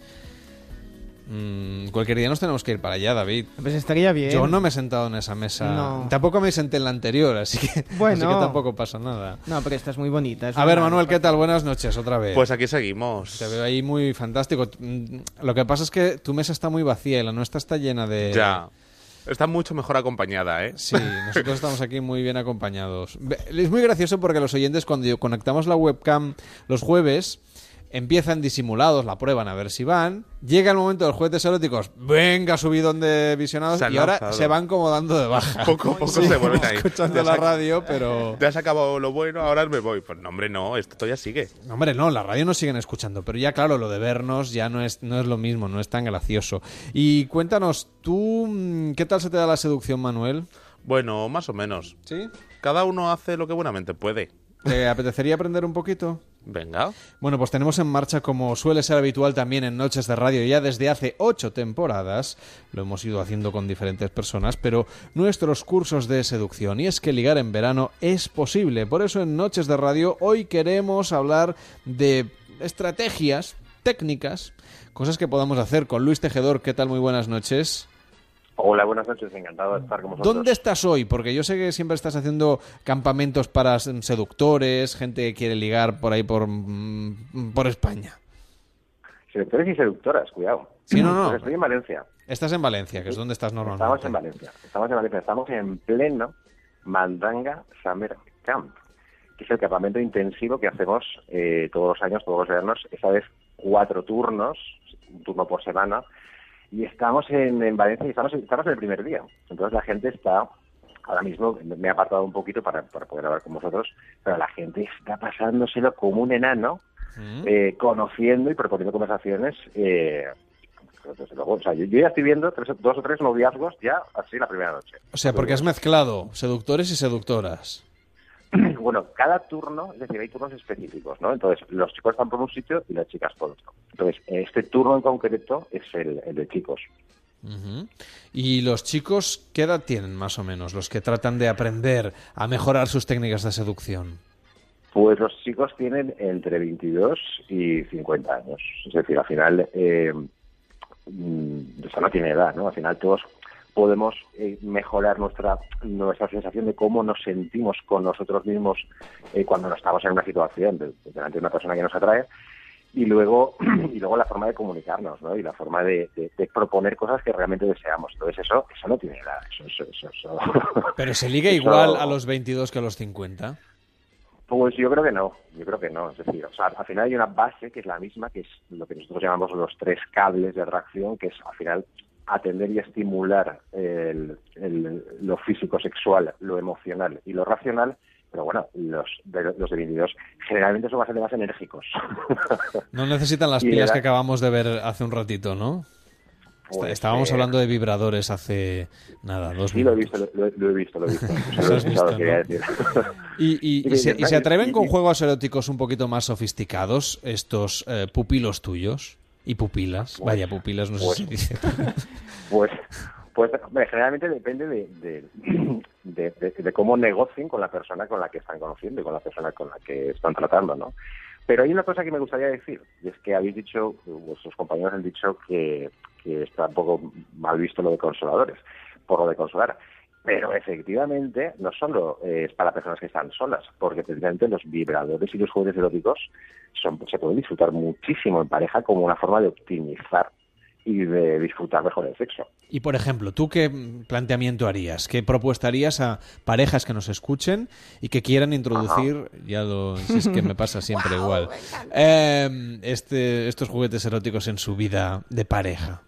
Mm, cualquier día nos tenemos que ir para allá, David. Pues estaría bien. Yo no me he sentado en esa mesa. No. Tampoco me senté en la anterior, así que, Bueno. así que tampoco pasa nada. No, pero esta es muy bonita. es A ver, Manuel, ¿qué tal? Buenas noches otra vez. Pues aquí seguimos. Te veo ahí muy fantástico. Lo que pasa es que tu mesa está muy vacía y la nuestra está llena de... Ya. Está mucho mejor acompañada, ¿eh? Sí, nosotros estamos aquí muy bien acompañados. Es muy gracioso porque los oyentes cuando conectamos la webcam los jueves empiezan disimulados, la prueban a ver si van. Llega el momento de los juguetes eróticos, venga subidón de visionados y ahora lanzado. se van como dando de baja. Poco a poco Sí, se vuelven ahí. Escuchando la radio, pero... Ya se acabado lo bueno, ahora me voy. Pues no, hombre, no, esto todavía sigue. No, Hombre, no, la radio nos siguen escuchando, pero ya claro, lo de vernos ya no es, no es lo mismo, no es tan gracioso. Y cuéntanos, tú, mm, ¿qué tal se te da la seducción, Manuel? Bueno, más o menos. ¿Sí? Cada uno hace lo que buenamente puede. ¿Te apetecería aprender un poquito? Venga. Bueno, pues tenemos en marcha, como suele ser habitual también en Noches de Radio, ya desde hace ocho temporadas, lo hemos ido haciendo con diferentes personas, pero nuestros cursos de seducción. Y es que ligar en verano es posible. Por eso en Noches de Radio hoy queremos hablar de estrategias, técnicas, cosas que podamos hacer con Luis Tejedor. ¿Qué tal? Muy buenas noches. Hola, buenas noches, encantado de estar con vosotros. ¿Dónde estás hoy? Porque yo sé que siempre estás haciendo campamentos para s- seductores, gente que quiere ligar por ahí por, mm, por España. Seductores y seductoras, cuidado. Sí, no, no. Pues estoy en Valencia. Estás en Valencia, que es donde estás normalmente. Estamos en Valencia. Estamos en Valencia. Estamos en pleno Mandanga Summer Camp, que es el campamento intensivo que hacemos eh, todos los años, todos los veranos. Esta vez cuatro turnos, un turno por semana. Y estamos en, en Valencia y estamos, estamos en el primer día. Entonces la gente está ahora mismo me he apartado un poquito para, para poder hablar con vosotros, pero la gente está pasándoselo como un enano, eh, conociendo y proponiendo conversaciones. Eh, desde luego, o sea, yo, yo ya estoy viendo tres- dos o tres noviazgos ya así la primera noche. O sea, porque has mezclado seductores y seductoras. Bueno, cada turno, es decir, hay turnos específicos, ¿no? Entonces, los chicos están por un sitio y las chicas por otro. Entonces, este turno en concreto es el, el de chicos. ¿Y los chicos qué edad tienen más o menos? Los que tratan de aprender a mejorar sus técnicas de seducción. Pues los chicos tienen entre 22 y 50 años. Es decir, al final, eh, mm, eso no tiene edad, ¿no? Al final todos podemos eh, mejorar nuestra nuestra sensación de cómo nos sentimos con nosotros mismos eh, cuando no estamos en una situación de- delante de una persona que nos atrae y luego y luego la forma de comunicarnos ¿no? y la forma de, de- de proponer cosas que realmente deseamos entonces eso eso no tiene edad eso eso, eso, eso- Pero se liga igual a los 22 que a los 50. Pues yo creo que no, yo creo que no. Es decir, o sea, al final hay una base que es la misma, que es lo que nosotros llamamos los tres cables de atracción, que es al final atender y estimular el- el- lo físico sexual, lo emocional y lo racional, pero bueno, los de, los de 22 generalmente son bastante más enérgicos. No necesitan las pilas era- que acabamos de ver hace un ratito, ¿no? Pues, Estábamos eh, hablando de vibradores hace nada, dos Sí, lo he visto, lo, lo he visto, lo he visto. Lo he visto, ¿no? decir. Y, y- Y y se, de- y se atreven con juegos eróticos un poquito más sofisticados estos eh, pupilos tuyos y pupilas. Vaya, pupilas, no sé pues- si dice. Pues, pues hombre, generalmente depende de, de, de- de- de cómo negocien con la persona con la que están conociendo y con la persona con la que están tratando, ¿no? Pero hay una cosa que me gustaría decir, y es que habéis dicho, vuestros compañeros han dicho que, que está un poco mal visto lo de consoladores, por lo de consolar. Pero efectivamente no solo eh, es para personas que están solas, porque precisamente los vibradores y los juguetes eróticos son, se pueden disfrutar muchísimo en pareja como una forma de optimizar y de disfrutar mejor el sexo. Y por ejemplo, ¿tú qué planteamiento harías? ¿Qué propuesta harías a parejas que nos escuchen y que quieran introducir, ya lo, si es que me pasa siempre igual, eh, este, estos juguetes eróticos en su vida de pareja?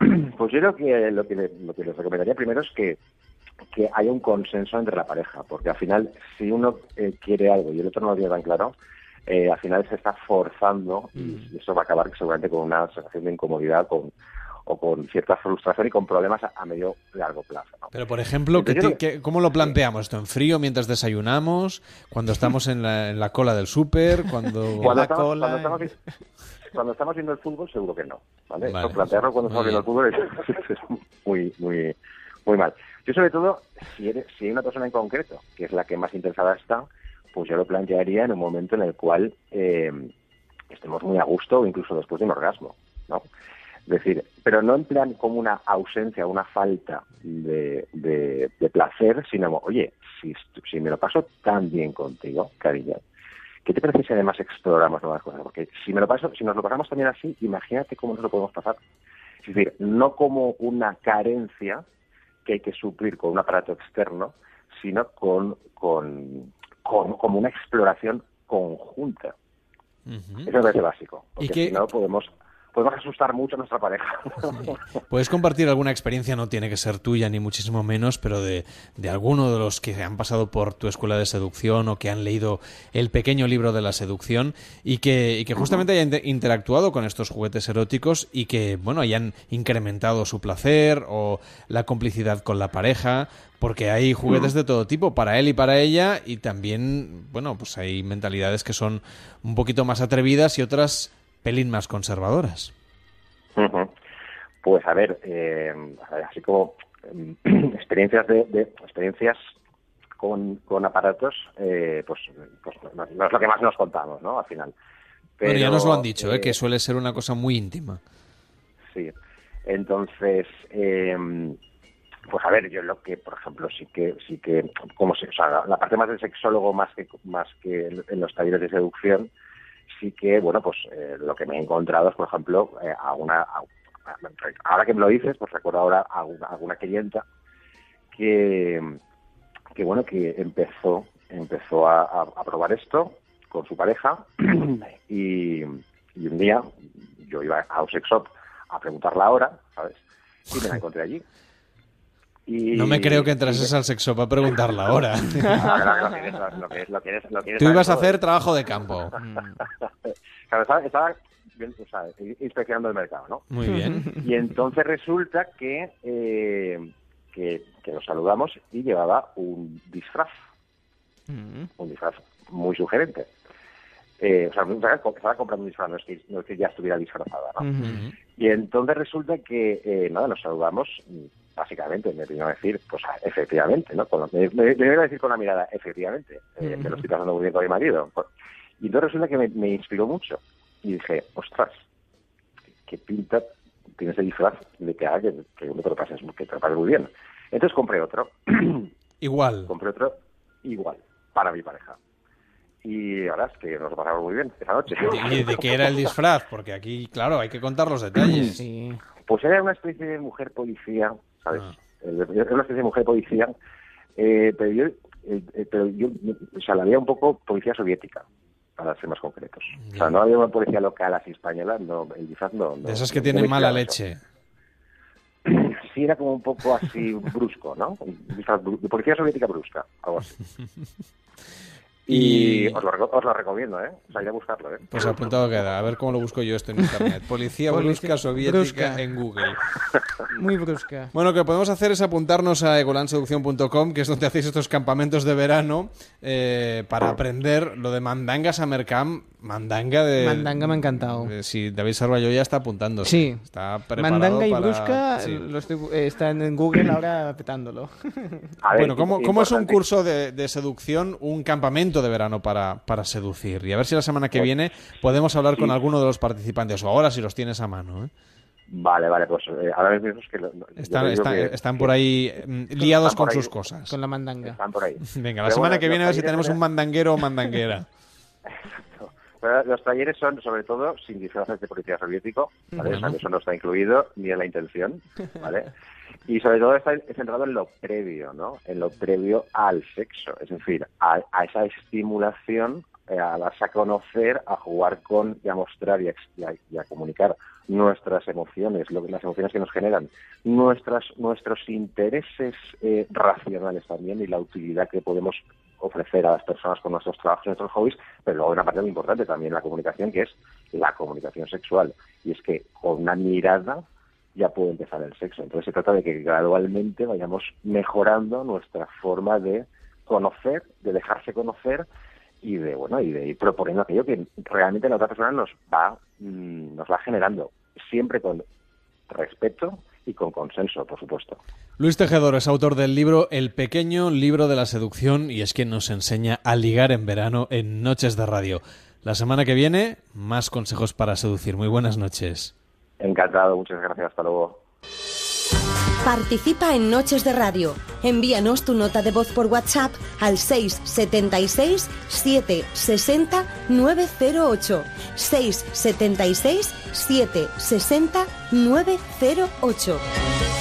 Pues yo creo que lo que, lo que les recomendaría primero es que, que haya un consenso entre la pareja, porque al final, si uno eh, quiere algo y el otro no lo tiene tan claro, eh, al final se está forzando y eso va a acabar seguramente con una sensación de incomodidad con, o con cierta frustración y con problemas a, a medio largo plazo. ¿no? Pero, por ejemplo, ¿qué qué- ¿cómo lo planteamos esto? ¿En frío mientras desayunamos? ¿Cuando estamos en la, en la cola del súper? Cuando... Cuando estamos, cuando, estamos, cuando estamos viendo el fútbol, seguro que no. ¿Vale? Vale. Eso, plantearlo cuando estamos viendo el fútbol es, es muy, muy, muy mal. Yo, sobre todo, si, eres, si hay una persona en concreto, que es la que más interesada está, pues yo lo plantearía en un momento en el cual eh, estemos muy a gusto o incluso después de un orgasmo. ¿no? Es decir, pero no en plan como una ausencia, una falta de, de- de placer, sino, oye, si, si me lo paso tan bien contigo, cariño, ¿qué te parece si además exploramos nuevas cosas? Porque si me lo paso, si nos lo pasamos también así, imagínate cómo nos lo podemos pasar. Es decir, no como una carencia que hay que suplir con un aparato externo, sino con, con, con- como una exploración conjunta. Eso me parece básico. Porque ¿Y qué- si no podemos, podemos asustar mucho a nuestra pareja. ¿Puedes compartir alguna experiencia? No tiene que ser tuya, ni muchísimo menos, pero de, de alguno de los que han pasado por tu escuela de seducción o que han leído el pequeño libro de la seducción y que, y que justamente hayan inter- interactuado con estos juguetes eróticos y que, bueno, hayan incrementado su placer o la complicidad con la pareja, porque hay juguetes de todo tipo, para él y para ella, y también, bueno, pues hay mentalidades que son un poquito más atrevidas y otras pelín más conservadoras. Pues a ver, eh, así como em, experiencias de, de- experiencias con, con aparatos, eh, pues, pues no, no es lo que más nos contamos, ¿no? Al final. bueno, ya Pero, nos lo han dicho, ¿eh? eh, que suele ser una cosa muy íntima. Sí. Entonces, eh, pues a ver, yo lo que, por ejemplo, sí que, sí que, como se, o sea, la, parte más del sexólogo más que, más que en los talleres de seducción, sí que, bueno, pues eh, lo que me he encontrado es, por ejemplo, eh, ahora que me lo dices, pues recuerdo ahora a una, a una clienta que, que bueno, que empezó, empezó a, a- a probar esto con su pareja y, y un día yo iba a un sex shop a preguntar la hora, ¿sabes? Y me la encontré allí. Y, No me creo que entrases al sexo para preguntar la hora. Ah, claro, lo quieres- lo quieres- lo quieres- lo quieres Tú ibas a hacer trabajo de campo. Claro, estaba, estaba bien, o sea, inspeccionando el mercado, ¿no? Muy bien. Y entonces resulta que, eh, que, que nos saludamos y llevaba un disfraz, un disfraz muy sugerente. Eh, o sea, estaba estaba comprando un disfraz, no es que, no es que ya estuviera disfrazada, ¿no? Y entonces resulta que, eh, nada, nos saludamos, mm, básicamente, me vino a decir, pues efectivamente, ¿no? Con me, me, me vino a decir con la mirada, efectivamente, eh, me lo estoy pasando muy bien con mi marido. Y entonces resulta que me, me inspiró mucho. Y dije, ostras, qué pinta tiene ese disfraz de que haga que, que uno te lo pases, que te lo pases muy bien. Entonces compré otro. Igual. compré otro igual, para mi pareja. Y ahora es que nos lo pasamos muy bien esa noche. ¿Y de qué era el disfraz? Porque aquí, claro, hay que contar los detalles. Pues era una especie de mujer policía, ¿sabes? Eh, Era una especie de mujer policía, eh, pero yo, eh, eh, pero yo, o sea, la veía un poco policía soviética, para ser más concretos. O sea, no había una policía local así española, no, el disfraz no. no- De esas que no tienen mala eso. leche. sí era como un poco así brusco, ¿no? De policía soviética brusca, algo así. Y, Y- os, lo, reco- os lo recomiendo, ¿eh? O sea, ir a buscarlo, ¿eh? Pues apuntado queda. A ver cómo lo busco yo esto en internet. Policía brusca soviética brusca. en Google. Muy brusca. Bueno, lo que podemos hacer es apuntarnos a egolanseducción.com, que es donde hacéis estos campamentos de verano, eh, para aprender lo de Mandanga Summer Camp. Mandanga de... Mandanga me ha encantado. Eh, sí, David Sarballo ya está apuntando. Sí. Está preparado Mandanga y para- brusca sí. lo estoy, eh, están en Google ahora petándolo. Bueno, ¿cómo, cómo es un curso de, de seducción, un campamento de verano para, para seducir? Y a ver si la semana que Pues, viene podemos hablar con sí. alguno de los participantes, o ahora si los tienes a mano. ¿eh? Vale, vale, pues eh, ahora mismo es que... lo- Están, están- que- están que- por ahí mm, liados con ahí. sus cosas. Con la mandanga. Están por ahí. Venga, la Pero semana bueno, que viene a ver si los tenemos un talleres- mandanguero o mandanguera. Pero los talleres son, sobre todo, sin disfraces de policía soviético, ¿vale? Bueno. O sea, que eso no está incluido ni en la intención, ¿vale? Y sobre todo está centrado en lo previo, ¿no? En lo previo al sexo, es decir, a, a esa estimulación, eh, a darse a conocer, a jugar con y a mostrar y a, y y a comunicar nuestras emociones, lo que, las emociones que nos generan, nuestras, nuestros intereses eh, racionales también y la utilidad que podemos ofrecer a las personas con nuestros trabajos y nuestros hobbies, pero luego una parte muy importante también la comunicación, que es la comunicación sexual. Y es que con una mirada ya puede empezar el sexo. Entonces se trata de que gradualmente vayamos mejorando nuestra forma de conocer, de dejarse conocer y de bueno y de ir proponiendo aquello que realmente la otra persona nos va mm, nos va generando siempre con respeto y con consenso, por supuesto. Luis Tejedor es autor del libro El pequeño libro de la seducción y es quien nos enseña a ligar en verano en Noches de Radio. La semana que viene, más consejos para seducir. Muy buenas noches. Encantado, muchas gracias, hasta luego. Participa en Noches de Radio. Envíanos tu nota de voz por WhatsApp al 676 760 908. 676 760 908.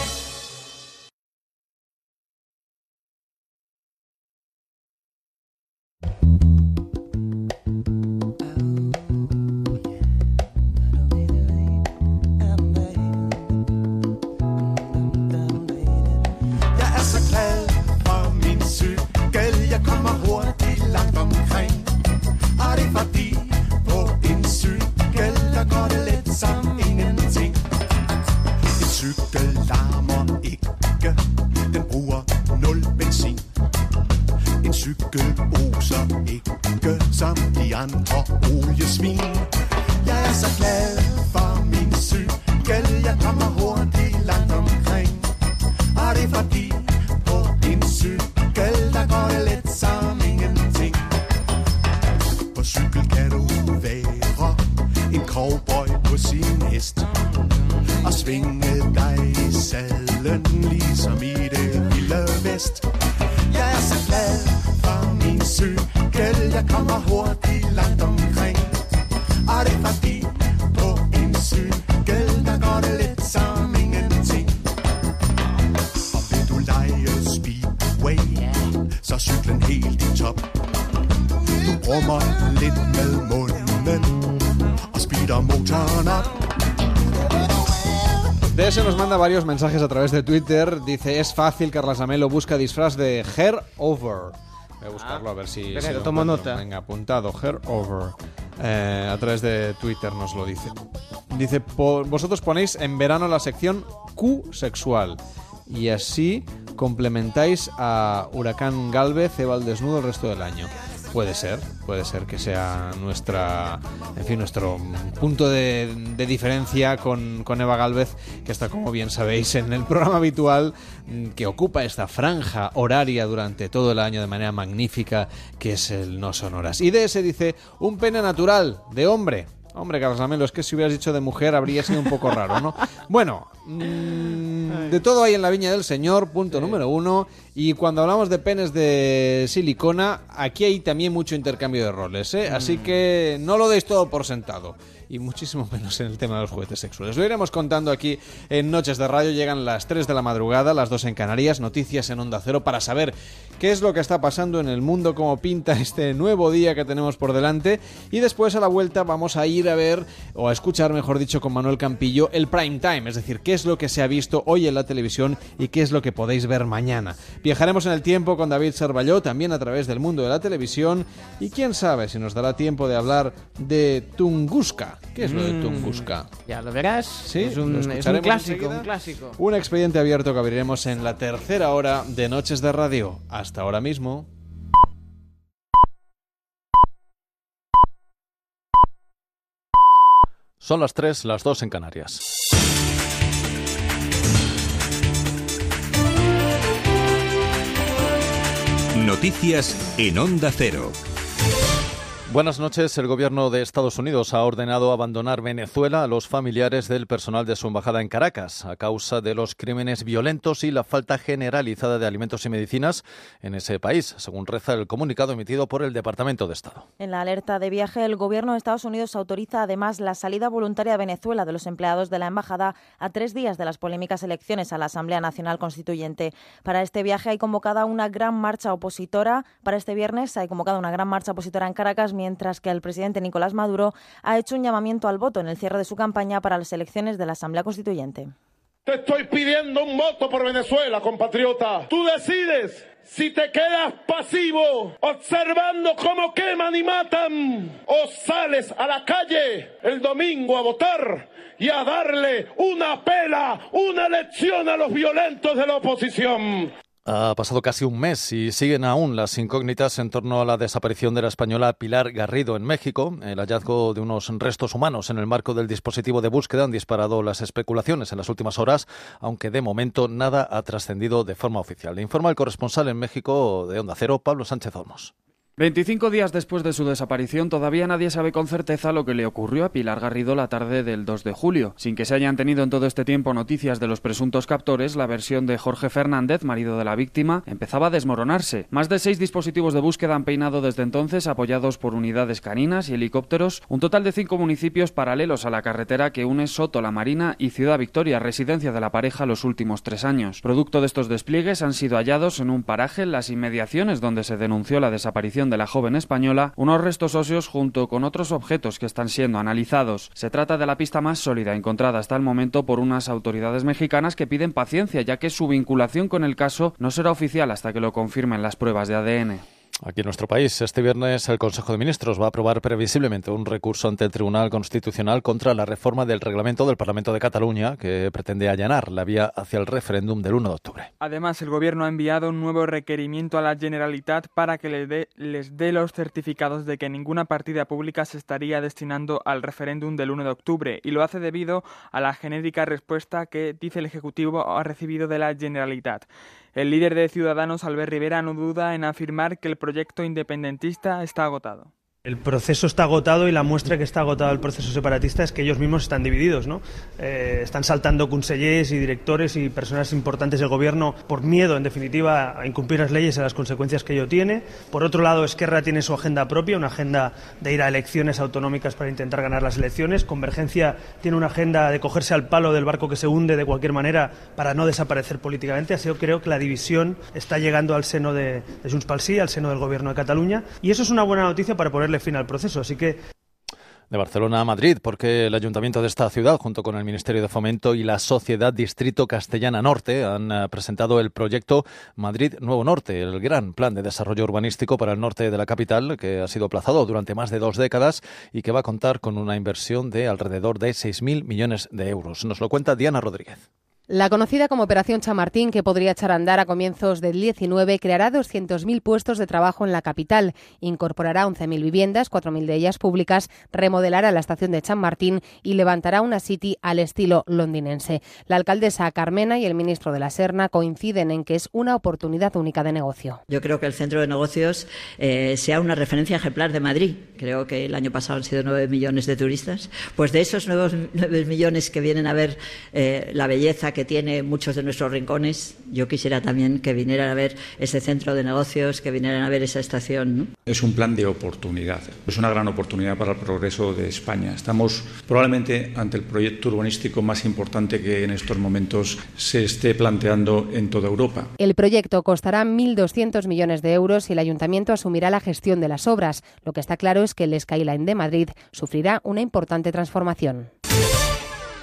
Varios mensajes a través de Twitter. Dice, es fácil, Carlas Amelo busca disfraz de hair over. Voy a buscarlo a ver si... espera, si lo tomo encuentro. nota. Venga, apuntado, hair over. Eh, a través de Twitter nos lo dice. Dice, "Po- vosotros ponéis en verano la sección Q sexual. Y así complementáis a Huracán Galvez, Eva al desnudo el resto del año. Puede ser, puede ser que sea nuestra, en fin, nuestro punto de, de diferencia con, con Eva Galvez, que está, como bien sabéis, en el programa habitual mm, que ocupa esta franja horaria durante todo el año de manera magnífica, que es el No Sonoras. Y de ese dice, un pene natural, de hombre. Hombre, Carlos Lamelo, es que si hubieras dicho de mujer habría sido un poco raro, ¿no? Bueno, mm, de todo hay en la viña del Señor, punto número uno. Y cuando hablamos de penes de silicona, aquí hay también mucho intercambio de roles, ¿eh? Así que no lo deis todo por sentado. Y muchísimo menos en el tema de los juguetes sexuales. Lo iremos contando aquí en Noches de Radio. Llegan las 3 de la madrugada, las 2 en Canarias, noticias en Onda Cero para saber qué es lo que está pasando en el mundo, cómo pinta este nuevo día que tenemos por delante. Y después a la vuelta vamos a ir a ver, o a escuchar, mejor dicho, con Manuel Campillo, el prime time. Es decir, qué es lo que se ha visto hoy en la televisión y qué es lo que podéis ver mañana. Viajaremos en el tiempo con David Sarballó, también a través del mundo de la televisión. Y quién sabe si nos dará tiempo de hablar de Tunguska. ¿Qué es lo de Mm, Tunguska? Ya lo verás. Sí, es un, es clásico, un clásico. Un expediente abierto que abriremos en la tercera hora de Noches de Radio. Hasta ahora mismo. Son las 3, las 2 en Canarias. Noticias en Onda Cero. Buenas noches. El gobierno de Estados Unidos ha ordenado abandonar Venezuela a los familiares del personal de su embajada en Caracas a causa de los crímenes violentos y la falta generalizada de alimentos y medicinas en ese país, según reza el comunicado emitido por el Departamento de Estado. En la alerta de viaje, el gobierno de Estados Unidos autoriza además la salida voluntaria de Venezuela de los empleados de la embajada a tres días de las polémicas elecciones a la Asamblea Nacional Constituyente. Para este viaje hay convocada una gran marcha opositora. Para este viernes hay convocada una gran marcha opositora en Caracas, mientras que el presidente Nicolás Maduro ha hecho un llamamiento al voto en el cierre de su campaña para las elecciones de la Asamblea Constituyente. Te estoy pidiendo un voto por Venezuela, compatriota. Tú decides si te quedas pasivo observando cómo queman y matan o sales a la calle el domingo a votar y a darle una pela, una lección a los violentos de la oposición. Ha pasado casi un mes y siguen aún las incógnitas en torno a la desaparición de la española Pilar Garrido en México. El hallazgo de unos restos humanos en el marco del dispositivo de búsqueda han disparado las especulaciones en las últimas horas, aunque de momento nada ha trascendido de forma oficial. Le informa el corresponsal en México de Onda Cero, Pablo Sánchez Olmos. 25 días después de su desaparición, todavía nadie sabe con certeza lo que le ocurrió a Pilar Garrido la tarde del 2 de julio. Sin que se hayan tenido en todo este tiempo noticias de los presuntos captores, la versión de Jorge Fernández, marido de la víctima, empezaba a desmoronarse. Más de seis dispositivos de búsqueda han peinado desde entonces, apoyados por unidades caninas y helicópteros, un total de cinco municipios paralelos a la carretera que une Soto, La Marina y Ciudad Victoria, residencia de la pareja los últimos tres años. Producto de estos despliegues han sido hallados en un paraje en las inmediaciones donde se denunció la desaparición de la joven española unos restos óseos junto con otros objetos que están siendo analizados. Se trata de la pista más sólida encontrada hasta el momento por unas autoridades mexicanas que piden paciencia ya que su vinculación con el caso no será oficial hasta que lo confirmen las pruebas de ADN. Aquí en nuestro país, este viernes el Consejo de Ministros va a aprobar previsiblemente un recurso ante el Tribunal Constitucional contra la reforma del reglamento del Parlamento de Cataluña que pretende allanar la vía hacia el referéndum del 1 de octubre. Además, el Gobierno ha enviado un nuevo requerimiento a la Generalitat para que les dé los certificados de que ninguna partida pública se estaría destinando al referéndum del 1 de octubre y lo hace debido a la genérica respuesta que, dice el Ejecutivo, ha recibido de la Generalitat. El líder de Ciudadanos, Albert Rivera, no duda en afirmar que el proyecto independentista está agotado. El proceso está agotado y la muestra que está agotado el proceso separatista es que ellos mismos están divididos, ¿no? Eh, están saltando consellers y directores y personas importantes del gobierno por miedo, en definitiva, a incumplir las leyes y las consecuencias que ello tiene. Por otro lado, Esquerra tiene su agenda propia, una agenda de ir a elecciones autonómicas para intentar ganar las elecciones. Convergencia tiene una agenda de cogerse al palo del barco que se hunde de cualquier manera para no desaparecer políticamente. Así que creo que la división está llegando al seno de, de Junts pel Sí, al seno del gobierno de Cataluña. Y eso es una buena noticia para ponerle proceso. Así que De Barcelona a Madrid, porque el ayuntamiento de esta ciudad, junto con el Ministerio de Fomento y la Sociedad Distrito Castellana Norte, han eh, presentado el proyecto Madrid Nuevo Norte, el gran plan de desarrollo urbanístico para el norte de la capital, que ha sido aplazado durante más de dos décadas y que va a contar con una inversión de alrededor de 6.000 millones de euros. Nos lo cuenta Diana Rodríguez. La conocida como Operación Chamartín, que podría echar a andar a comienzos del 19, creará 200.000 puestos de trabajo en la capital, incorporará 11.000 viviendas, 4.000 de ellas públicas, remodelará la estación de Chamartín y levantará una city al estilo londinense. La alcaldesa Carmena y el ministro de la Serna coinciden en que es una oportunidad única de negocio. Yo creo que el centro de negocios eh, sea una referencia ejemplar de Madrid. Creo que el año pasado han sido nueve millones de turistas. Pues de esos nuevos nueve millones que vienen a ver eh, la belleza que tiene muchos de nuestros rincones. Yo quisiera también que vinieran a ver ese centro de negocios, que vinieran a ver esa estación. ¿no? Es un plan de oportunidad, es una gran oportunidad para el progreso de España. Estamos probablemente ante el proyecto urbanístico más importante que en estos momentos se esté planteando en toda Europa. El proyecto costará 1.200 millones de euros y el ayuntamiento asumirá la gestión de las obras. Lo que está claro es que el Skyline de Madrid sufrirá una importante transformación.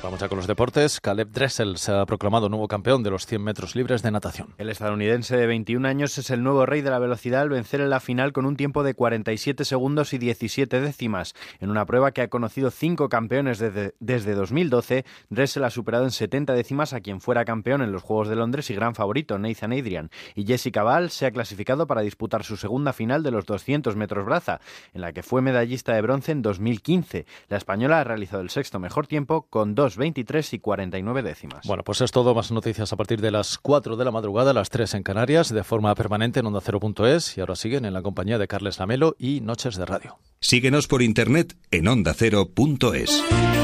Vamos ya con los deportes. Caleb Dressel se ha proclamado nuevo campeón de los 100 metros libres de natación. El estadounidense de 21 años es el nuevo rey de la velocidad al vencer en la final con un tiempo de 47 segundos y 17 décimas. En una prueba que ha conocido cinco campeones desde, desde 2012, Dressel ha superado en 70 décimas a quien fuera campeón en los Juegos de Londres y gran favorito, Nathan Adrian. Y Jessica Ball se ha clasificado para disputar su segunda final de los 200 metros braza, en la que fue medallista de bronce en 2015. La española ha realizado el sexto mejor tiempo con 2.23 y 49 décimas. Bueno, pues es todo. Más noticias a partir de las 4 de la madrugada, las 3 en Canarias, de forma permanente en onda0.es. Y ahora siguen en la compañía de Carles Lamelo y Noches de Radio. Síguenos por internet en ondacero.es.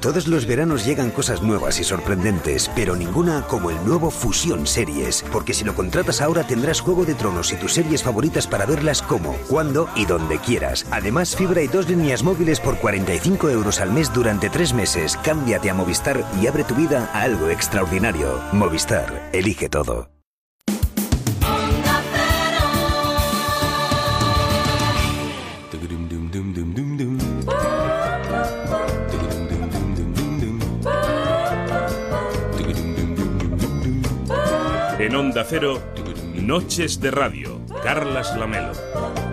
Todos los veranos llegan cosas nuevas y sorprendentes, pero ninguna como el nuevo Fusión Series, porque si lo contratas ahora tendrás Juego de Tronos y tus series favoritas para verlas como, cuando y donde quieras. Además, fibra y dos líneas móviles por 45 euros al mes durante tres meses. Cámbiate a Movistar y abre tu vida a algo extraordinario. Movistar, elige todo. Cero, Noches de Radio, Carlas Lamelo.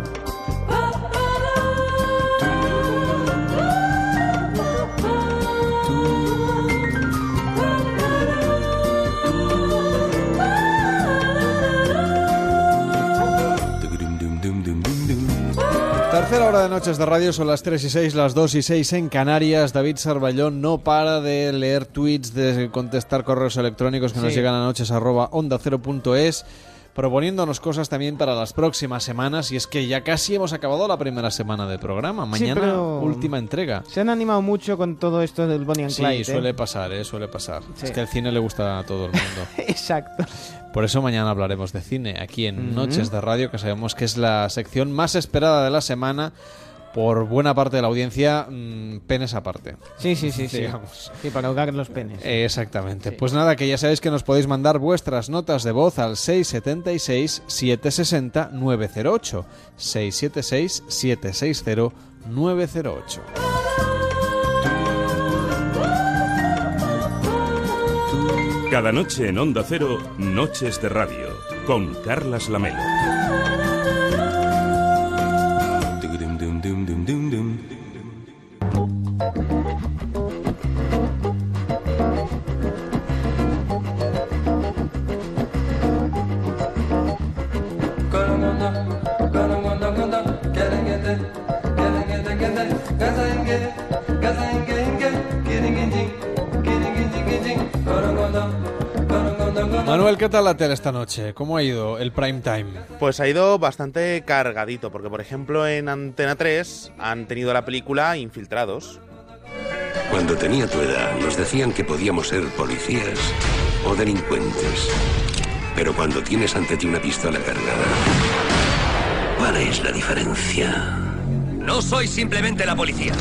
Tercera hora de Noches de Radio, son las 3 y 6, las 2 y 6 en Canarias. David Sarballón no para de leer tweets, de contestar correos electrónicos que nos Sí. llegan a noches arroba onda cero punto es, proponiéndonos cosas también para las próximas semanas. Y es que ya casi hemos acabado la primera semana de programa. Sí, Mañana, pero- última entrega. Se han animado mucho con todo esto del Bonnie and Sí, Clyde. ¿eh? suele pasar, ¿eh? suele pasar. Sí. Es que el cine le gusta a todo el mundo. Exacto. Por eso mañana hablaremos de cine aquí en Ujú. Noches de Radio, que sabemos que es la sección más esperada de la semana por buena parte de la audiencia, mm, penes aparte. Sí, sí, sí, sí. Digamos. Sí, para ahogar los penes. Eh, Exactamente. Pues nada, que ya sabéis que nos podéis mandar vuestras notas de voz al 676-760-908. 676-760-908. Cada noche en Onda Cero, Noches de Radio, con Carlas Lamelo. Manuel, ¿qué tal la tele esta noche? ¿Cómo ha ido el prime time? Pues ha ido bastante cargadito, porque por ejemplo en Antena 3 han tenido la película Infiltrados. Cuando tenía tu edad, nos decían que podíamos ser policías o delincuentes. Pero cuando tienes ante ti una pistola cargada, ¿cuál es la diferencia? No sois simplemente la policía.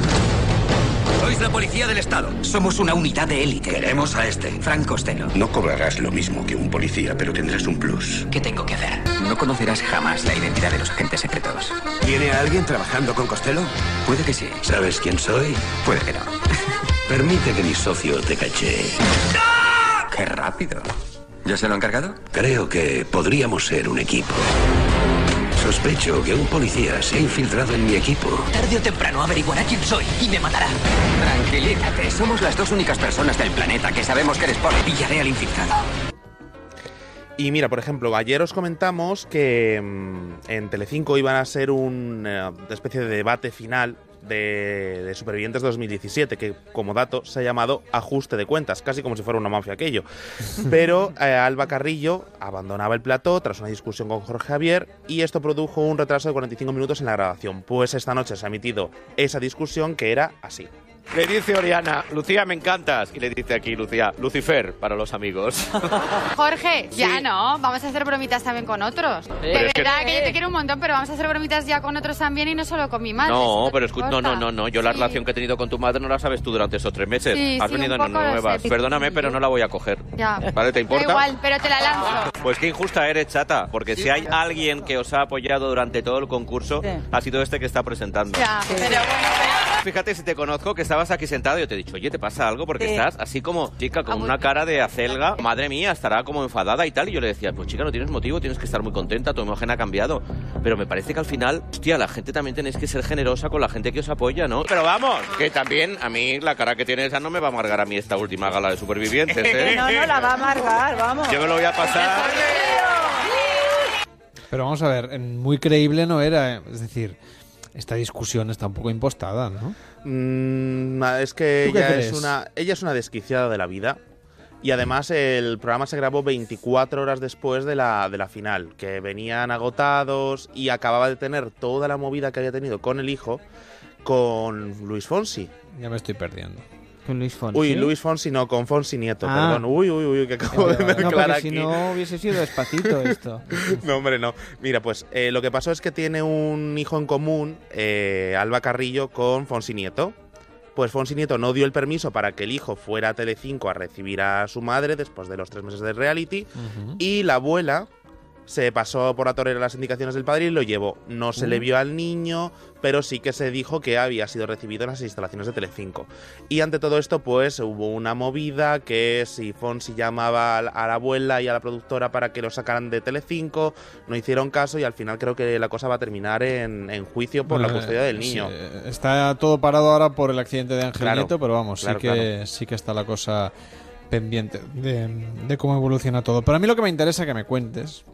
Sois la policía del Estado. Somos una unidad de élite. Queremos a este, Frank Costello. No cobrarás lo mismo que un policía, pero tendrás un plus. ¿Qué tengo que hacer? No conocerás jamás la identidad de los agentes secretos. ¿Tiene a alguien trabajando con Costello? Puede que sí. ¿Sabes quién soy? Puede que no. Permite que mi socio te caché. ¡Qué rápido! ¿Ya se lo han cargado? Creo que podríamos ser un equipo. Sospecho que un policía se ha infiltrado en mi equipo. Tarde o temprano averiguará quién soy y me matará. Tranquilízate, somos las dos únicas personas del planeta que sabemos que eres poli. Pillaré al infiltrado. Y mira, por ejemplo, ayer os comentamos que mm, en Telecinco iban a ser una especie de debate final de, de Supervivientes 2017, que como dato se ha llamado Ajuste de Cuentas, casi como si fuera una mafia aquello. Pero eh, Alba Carrillo abandonaba el plató tras una discusión con Jorge Javier y esto produjo un retraso de 45 minutos en la grabación. Pues esta noche se ha emitido esa discusión que era así. Le dice Oriana, Lucía, me encantas. Y le dice aquí, Lucía, Lucifer para los amigos. Jorge, ya no, vamos a hacer bromitas también con otros. de Pero es que- verdad que... yo te quiero un montón, pero vamos a hacer bromitas ya con otros también y no solo con mi madre. No, pero te escu- no, no, no, no. Yo la Sí. relación que he tenido con tu madre no la sabes tú durante esos tres meses. Sí, Has sí, venido en nuevas. sé. Perdóname, pero no la voy a coger. Ya. ¿Vale? ¿Te importa? Da igual, pero te la lanzo. Pues qué injusta eres, chata, porque si hay alguien que os ha apoyado durante todo el concurso, ha sido este que está presentando. Ya, pero bueno. Fíjate si te conozco que estabas aquí sentado y yo te he dicho, oye, ¿te pasa algo? Porque Sí. estás así como, chica, con una cara de acelga. Madre mía, estará como enfadada y tal. Y yo le decía, pues chica, no tienes motivo, tienes que estar muy contenta, tu imagen ha cambiado. Pero me parece que al final, hostia, la gente también tenéis que ser generosa con la gente que os apoya, ¿no? Pero vamos, que también a mí la cara que tiene esa no me va a amargar a mí esta última gala de supervivientes, ¿eh? No, no la va a amargar, vamos. Yo me lo voy a pasar. Pero vamos a ver, muy creíble no era. eh, Es decir, esta discusión está un poco impostada, ¿no? Mm, es que ¿Tú qué ella es, una, ella es una desquiciada de la vida. Y además el programa se grabó 24 horas después de la, de la final, que venían agotados y acababa de tener toda la movida que había tenido con el hijo, con Luis Fonsi. Ya me estoy perdiendo. Con Luis Fonsi. Uy, Luis Fonsi no, con Fonsi Nieto, Ah. perdón. Uy, uy, uy, que acabo de No, mezclar porque aquí. si no hubiese sido despacito esto. No, hombre, no. Mira, pues eh, lo que pasó es que tiene un hijo en común, eh, Alba Carrillo, con Fonsi Nieto. Pues Fonsi Nieto no dio el permiso para que el hijo fuera a Telecinco a recibir a su madre después de los tres meses de reality. Y la abuela se pasó por la torera las indicaciones del padre y lo llevó. No se le Uh. vio al niño, pero sí que se dijo que había sido recibido en las instalaciones de Telecinco. Y ante todo esto, pues hubo una movida que si Fonsi llamaba a la abuela y a la productora para que lo sacaran de Telecinco, no hicieron caso y al final creo que la cosa va a terminar en, en juicio por la Bueno, custodia del niño. eh, está todo parado ahora por el accidente de Ángel Claro, Nieto, pero vamos, claro, sí, que, claro. sí que está la cosa pendiente de, de cómo evoluciona todo. Pero a mí lo que me interesa que me cuentes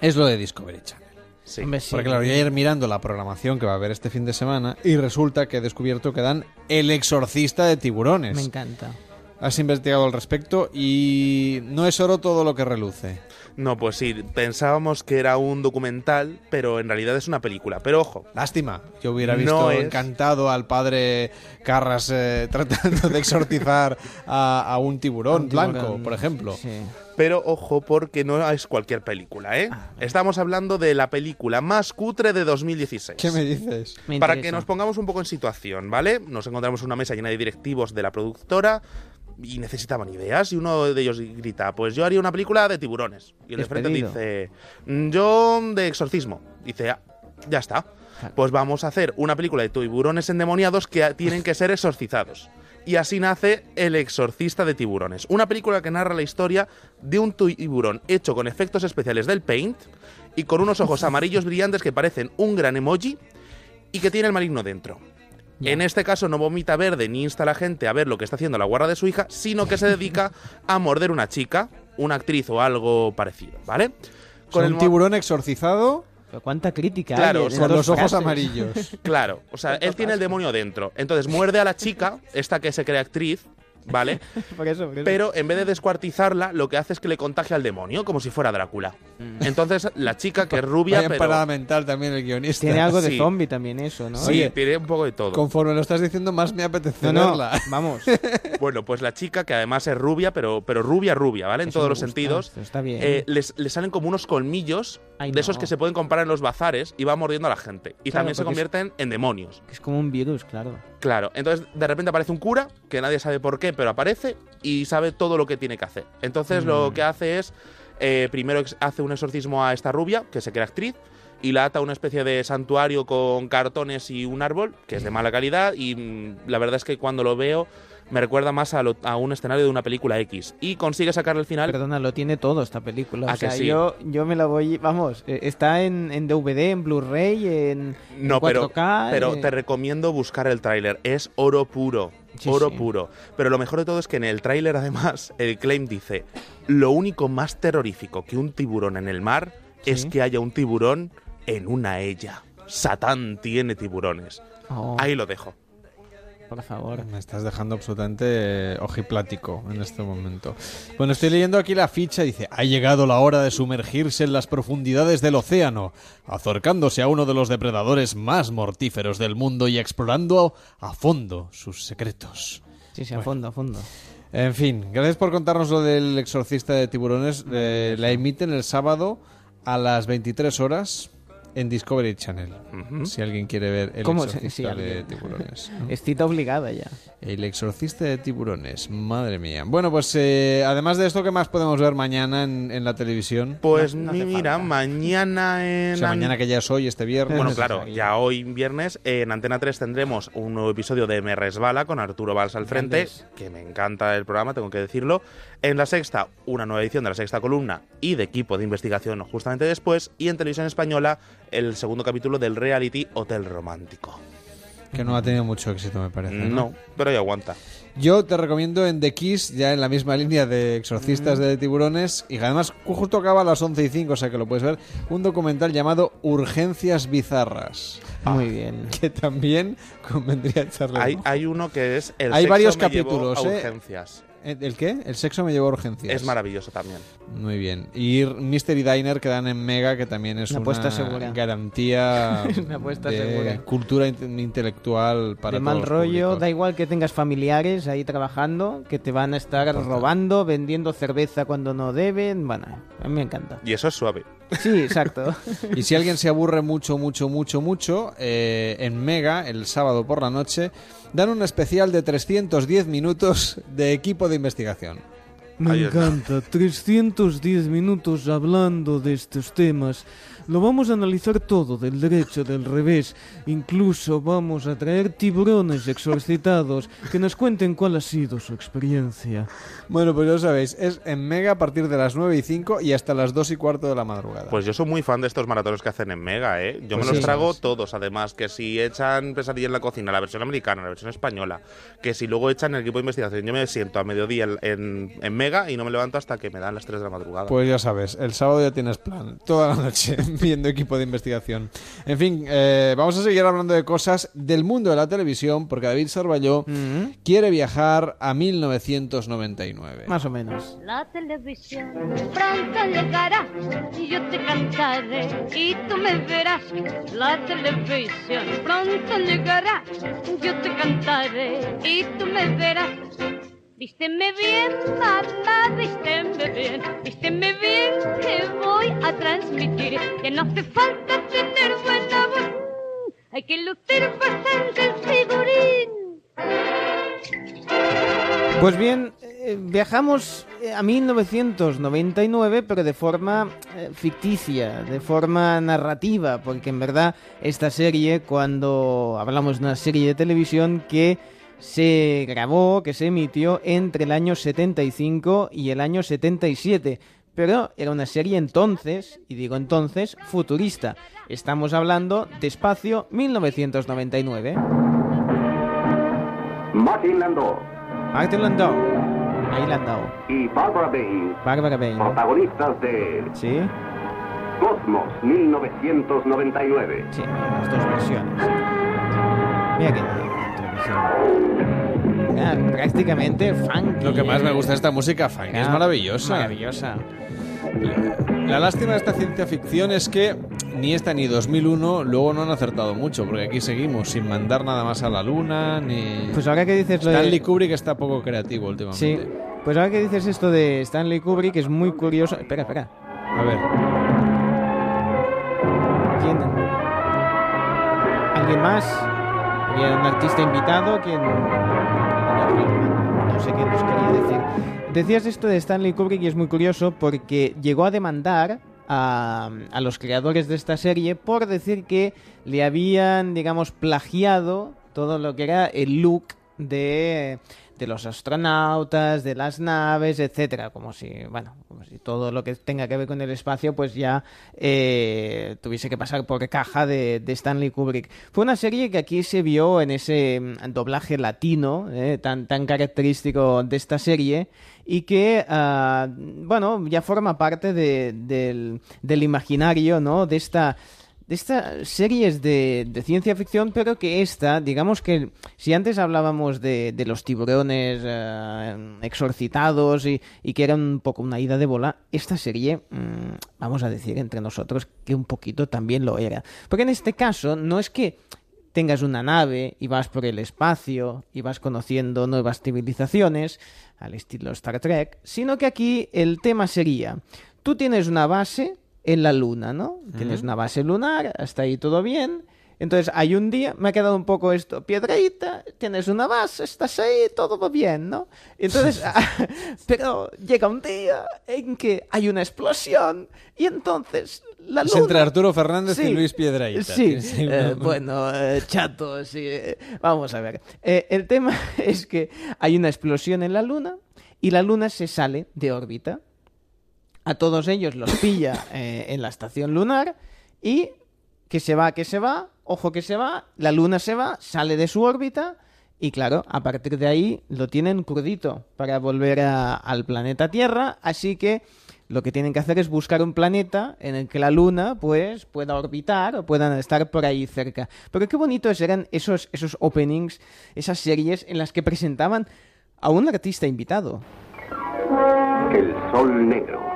es lo de Discovery Channel. Sí. Hombre, sí. Porque claro, voy a ir mirando la programación que va a haber este fin de semana y resulta que he descubierto que dan El exorcista de tiburones. Me encanta. Has investigado al respecto y no es oro todo lo que reluce. No, pues sí, pensábamos que era un documental, pero en realidad es una película. Pero ojo. Lástima. Yo hubiera No visto es- encantado al padre Carras eh, tratando de exorcizar a, a un tiburón Un blanco, tiburón, por ejemplo. Pero ojo, porque no es cualquier película, ¿eh? Ah, Estamos hablando de la película más cutre de 2016. ¿Qué me dices? Me Para que nos pongamos un poco en situación, ¿vale? Nos encontramos en una mesa llena de directivos de la productora y necesitaban ideas y uno de ellos grita, pues yo haría una película de tiburones. Y el de frente dice, "Mm, yo de exorcismo. Dice, "Ah, ya está. Pues vamos a hacer una película de tiburones endemoniados que tienen que ser exorcizados. Y así nace El exorcista de tiburones, una película que narra la historia de un tiburón hecho con efectos especiales del Paint y con unos ojos amarillos brillantes que parecen un gran emoji y que tiene el maligno dentro. En este caso no vomita verde ni insta a la gente a ver lo que está haciendo la guarda de su hija, sino que se dedica a morder una chica, una actriz o algo parecido, ¿vale? Con el un tiburón exorcizado Pero cuánta crítica Claro, hay con los ojos amarillos. Claro, o sea, él tiene el demonio dentro. Entonces muerde a la chica, esta que se cree actriz, ¿vale? Por eso, por eso. Pero en vez de descuartizarla, lo que hace es que le contagia al demonio, como si fuera Drácula. Entonces la chica, que es rubia, Vaya pero... parada mental también el guionista. Tiene algo de Sí. zombie también eso, ¿no? Sí, Oye, tiene un poco de todo. Conforme lo estás diciendo, más me apetece No, no, verla. vamos. Bueno, pues la chica, que además es rubia, pero, pero rubia, rubia, ¿vale? En Eso todos los gusta, sentidos. está bien. Eh, les, les salen como unos colmillos Ay, de esos que se pueden comprar en los bazares y va mordiendo a la gente. Y Claro, también se es- convierten en demonios. Es como un virus, claro. Claro, entonces de repente aparece un cura, que nadie sabe por qué, pero aparece y sabe todo lo que tiene que hacer. Entonces lo Mm. que hace es, eh, primero hace un exorcismo a esta rubia, que se cree actriz, y la ata a una especie de santuario con cartones y un árbol, que es de mala calidad, y mm, la verdad es que cuando lo veo me recuerda más a, lo- a un escenario de una película X. Y consigue sacar al final... Perdona, lo tiene todo esta película. ¿A O sea, sí? yo, yo me la voy. Vamos, eh, está en, en DVD, en Blu-ray, en, No, en pero, 4K. pero eh, te recomiendo buscar el tráiler. Es oro puro. Sí, oro sí. puro. Pero lo mejor de todo es que en el tráiler, además, el claim dice: Lo único más terrorífico que un tiburón en el mar es que haya un tiburón en una ella. Satán tiene tiburones. Oh. Ahí lo dejo. Por favor. Me estás dejando absolutamente eh, ojiplático en este momento. Bueno, estoy leyendo aquí la ficha. Dice, ha llegado la hora de sumergirse en las profundidades del océano, acercándose a uno de los depredadores más mortíferos del mundo y explorando a fondo sus secretos. Sí, sí, a fondo, a fondo. En fin, gracias por contarnos lo del exorcista de tiburones. Eh, la emiten el sábado a las 23 horas en Discovery Channel. Si alguien quiere ver El ¿Cómo exorcista sí, de tiburones. ¿no? Es cita obligada ya. El exorcista de tiburones, madre mía. Bueno, pues eh, además de esto, ¿qué más podemos ver mañana en, en la televisión? Pues mira, mañana en... O sea, mañana que ya es hoy, este viernes. Bueno, claro, ya hoy viernes en Antena 3 tendremos un nuevo episodio de Me Resbala con Arturo Valls al frente, Grandes. que me encanta el programa, tengo que decirlo. En la sexta, una nueva edición de la sexta columna y de equipo de investigación justamente después. Y en televisión española, el segundo capítulo del reality Hotel Romántico. Que no ha tenido mucho éxito, me parece. No, pero ahí aguanta. Yo te recomiendo en The Kiss, ya en la misma línea de exorcistas de tiburones, y además justo acaba a las 11 y 5, o sea que lo puedes ver, un documental llamado Urgencias Bizarras. Muy bien. Que también convendría echarle Hay, hay uno que es el Hay sexo varios me llevó capítulos, a ¿eh? urgencias. ¿El el qué? El sexo me llevó a urgencias. Es maravilloso también. Muy bien. Y Mystery Diner que dan en Mega, que también es Una una, apuesta segura. garantía Una apuesta de segura. cultura inte- intelectual para de mal todos rollo, públicos. da igual que tengas familiares ahí trabajando, que te van a estar robando, vendiendo cerveza cuando no deben. Bueno, a mí me encanta. Y eso es suave. Sí, exacto. Y si alguien se aburre mucho, mucho, mucho, mucho, eh, en Mega, el sábado por la noche, dan un especial de 310 minutos de equipo de investigación. Me Ahí está. encanta. 310 minutos hablando de estos temas. Lo vamos a analizar todo, del derecho, del revés. Incluso vamos a traer tiburones exorcitados que nos cuenten cuál ha sido su experiencia. Bueno, pues ya lo sabéis, es en Mega a partir de las 9 y 5 y hasta las 2 y cuarto de la madrugada. Pues yo soy muy fan de estos maratones que hacen en Mega, ¿eh? Yo Pues me los sí. trago todos, además, que si echan Pesadilla en la cocina, la versión americana, la versión española, que si luego echan el equipo de investigación, yo me siento a mediodía en, en- en Mega y no me levanto hasta que me dan las 3 de la madrugada. Pues ya sabes, el sábado ya tienes plan, toda la noche viendo equipo de investigación. En fin, eh, vamos a seguir hablando de cosas del mundo de la televisión, porque David Sarballó quiere viajar a 1999. Más o menos. La televisión pronto llegará y yo te cantaré y tú me verás. La televisión pronto llegará, yo te cantaré y tú me verás. Vísteme bien, mamá, vísteme bien, vísteme bien que voy a transmitir. Que no hace falta tener buena voz, hay que lucir bastante el figurín. Pues bien, eh, viajamos eh, a 1999, pero de forma eh, ficticia, de forma narrativa, porque en verdad esta serie, cuando hablamos de una serie de televisión que se grabó, que se emitió entre el año 75 y el año 77, pero era una serie entonces, y digo entonces, futurista. Estamos hablando de Espacio 1999. Martin Landau Martin Landau. Ahí Landau. y Barbara Bain, Bárbara Bain. protagonistas de Sí, Cosmos 1999. sí, las dos versiones. Mira que Ah, prácticamente funky. Lo que más me eh. gusta de esta música, funk, es maravillosa. Maravillosa. La lástima de esta ciencia ficción es que ni esta ni 2001 luego no han acertado mucho, porque aquí seguimos sin mandar nada más a la luna, ni... Pues ahora que dices lo de- Stanley Kubrick está poco creativo últimamente. Sí, pues ahora que dices esto de Stanley Kubrick es muy curioso. Espera, espera. A ver. ¿Quién? ¿Alguien más? ¿Había un artista invitado? ¿Quién? No sé qué nos quería decir. Decías esto de Stanley Kubrick y es muy curioso porque llegó a demandar a, a los creadores de esta serie por decir que le habían, digamos, plagiado todo lo que era el look de, de los astronautas, de las naves, etcétera, como si, bueno, como si todo lo que tenga que ver con el espacio, pues ya eh, tuviese que pasar por caja de, Stanley Kubrick. Fue una serie que aquí se vio en ese mm, doblaje latino, eh, tan, tan característico de esta serie, y que, ah, bueno, ya forma parte de- del, del imaginario, ¿no? De esta de estas series de, de ciencia ficción, pero que esta, digamos que si antes hablábamos de, de los tiburones eh, exorcitados y, y que era un poco una ida de bola, esta serie, mm, vamos a decir entre nosotros que un poquito también lo era. Porque en este caso no es que tengas una nave y vas por el espacio y vas conociendo nuevas civilizaciones, al estilo Star Trek, sino que aquí el tema sería, tú tienes una base en la luna, ¿no? Tienes una base lunar, hasta ahí todo bien. Entonces hay un día, me ha quedado un poco esto, piedreita, tienes una base, estás ahí, todo va bien, ¿no? Entonces, pero llega un día en que hay una explosión y entonces la Es luna... entre Arturo Fernández y Sí, Luis Piedrahíta. Sí, Sí, eh, no- bueno, eh, chato, sí. eh, Vamos a ver. Eh, el tema es que hay una explosión en la luna y la luna se sale de órbita. A todos ellos los pilla eh, en la estación lunar y que se va, que se va, ojo que se va, la luna se va, sale de su órbita y claro, a partir de ahí lo tienen crudito para volver a- al planeta Tierra, así que lo que tienen que hacer es buscar un planeta en el que la luna pues pueda orbitar o puedan estar por ahí cerca. Pero qué bonitos eran esos, esos openings, esas series en las que presentaban a un artista invitado. El Sol Negro.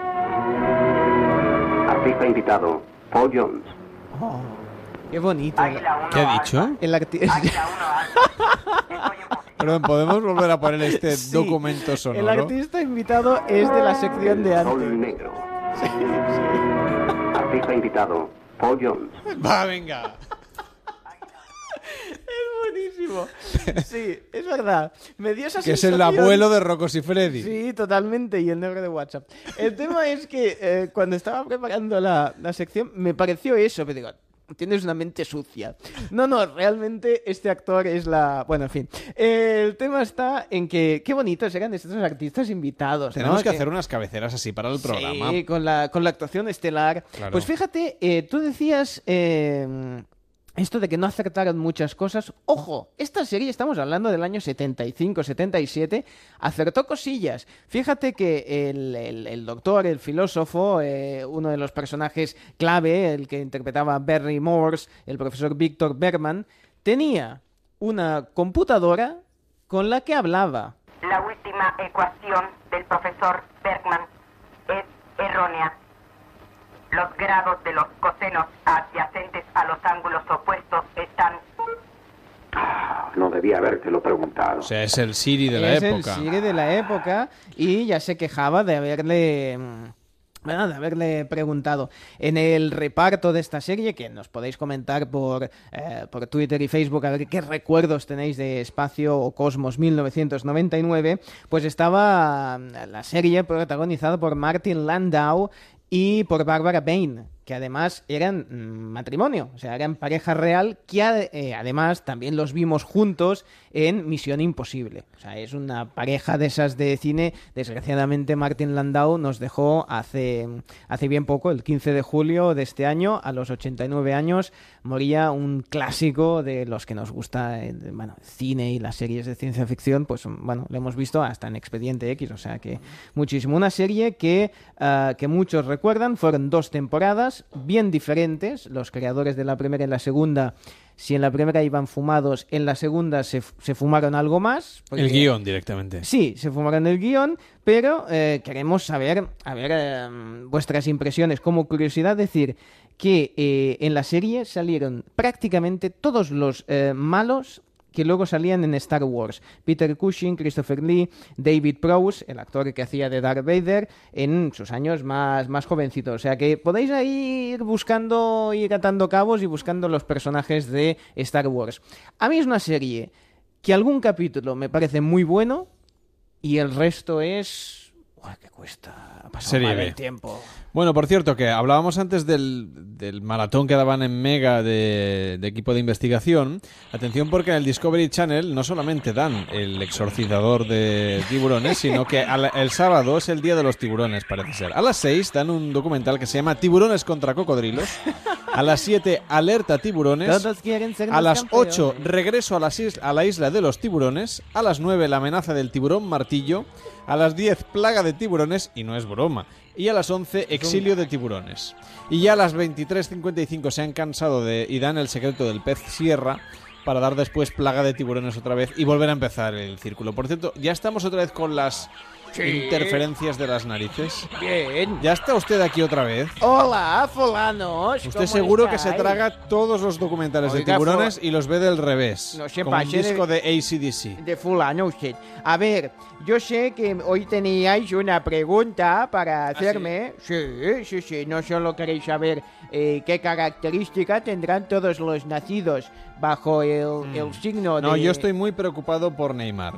Artista invitado, Paul Jones. Oh, qué bonito. ¿Qué ha dicho? El Perdón, ¿podemos volver a poner este Sí, documento El sonoro? artista invitado es de la sección de antes. Sol Negro. Artista invitado, Paul Jones. Va, venga. Buenísimo. Sí, es verdad. Me dio esa Que es el sensación- abuelo de Rocos y Freddy. Sí, totalmente, y el negro de WhatsApp. El tema es que eh, cuando estaba preparando la, la sección me pareció eso, pero digo, tienes una mente sucia. No, no, realmente este actor es la... Bueno, en fin. El tema está en que qué bonitos eran estos artistas invitados. ¿no? Tenemos que hacer unas cabeceras así para el programa. Sí, con la, con la actuación estelar. Claro. Pues fíjate, eh, tú decías eh, esto de que no acertaron muchas cosas. Ojo, esta serie, estamos hablando del año 75, 77, acertó cosillas. Fíjate que el, doctor, el filósofo, eh, uno de los personajes clave, el que interpretaba a Barry Morse, el profesor Víctor Bergman, tenía una computadora con la que hablaba. La última ecuación del profesor Bergman es errónea. Los grados de los cosenos adyacentes a los ángulos opuestos están... No debía habértelo preguntado. O sea, es el Siri de la es época. el Siri de la época y ya se quejaba de haberle mm, bueno, de haberle preguntado en el reparto de esta serie, que nos podéis comentar por, eh, por Twitter y Facebook a ver qué recuerdos tenéis de Espacio o Cosmos 1999, pues estaba mm, la serie protagonizada por Martin Landau y por Barbara Bain, que además eran mm, matrimonio, o sea, eran pareja real, que eh, además también los vimos juntos en Misión Imposible. O sea, es una pareja de esas de cine. Desgraciadamente, Martin Landau nos dejó hace, hace bien poco, el 15 de julio de este año, a los 89 años, moría un clásico de los que nos gusta eh, de- bueno, el cine y las series de ciencia ficción, pues bueno, lo hemos visto hasta en Expediente X, o sea que muchísimo. Una serie que, ah, que muchos recuerdan, fueron dos temporadas bien diferentes, los creadores de la primera y la segunda, si en la primera iban fumados, en la segunda se, se fumaron algo más. porque- El guion directamente. Sí, se fumaron el guion, pero eh, queremos saber, a ver, eh, vuestras impresiones. Como curiosidad, decir que eh, en la serie salieron prácticamente todos los malos que luego salían en Star Wars. Peter Cushing, Christopher Lee, David Prowse, el actor que hacía de Darth Vader, en sus años más, más jovencitos. O sea que podéis ir buscando, ir atando cabos y buscando los personajes de Star Wars. A mí es una serie que algún capítulo me parece muy bueno y el resto es... Uy, que cuesta pasar Serie mal B. el tiempo. Bueno, por cierto, que hablábamos antes del, del maratón que daban en Mega de, de equipo de investigación. Atención porque en el Discovery Channel no solamente dan el exorcizador de tiburones, sino que al- el sábado es el día de los tiburones, parece ser. A las 6 dan un documental que se llama Tiburones contra cocodrilos. A las 7, Alerta Tiburones. Todos quieren ser A las campeones. 8, regreso a, las a la isla de los tiburones. A las 9, la amenaza del tiburón martillo. A las 10, plaga de tiburones, y no es broma. Y a las 11, exilio de tiburones. Y ya a las 23 23.55 se han cansado de y dan el secreto del pez sierra para dar después plaga de tiburones otra vez y volver a empezar el círculo. Por cierto, ya estamos otra vez con las Sí. interferencias de las narices. Bien. ¿Ya está usted aquí otra vez? Hola, fulanos. Usted ¿cómo seguro que se estáis? traga todos los documentales de Oiga, tiburones fu- y los ve del revés. No se como un pase de- disco de ACDC. De fulano usted. A ver, yo sé que hoy teníais una pregunta para ¿Ah, hacerme. sí? sí, sí, No solo queréis saber eh, qué característica tendrán todos los nacidos bajo el, el signo de... Mm. No, yo estoy muy preocupado por Neymar.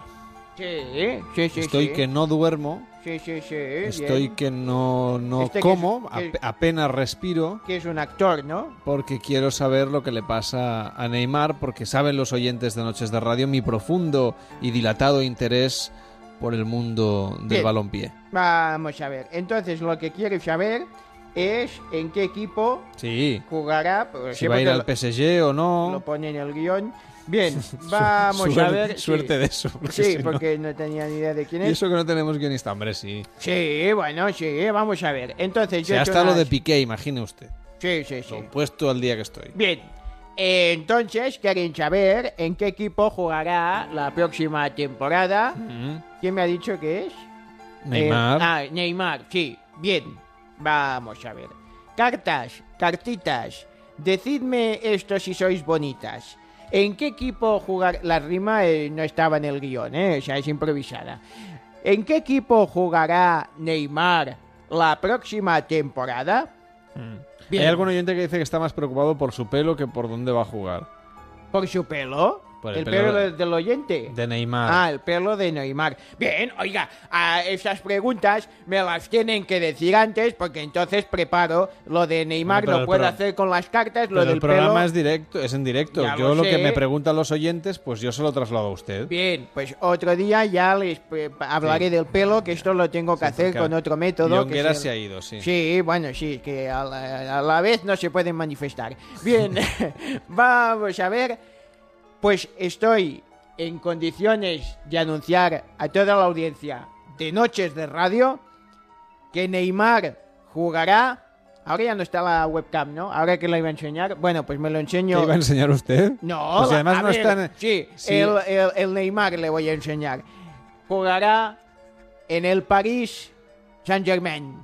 Sí, sí, sí. Estoy que no duermo. Estoy bien. que no, no Este que como, es- que- ap- apenas respiro. Que es un actor, ¿no? Porque quiero saber lo que le pasa a Neymar, porque saben los oyentes de Noches de Radio mi profundo y dilatado interés por el mundo del Bien. balompié. Vamos a ver. Entonces, lo que quiero saber es en qué equipo Sí. jugará. pues, Si va a ir al PSG o Lo no. pone en el guion. Bien, vamos a ver. sí. suerte de eso, porque sí, si porque no tenía ni idea de quién Y es. eso que no tenemos guionista, hombre, sí. Sí, bueno, sí, vamos a ver. Entonces, yo Si he hasta hecho lo de Piqué, imagine usted. Sí, sí, sí. Puesto al día que estoy. Bien. eh, Entonces, quieren saber en qué equipo jugará la próxima temporada. ¿Quién me ha dicho que es? Neymar. Eh, ah, Neymar, sí. Bien. Vamos a ver. Cartas, cartitas. Decidme esto si sois bonitas. ¿En qué equipo jugar? La rima eh, no estaba en el guion, ¿eh? O sea, es improvisada. ¿En qué equipo jugará Neymar la próxima temporada? Bien. Hay algún oyente que dice que está más preocupado por su pelo que por dónde va a jugar. ¿Por su pelo? Por el, el pelo, pelo de- de- del oyente. De Neymar. Ah, el pelo de Neymar. Bien, oiga, a esas preguntas me las tienen que decir antes porque entonces preparo lo de Neymar, Pero lo puedo hacer con las cartas, lo del el programa pelo. es directo, es en directo. Ya Yo lo lo, que me preguntan los oyentes, pues yo se lo traslado a usted. Bien, pues otro día ya les pre- hablaré del pelo, que esto lo tengo que hacer con otro método. que se ha ido, sí. Sí, bueno, sí, que a la, a la vez no se pueden manifestar. Bien, vamos a ver. Pues estoy en condiciones de anunciar a toda la audiencia de Noches de Radio que Neymar jugará. Ahora ya no está la webcam, ¿no? Ahora que la iba a enseñar. Bueno, pues me lo ¿Qué enseño. iba a enseñar usted? No, Pues la- además a no ver, está en- Sí, Sí. El, el- el Neymar le voy a enseñar. Jugará en el París Saint Germain.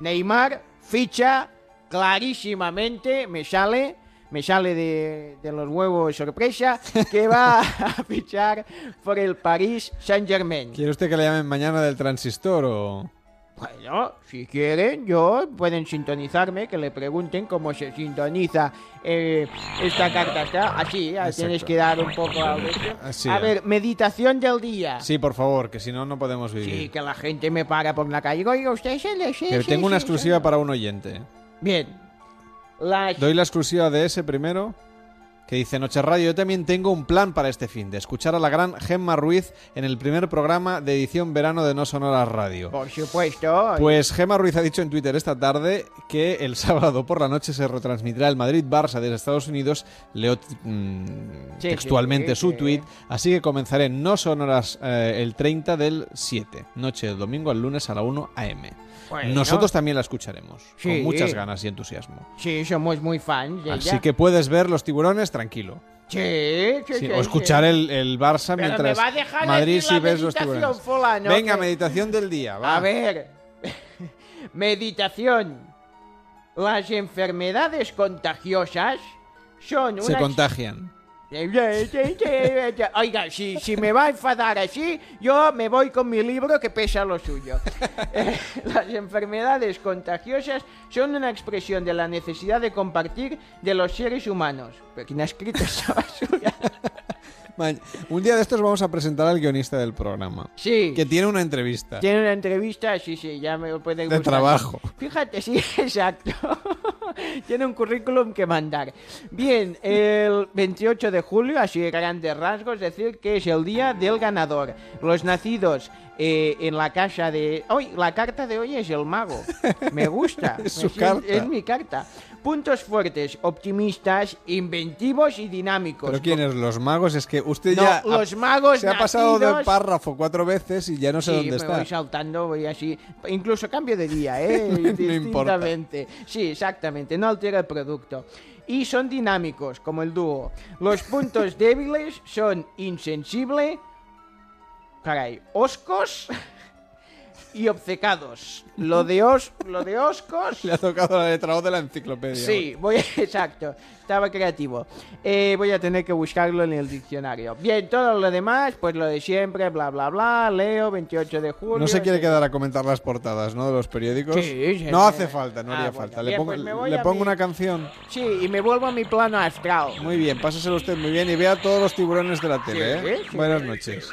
Neymar ficha clarísimamente, me sale, me sale de, de los huevos sorpresa, que va a fichar por el París Saint Germain. ¿Quiere usted que le llamen mañana del transistor o...? Bueno, si quieren, yo pueden sintonizarme, que le pregunten cómo se sintoniza eh, esta carta. Está así, tienes que dar un poco a... Así, a ver, meditación del día. Sí, por favor, que si no, no podemos vivir. Sí, que la gente me para por la calle. Oiga, usted se le... sí, sí, tengo una exclusiva para un oyente. Bien. Doy la exclusiva de ese primero, que dice Noche Radio, yo también tengo un plan para este fin, de escuchar a la gran Gemma Ruiz en el primer programa de edición verano de No Sonoras Radio. Por supuesto. Pues Gemma Ruiz ha dicho en Twitter esta tarde que el sábado por la noche se retransmitirá el Madrid-Barça desde Estados Unidos. Leo mm, Sí, textualmente sí, su tweet. Así que comenzaré en No Sonoras eh, el 30 del 7, noche del domingo al lunes a la 1 am. Bueno. Nosotros también la escucharemos, Sí. con muchas ganas y entusiasmo. Sí, somos muy fans de Así ella. que puedes ver los tiburones tranquilo. Sí, sí, Sí, o escuchar el, el Barça Pero mientras me va a dejar Madrid si ves los tiburones. Venga, meditación del día. va. A ver, meditación. Las enfermedades contagiosas son Se unas... contagian. Oiga, si, si me va a enfadar así, yo me voy con mi libro que pesa lo suyo. Eh, Las enfermedades contagiosas son una expresión de la necesidad de compartir de los seres humanos. ¿Pero quién ha escrito esa basura? Un día de estos vamos a presentar al guionista del programa. Sí. Que tiene una entrevista. Tiene una entrevista, sí, sí, ya me lo pueden De buscar. trabajo. Fíjate, sí, exacto. Tiene un currículum que mandar. Bien, el 28 de julio, así de grandes rasgos, decir que es el día del ganador. Los nacidos eh, en la casa de... Hoy, la carta de hoy es el mago. Me gusta. Es su carta. Es mi carta. Puntos fuertes, optimistas, inventivos y dinámicos. ¿Pero quiénes? Los magos es que usted No, ya ha- los magos se ha pasado de párrafo cuatro veces y ya no sé sí, dónde me está. voy saltando, voy así. Incluso cambio de día, ¿eh? No importa. Sí, exactamente. No altera el producto. Y son dinámicos, como el dúo. Los puntos débiles son insensible, caray, oscos y obcecados. Lo de, os, lo de oscos... Le ha tocado la letra O de la enciclopedia. Sí, voy exacto. Estaba creativo. Eh, voy a tener que buscarlo en el diccionario. Bien, todo lo demás, pues lo de siempre, bla, bla, bla. Leo, 28 de julio. No se quiere este- quedar a comentar las portadas, ¿no? De los periódicos. Sí, sí, no sí. hace falta, no Ah, haría bueno, falta. bien, le pongo, pues le pongo mi- una canción. Sí, y me vuelvo a mi plano astral. Muy bien, pásaselo usted muy bien y vea todos los tiburones de la tele, ¿eh? sí, sí. Buenas noches.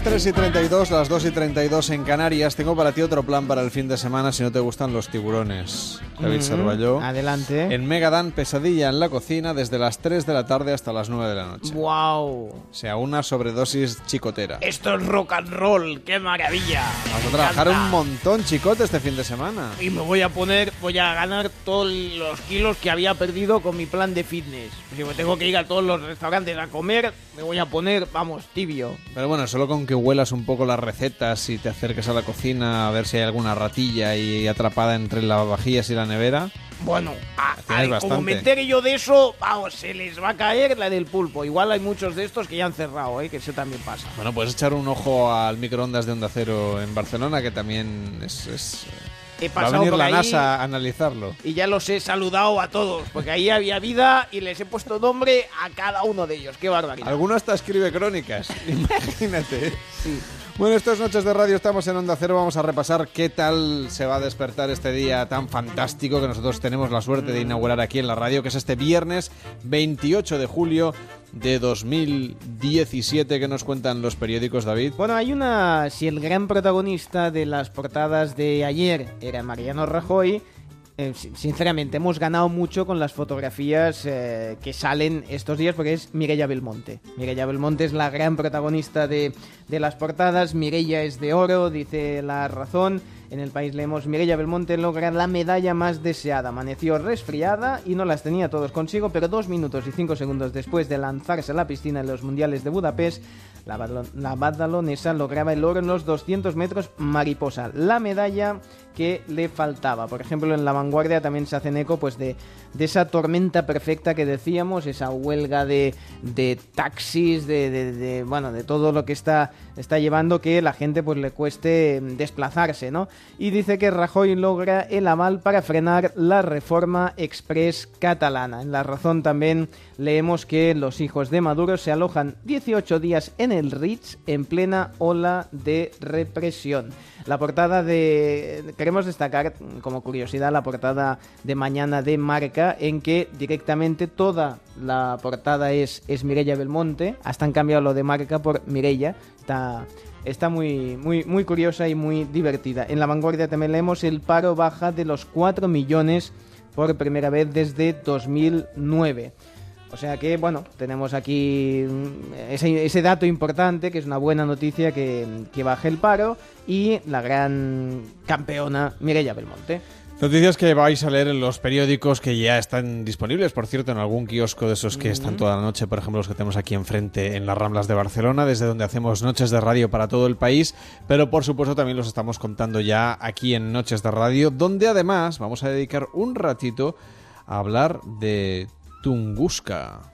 Las 3 y 32, las 2 y 32 en Canarias. Tengo para ti otro plan para el fin de semana si no te gustan los tiburones. David Mm, Sarvalló. Adelante. En Megadan, pesadilla en la cocina desde las 3 de la tarde hasta las 9 de la noche. ¡Wow! O sea, una sobredosis chicotera. Esto es rock and roll, qué maravilla. Vamos a trabajar un montón, chicote, este fin de semana. Y me voy a poner, voy a ganar todos los kilos que había perdido con mi plan de fitness. Si me tengo que ir a todos los restaurantes a comer, me voy a poner, vamos, tibio. Pero bueno, solo con que huelas un poco las recetas y te acerques a la cocina a ver si hay alguna ratilla y atrapada entre las vajillas y la nevera. Bueno, a- a- como me entere yo de eso, vamos, se les va a caer la del pulpo. Igual hay muchos de estos que ya han cerrado, ¿eh? que eso también pasa. Bueno, puedes echar un ojo al microondas de Onda Cero en Barcelona, que también es... es- He va a venir por la ahí NASA a analizarlo. y ya los he saludado a todos, porque ahí había vida y les he puesto nombre a cada uno de ellos. Qué barbaridad. Alguno hasta escribe crónicas, imagínate. Bueno, estas noches de radio estamos en Onda Cero, vamos a repasar qué tal se va a despertar este día tan fantástico que nosotros tenemos la suerte de inaugurar aquí en la radio, que es este viernes 28 de julio de 2017 que nos cuentan los periódicos, David. Bueno, hay una. Si el gran protagonista de las portadas de ayer era Mariano Rajoy, sinceramente, hemos ganado mucho con las fotografías eh, que salen estos días porque es Mireia Belmonte. Mireia Belmonte es la gran protagonista de, de las portadas. Mireia es de oro, dice la razón. En el país leemos Mireia Belmonte logra la medalla más deseada. Amaneció resfriada y no las tenía todos consigo, pero dos minutos y cinco segundos después de lanzarse a la piscina en los mundiales de Budapest, la, badalo- la badalonesa lograba el oro en los 200 metros mariposa. La medalla que le faltaba. Por ejemplo, en la vanguardia también se hacen eco pues, de, esa tormenta perfecta que decíamos, esa huelga de, taxis, de, bueno, de todo lo que está, está llevando que la gente pues, le cueste desplazarse, ¿no? Y dice que Rajoy logra el aval para frenar la reforma express catalana. En La Razón también leemos que los hijos de Maduro se alojan 18 días en el Ritz en plena ola de represión. La portada de... Queremos destacar como curiosidad la portada de mañana de Marca en que directamente toda la portada es, es Belmonte. Hasta han cambiado lo de Marca por Mireia. Está, está muy, muy, muy curiosa y muy divertida. En la vanguardia también leemos el paro baja de los 4 millones por primera vez desde 2009. O sea que, bueno, tenemos aquí mm, ese, ese dato importante, que es una buena noticia que, que baje el paro, y la gran campeona Mireia Belmonte. Noticias que vais a leer en los periódicos que ya están disponibles, por cierto, en algún kiosco de esos que están toda la noche, por ejemplo, los que tenemos aquí enfrente en las Ramblas de Barcelona, desde donde hacemos noches de radio para todo el país, pero por supuesto también los estamos contando ya aquí en Noches de Radio, donde además vamos a dedicar un ratito a hablar de Tunguska.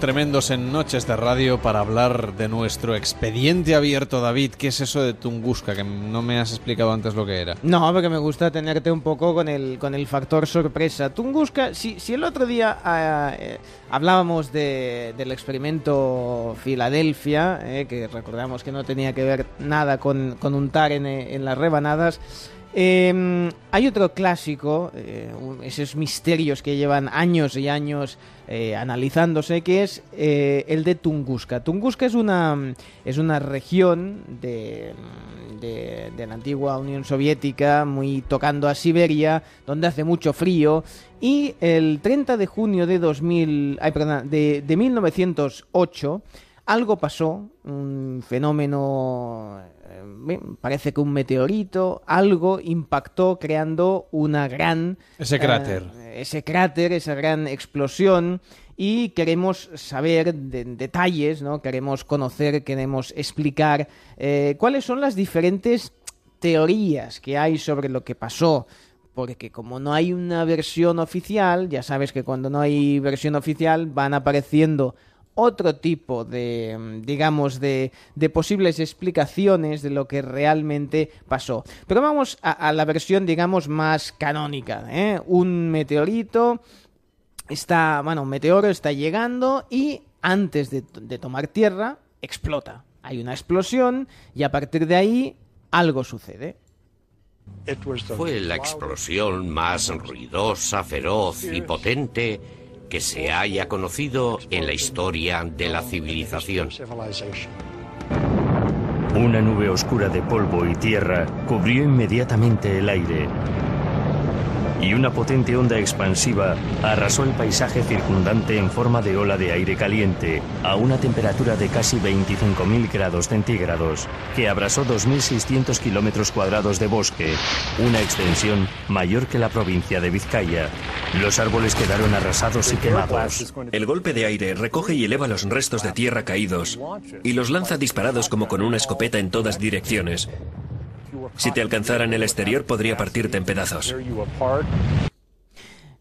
Tremendos en noches de radio para hablar de nuestro expediente abierto, David. ¿Qué es eso de Tunguska? Que no me has explicado antes lo que era. No, porque me gusta tenerte un poco con el, con el factor sorpresa. Tunguska, si, si el otro día ah, eh, hablábamos de- del experimento Filadelfia, eh, que recordamos que no tenía que ver nada con, con untar en, eh, en las rebanadas, eh, hay otro clásico, eh, esos misterios que llevan años y años eh, analizándose, que es eh, el de Tunguska. Tunguska es una, es una región de, de, de la antigua Unión Soviética, muy tocando a Siberia, donde hace mucho frío. Y el 30 de junio de, 2000, ay, perdón, de, de 1908, algo pasó, un fenómeno, eh, bien, parece que un meteorito, algo impactó creando una gran... Ese cráter. eh, ese cráter, esa gran explosión y queremos saber de- detalles, ¿no? Queremos conocer, queremos explicar eh, cuáles son las diferentes teorías que hay sobre lo que pasó. Porque como no hay una versión oficial, ya sabes que cuando no hay versión oficial van apareciendo otro tipo de, mm, digamos, de, de posibles explicaciones de lo que realmente pasó. Pero vamos a, a la versión, digamos, más canónica. ¿eh? Un meteorito está, bueno, un meteoro está llegando y antes de, de tomar tierra, explota. Hay una explosión y a partir de ahí algo sucede. Fue la explosión más ruidosa, feroz y potente que se haya conocido en la historia de la civilización. Una nube oscura de polvo y tierra cubrió inmediatamente el aire. Y una potente onda expansiva arrasó el paisaje circundante en forma de ola de aire caliente a una temperatura de casi 25.000 grados centígrados, que abrasó 2.600 kilómetros cuadrados de bosque, una extensión mayor que la provincia de Vizcaya. Los árboles quedaron arrasados y quemados. El golpe de aire recoge y eleva los restos de tierra caídos y los lanza disparados como con una escopeta en todas direcciones. Si te alcanzara en el exterior podría partirte en pedazos.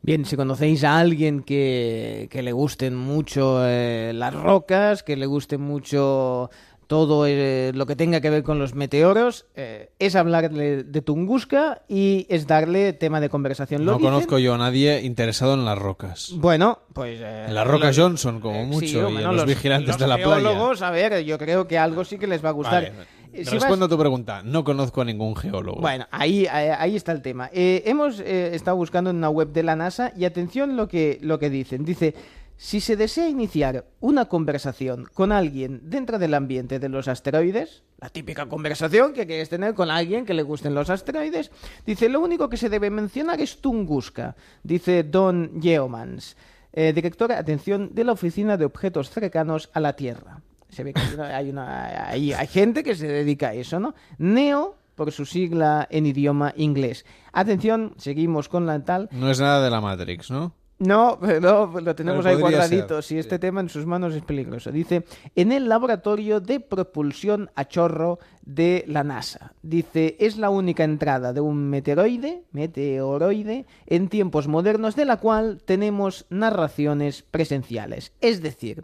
Bien, si conocéis a alguien que, que le gusten mucho eh, las rocas, que le guste mucho todo eh, lo que tenga que ver con los meteoros, eh, es hablarle de Tunguska y es darle tema de conversación. Lo No dicen- conozco yo a nadie interesado en las rocas. Bueno, pues... eh, En las rocas los- Johnson, como mucho, Sí, y bueno, en los, vigilantes los de la playa. geólogos, a ver, yo creo que algo sí que les va a gustar. Vale. Si vas- Respondo a tu pregunta. No conozco a ningún geólogo. Bueno, ahí, ahí, ahí está el tema. Eh, hemos eh, estado buscando en una web de la NASA y atención lo que, lo que dicen. Dice, si se desea iniciar una conversación con alguien dentro del ambiente de los asteroides, la típica conversación que quieres tener con alguien que le gusten los asteroides, dice, lo único que se debe mencionar es Tunguska, dice Don Yeomans, eh, director, atención, de la Oficina de Objetos Cercanos a la Tierra. Se ve que hay, una- hay, una- hay- hay gente que se dedica a eso, ¿no? Neo, por su sigla en idioma inglés. Atención, seguimos con la tal. No es nada de la Matrix, ¿no? No, pero lo tenemos ahí guardadito. Si este tema en sus manos es peligroso. Dice, en el laboratorio de propulsión a chorro de la NASA. Dice, es la única entrada de un meteoroide, meteoroide, en tiempos modernos, de la cual tenemos narraciones presenciales. Es decir,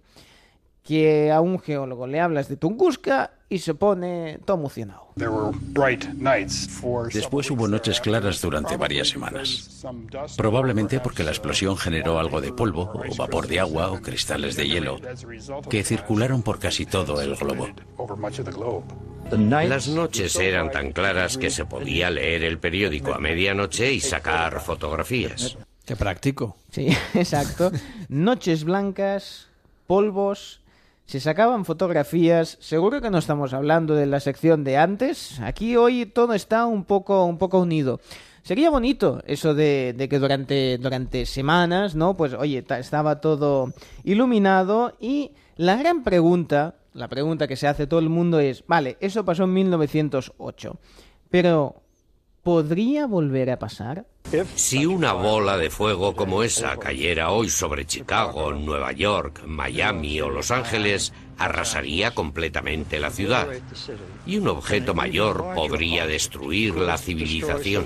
que a un geólogo le hablas de Tunguska y se pone todo emocionado. Después hubo noches claras durante varias semanas. Probablemente porque la explosión generó algo de polvo, o vapor de agua, o cristales de hielo, que circularon por casi todo el globo. Las noches eran tan claras que se podía leer el periódico a medianoche y sacar fotografías. Qué práctico. Sí, exacto. Noches blancas, polvos, se sacaban fotografías. Seguro que no estamos hablando de la sección de antes. Aquí hoy todo está un poco, un poco unido. Sería bonito eso de, de que durante, durante semanas, ¿no? Pues oye, ta- estaba todo iluminado y la gran pregunta, la pregunta que se hace todo el mundo es, vale, eso pasó en 1908, pero ¿podría volver a pasar? Si una bola de fuego como esa cayera hoy sobre Chicago, Nueva York, Miami o Los Ángeles, arrasaría completamente la ciudad. Y un objeto mayor podría destruir la civilización.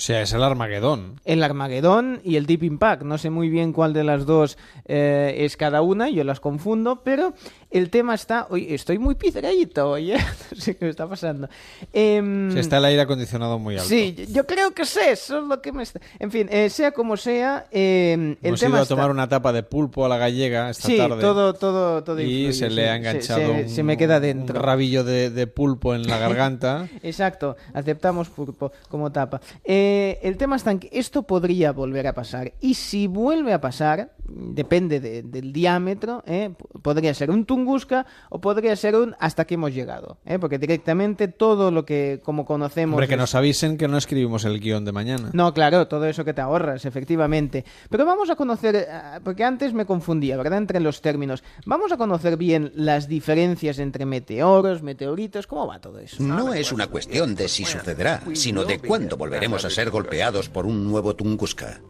O sea, es el Armagedón. el Armagedón y el Deep Impact. No sé muy bien cuál de las dos eh, es cada una, yo las confundo, pero el tema está... Oye, estoy muy pizarrito, oye, no sé qué me está pasando. Em, Si está el aire acondicionado muy alto. Sí, yo creo que sé, eso es lo que me está... En fin, eh, sea como sea, em, el Hemos tema ido a está- tomar una tapa de pulpo a la gallega esta Sí, tarde. todo, todo, todo Y influye, se le ha se- enganchado se- un, se me queda un dentro. rabillo de, de pulpo en la garganta. Exacto, aceptamos pulpo como tapa. Eh, el tema está en que esto podría volver a pasar. Y si vuelve a pasar, depende de- del diámetro, ¿eh? Podría ser un Tunguska o podría ser un hasta que hemos llegado. ¿eh? Porque directamente todo lo que como conocemos... Hombre, que es- nos avisen que no escribimos el guion de mañana. no, claro, todo eso que te ahorras, efectivamente. Pero vamos a conocer, eh, porque antes me confundía, ¿verdad? Entre los términos. Vamos a conocer bien las diferencias entre meteoros, meteoritos, ¿cómo va todo eso? No es una cuestión de si sucederá, sino de cuándo volveremos a ser golpeados por un nuevo Tunguska.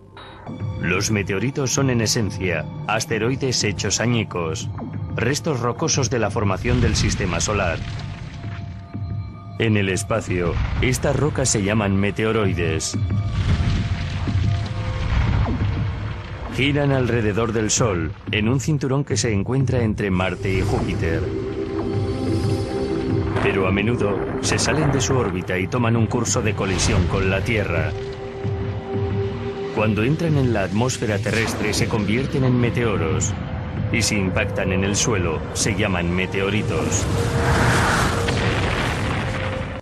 Los meteoritos son en esencia asteroides hechos añicos, restos rocosos de la formación del sistema solar. En el espacio, estas rocas se llaman meteoroides. Giran alrededor del Sol, en un cinturón que se encuentra entre Marte y Júpiter. Pero a menudo se salen de su órbita y toman un curso de colisión con la Tierra. Cuando entran en la atmósfera terrestre se convierten en meteoros y si impactan en el suelo se llaman meteoritos.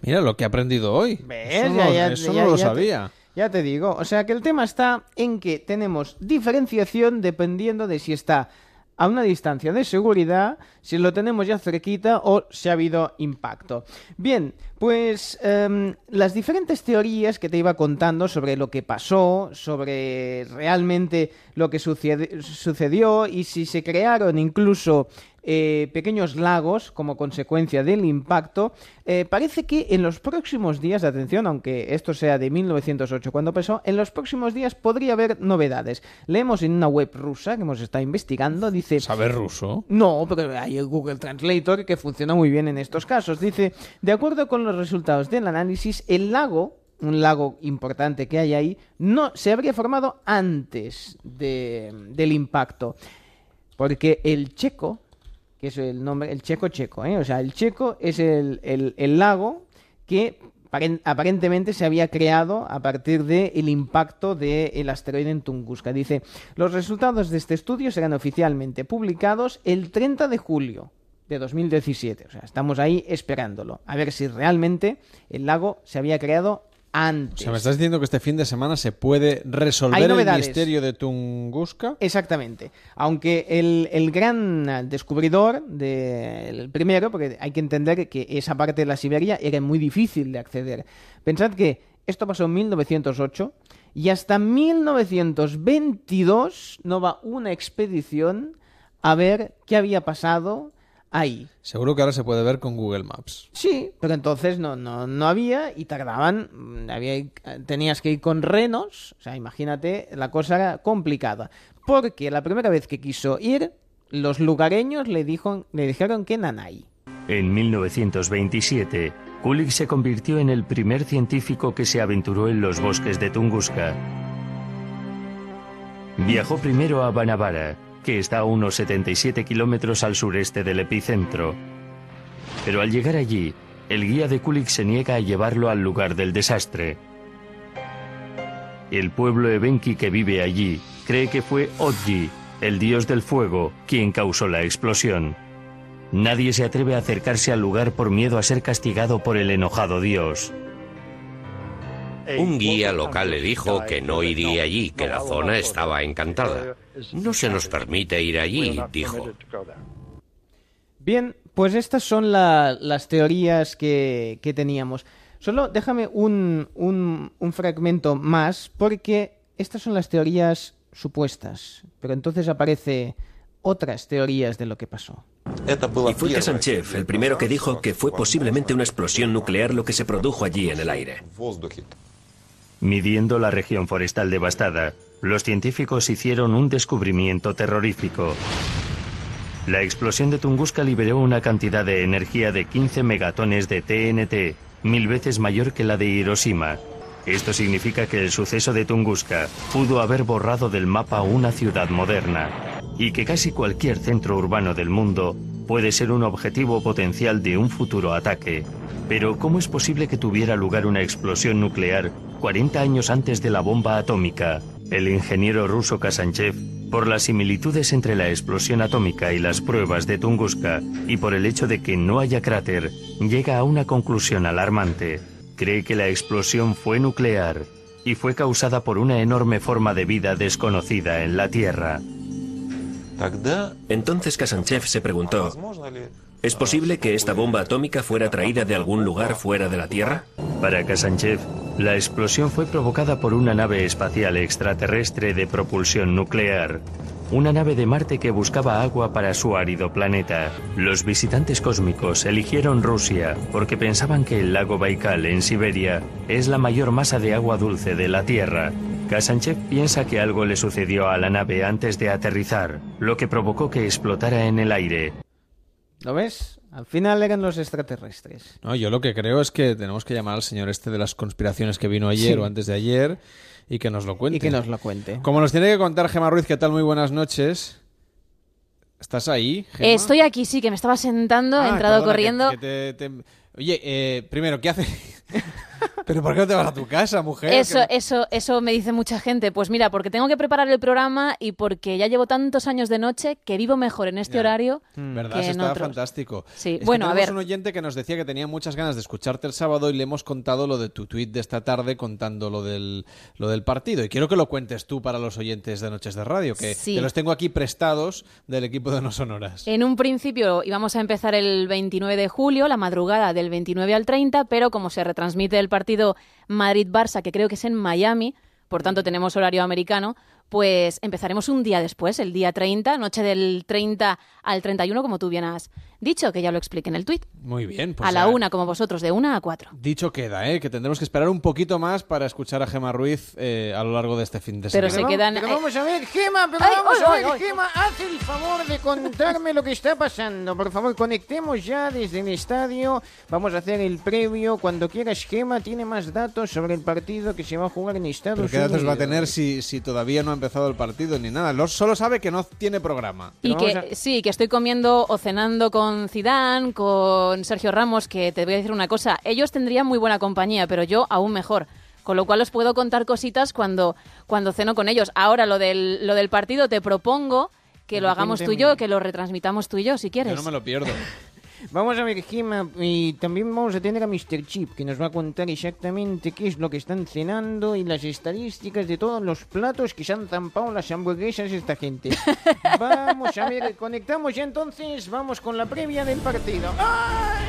Mira lo que he aprendido hoy. ¿Ves? Eso, Ya- no, ya- eso ya- no lo ya te- sabía. Ya te digo, o sea que el tema está en que tenemos diferenciación dependiendo de si está a una distancia de seguridad, si lo tenemos ya cerquita o si ha habido impacto. Bien, pues em, las diferentes teorías que te iba contando sobre lo que pasó, sobre realmente lo que sucedió y si se crearon incluso eh, pequeños lagos como consecuencia del impacto, eh, parece que en los próximos días, atención, aunque esto sea de 1908 cuando pasó, en los próximos días podría haber novedades. Leemos en una web rusa que hemos estado investigando, dice... ¿Saber ruso? No, pero hay el Google Translator que funciona muy bien en estos casos. Dice, de acuerdo con los resultados del análisis, el lago un lago importante que hay ahí, no se habría formado antes de- del impacto. Porque el Checo, que es el nombre, el Checo Checo, ¿eh? o sea, el Checo es el, lago que paren- aparentemente se había creado a partir del impacto del asteroide en Tunguska. Dice, los resultados de este estudio serán oficialmente publicados el 30 de julio. De 2017. O sea, estamos ahí esperándolo. A ver si realmente el lago se había creado O antes. sea, me estás diciendo que este fin de semana se puede resolver el misterio de Tunguska. Exactamente. Aunque el, el gran descubridor del primero, porque hay que entender que esa parte de la Siberia era muy difícil de acceder. Pensad que esto pasó en 1908 y hasta 1922 no va una expedición a ver qué había pasado ahí. Seguro que ahora se puede ver con Google Maps. Sí, pero entonces no, no, no había y tardaban, mm, había, tenías que ir con renos, o sea, imagínate, la cosa era complicada. Porque la primera vez que quiso ir, los lugareños le, dijo, le dijeron que Nanay. En 1927, Kulik se convirtió en el primer científico que se aventuró en los bosques de Tunguska. Viajó primero a Banabara, que está a unos 77 kilómetros al sureste del epicentro. Pero al llegar allí, el guía de Kulik se niega a llevarlo al lugar del desastre. El pueblo ebenki que vive allí cree que fue Odji, el dios del fuego, quien causó la explosión. Nadie se atreve a acercarse al lugar por miedo a ser castigado por el enojado dios. Un guía local le dijo que no iría allí, que la zona estaba encantada. No se nos permite ir allí, dijo. Bien, pues estas son la- las teorías que, que teníamos. Solo déjame un, un, un fragmento más, porque estas son las teorías supuestas, pero entonces aparece otras teorías de lo que pasó. Y fue Kasanchev el primero que dijo que fue posiblemente una explosión nuclear lo que se produjo allí en el aire. Midiendo la región forestal devastada, los científicos hicieron un descubrimiento terrorífico. La explosión de Tunguska liberó una cantidad de energía de 15 megatones de TNT, mil veces mayor que la de Hiroshima. Esto significa que el suceso de Tunguska pudo haber borrado del mapa una ciudad moderna y que casi cualquier centro urbano del mundo puede ser un objetivo potencial de un futuro ataque. Pero ¿cómo es posible que tuviera lugar una explosión nuclear 40 años antes de la bomba atómica? El ingeniero ruso Kasanchev, por las similitudes entre la explosión atómica y las pruebas de Tunguska y por el hecho de que no haya cráter, llega a una conclusión alarmante. Cree que la explosión fue nuclear y fue causada por una enorme forma de vida desconocida en la Tierra. Entonces Kasanchev se preguntó, ¿es posible que esta bomba atómica fuera traída de algún lugar fuera de la Tierra? Para Kasanchev, la explosión fue provocada por una nave espacial extraterrestre de propulsión nuclear. Una nave de Marte que buscaba agua para su árido planeta. Los visitantes cósmicos eligieron Rusia porque pensaban que el lago Baikal en Siberia es la mayor masa de agua dulce de la Tierra. Kasanchev piensa que algo le sucedió a la nave antes de aterrizar, lo que provocó que explotara en el aire. ¿Lo ves? Al final eran los extraterrestres. No, yo lo que creo es que tenemos que llamar al señor este de las conspiraciones que vino ayer Sí. o antes de ayer y que nos lo cuente. Y que nos lo cuente. Como nos tiene que contar Gemma Ruiz, ¿qué tal? Muy buenas noches. ¿Estás ahí, Gemma? Estoy aquí, sí, que me estaba sentando, he Ah, entrado perdona, que- corriendo. que te- te- Oye, eh, primero, ¿qué hace? ¿Pero por qué no te vas a tu casa, mujer? Eso, Que- eso, eso me dice mucha gente. Pues mira, porque tengo que preparar el programa y porque ya llevo tantos años de noche que vivo mejor en este horario ¿Verdad? que Eso en está otros. fantástico. Sí, Es que bueno, a tenemos ver. un oyente que nos decía que tenía muchas ganas de escucharte el sábado y le hemos contado lo de tu tuit de esta tarde contando lo del, lo del partido. Y quiero que lo cuentes tú para los oyentes de Noches de Radio, que Sí. te los tengo aquí prestados del equipo de No Sonoras. En un principio íbamos a empezar el 29 de julio, la madrugada del 29 al 30, pero como se retransmite el partido Madrid-Barça, que creo que es en Miami, por tanto tenemos horario americano, pues empezaremos un día después, el día 30, noche del 30 al 31, como tú bien has dicho, que ya lo expliqué en el tuit. Muy bien, pues a la una, como vosotros, de una a cuatro. Dicho queda, ¿eh? que tendremos que esperar un poquito más para escuchar a Gemma Ruiz eh, a lo largo de este fin de Pero semana. se quedan... Pero eh, vamos a ver, Gema, pero Ay, vamos ay, a ver, ay. Gema, haz el favor de contarme lo que está pasando. Por favor, conectemos ya desde el estadio. Vamos a hacer el previo. Cuando quieras, Gema tiene más datos sobre el partido que se va a jugar en Estados Pero qué Unidos. datos va a tener si, si todavía no ha empezado el partido ni nada. Lo- solo sabe que no tiene programa. Y que sí, que estoy comiendo o cenando con Zidane, con Sergio Ramos, que te voy a decir una cosa, ellos tendrían muy buena compañía, pero yo aún mejor. Con lo cual os puedo contar cositas cuando, cuando ceno con ellos. Ahora lo del, lo del partido te propongo que lo hagamos tú y yo, que lo retransmitamos tú y yo, si quieres. Yo no me lo pierdo. Vamos a ver, Gema, y también vamos a tener a Mr. Chip, que nos va a contar exactamente qué es lo que están cenando y las estadísticas de todos los platos que se han zampado las hamburguesas esta gente. Vamos a ver, conectamos ya entonces, vamos con la previa del partido. ¡Ay!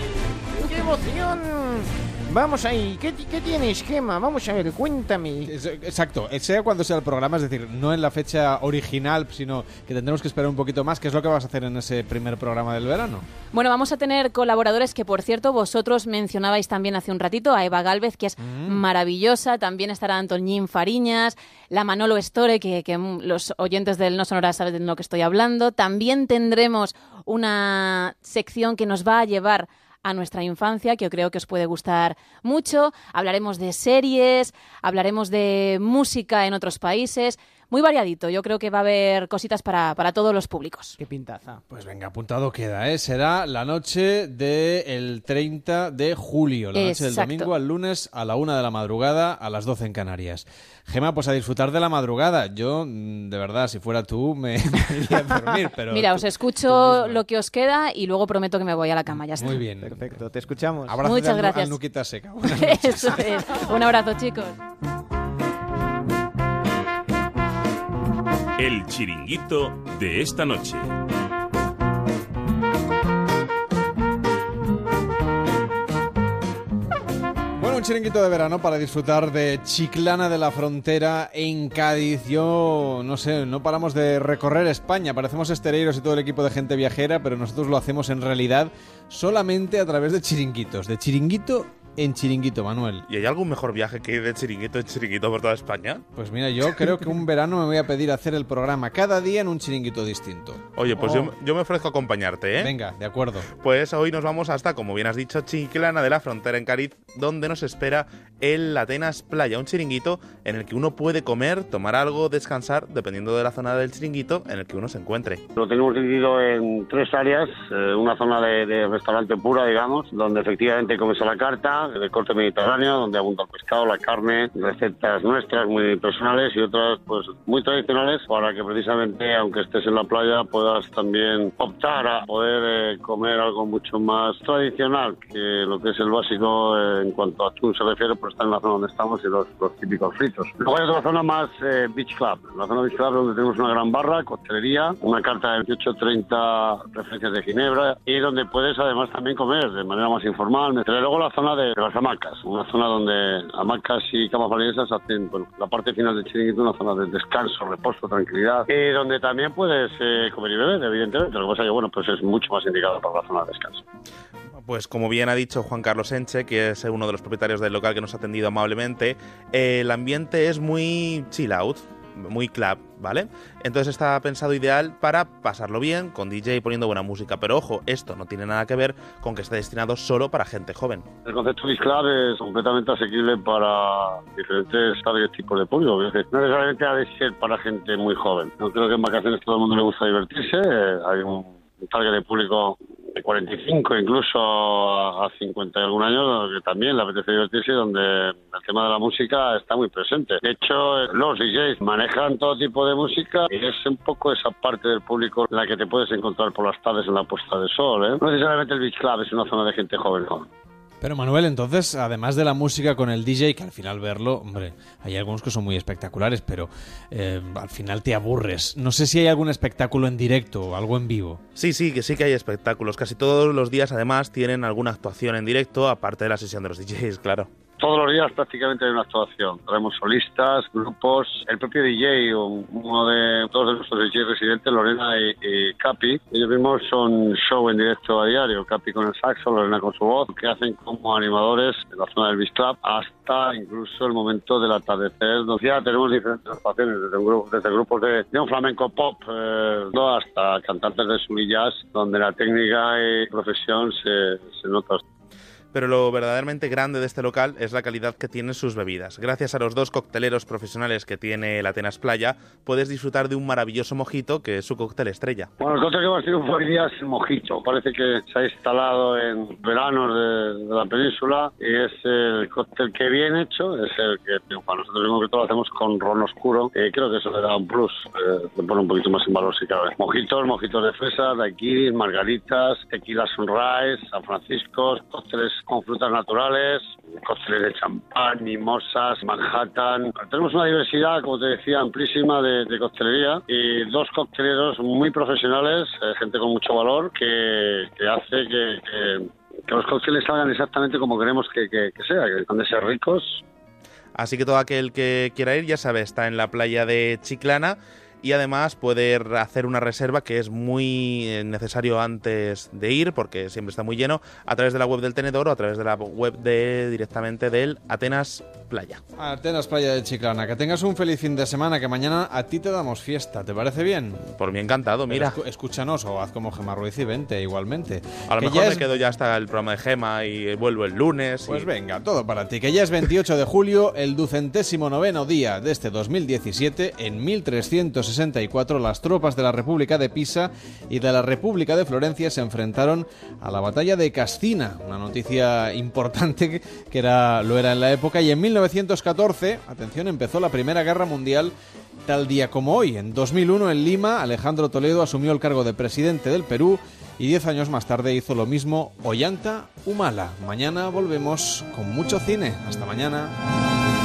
¡Qué emoción! Vamos ahí, ¿qué, qué tienes, Gema? Vamos a ver, cuéntame. Exacto, eh, sea cuando sea el programa, es decir, no en la fecha original, sino que tendremos que esperar un poquito más, que es lo que vas a hacer en ese primer programa del verano. Bueno, vamos a tener colaboradores que, por cierto, vosotros mencionabais también hace un ratito, a Eva Galvez, que es maravillosa. También estará Antoñín Fariñas, la Manolo Estore, que, que, mm, los oyentes del No Sonora saben de lo que estoy hablando. También tendremos una sección que nos va a llevar a nuestra infancia, que yo creo que os puede gustar mucho. Hablaremos de series, hablaremos de música en otros países. Muy variadito, yo creo que va a haber cositas para, para todos los públicos. Qué pintaza. Pues venga, apuntado queda, ¿eh? Será la noche del 30 de julio, la noche del domingo al lunes a la una de la madrugada a las 12 en Canarias. Gema, pues a disfrutar de la madrugada. Yo, mm, de verdad, si fuera tú, me, me iría a dormir, pero... Mira, tú- os escucho lo que os queda y luego prometo que me voy a la cama, ya está. Muy bien. Perfecto, te escuchamos. Abrazo Muchas gracias. al Nuquita Seca. Eso es. Un abrazo, chicos. El chiringuito de esta noche. Bueno, un chiringuito de verano para disfrutar de Chiclana de la Frontera en Cádiz. Yo, no sé, no paramos de recorrer España. Parecemos estereiros y todo el equipo de gente viajera, pero nosotros lo hacemos en realidad solamente a través de chiringuitos. De chiringuito en chiringuito, Manuel. ¿Y hay algún mejor viaje que ir de chiringuito en chiringuito por toda España? Pues mira, yo creo que un verano me voy a pedir hacer el programa cada día en un chiringuito distinto. Oye, pues Oh. yo, yo me ofrezco a acompañarte, ¿eh? Venga, de acuerdo. Pues hoy nos vamos hasta, como bien has dicho, Chiclana de la Frontera en Cádiz, donde nos espera el Atenas Playa, un chiringuito en el que uno puede comer, tomar algo, descansar, dependiendo de la zona del chiringuito en el que uno se encuentre. Lo tenemos dividido en tres áreas, eh, una zona de, de restaurante pura, digamos, donde efectivamente comes a la carta, de corte mediterráneo, donde abunda el pescado, la carne, recetas nuestras muy personales y otras pues muy tradicionales para que precisamente, aunque estés en la playa, puedas también optar a poder eh, comer algo mucho más tradicional que lo que es el básico eh, en cuanto a atún se refiere, pues está en la zona donde estamos y los, los típicos fritos. Luego hay otra zona más eh, Beach Club, la zona Beach Club donde tenemos una gran barra, coctelería, una carta de 28-30 referencias de Ginebra y donde puedes además también comer de manera más informal. Pero luego la zona de las hamacas, una zona donde hamacas y camas valiosas hacen bueno, la parte final del chiringuito, una zona de descanso, reposo, tranquilidad y donde también puedes eh, comer y beber, evidentemente. Lo que pasa es que bueno, pues es mucho más indicado para la zona de descanso. Pues como bien ha dicho Juan Carlos Enche, que es uno de los propietarios del local que nos ha atendido amablemente, el ambiente es muy chill out, muy club, ¿vale? Entonces está pensado ideal para pasarlo bien, con DJ poniendo buena música. Pero ojo, esto no tiene nada que ver con que esté destinado solo para gente joven. El concepto Beach Club es completamente asequible para diferentes tipos de público. No necesariamente ha de ser para gente muy joven. No creo que en vacaciones todo el mundo le gusta divertirse. Eh, Hay un target de público de 45 incluso a a 50 y algún año que también le apetece divertirse donde el tema de la música está muy presente. De hecho, los DJs manejan todo tipo de música y es un poco esa parte del público en la que te puedes encontrar por las tardes en la puesta de sol. ¿eh? No necesariamente el Beach Club es una zona de gente joven. ¿no? Pero Manuel, entonces, además de la música con el DJ, que al final verlo, hombre, hay algunos que son muy espectaculares, pero eh, al final te aburres. No sé si hay algún espectáculo en directo o algo en vivo. Sí, sí, que sí que hay espectáculos. Casi todos los días, además, tienen alguna actuación en directo, aparte de la sesión de los DJs, claro. Todos los días prácticamente hay una actuación. Traemos solistas, grupos, el propio DJ, un- uno de dos de nuestros DJs residentes, Lorena y, y Capi. Ellos mismos son show en directo a diario. Capi con el saxo, Lorena con su voz, que hacen como animadores en la zona del Beach hasta incluso el momento del atardecer. Donde ya tenemos diferentes actuaciones, desde, un grupo, desde grupos de, de un flamenco pop eh, hasta cantantes de soul y jazz, donde la técnica y profesión se, se nota. Pero lo verdaderamente grande de este local es la calidad que tienen sus bebidas. Gracias a los dos cocteleros profesionales que tiene el Atenas Playa, puedes disfrutar de un maravilloso mojito que es su cóctel estrella. Bueno, el cóctel que hemos tenido hoy día es el mojito. Parece que se ha instalado en veranos de, de la península y es el cóctel que bien hecho, es el que para nosotros en concreto lo hacemos con ron oscuro. Eh, creo que eso le da un plus, eh, le pone un poquito más en valor si cabe. Mojitos, mojitos de fresa, daiquiris, margaritas, tequila sunrise, San Francisco, cócteles con frutas naturales, cócteles de champán, mimosas, Manhattan. Tenemos una diversidad, como te decía, amplísima de, de coctelería y dos cocteleros muy profesionales, eh, gente con mucho valor, que, que hace que, los cócteles salgan exactamente como queremos que, que, que sea, que han de ser ricos. Así que todo aquel que quiera ir, ya sabe, está en la playa de Chiclana y además puede hacer una reserva que es muy eh, necesario antes de ir porque siempre está muy lleno a través de la web del tenedor o a través de la web de directamente del Atenas Playa. Atenas Playa de Chiclana, que tengas un feliz fin de semana, que mañana a ti te damos fiesta, ¿te parece bien? Por mí encantado, mira. escúchanos o haz como Gemma Ruiz y vente igualmente. A lo Que mejor me es- quedo ya hasta el programa de Gema y vuelvo el lunes. Pues y- venga, todo para ti, que ya es 28 de julio, el ducentésimo noveno día de este 2017, en 1364 las tropas de la República de Pisa y de la República de Florencia se enfrentaron a la batalla de Cascina, una noticia importante que- era, lo era en la época, y en 1914, atención, empezó la Primera Guerra Mundial tal día como hoy. En 2001 en Lima, Alejandro Toledo asumió el cargo de presidente del Perú y diez años más tarde hizo lo mismo Ollanta Humala. Mañana volvemos con mucho cine. Hasta mañana.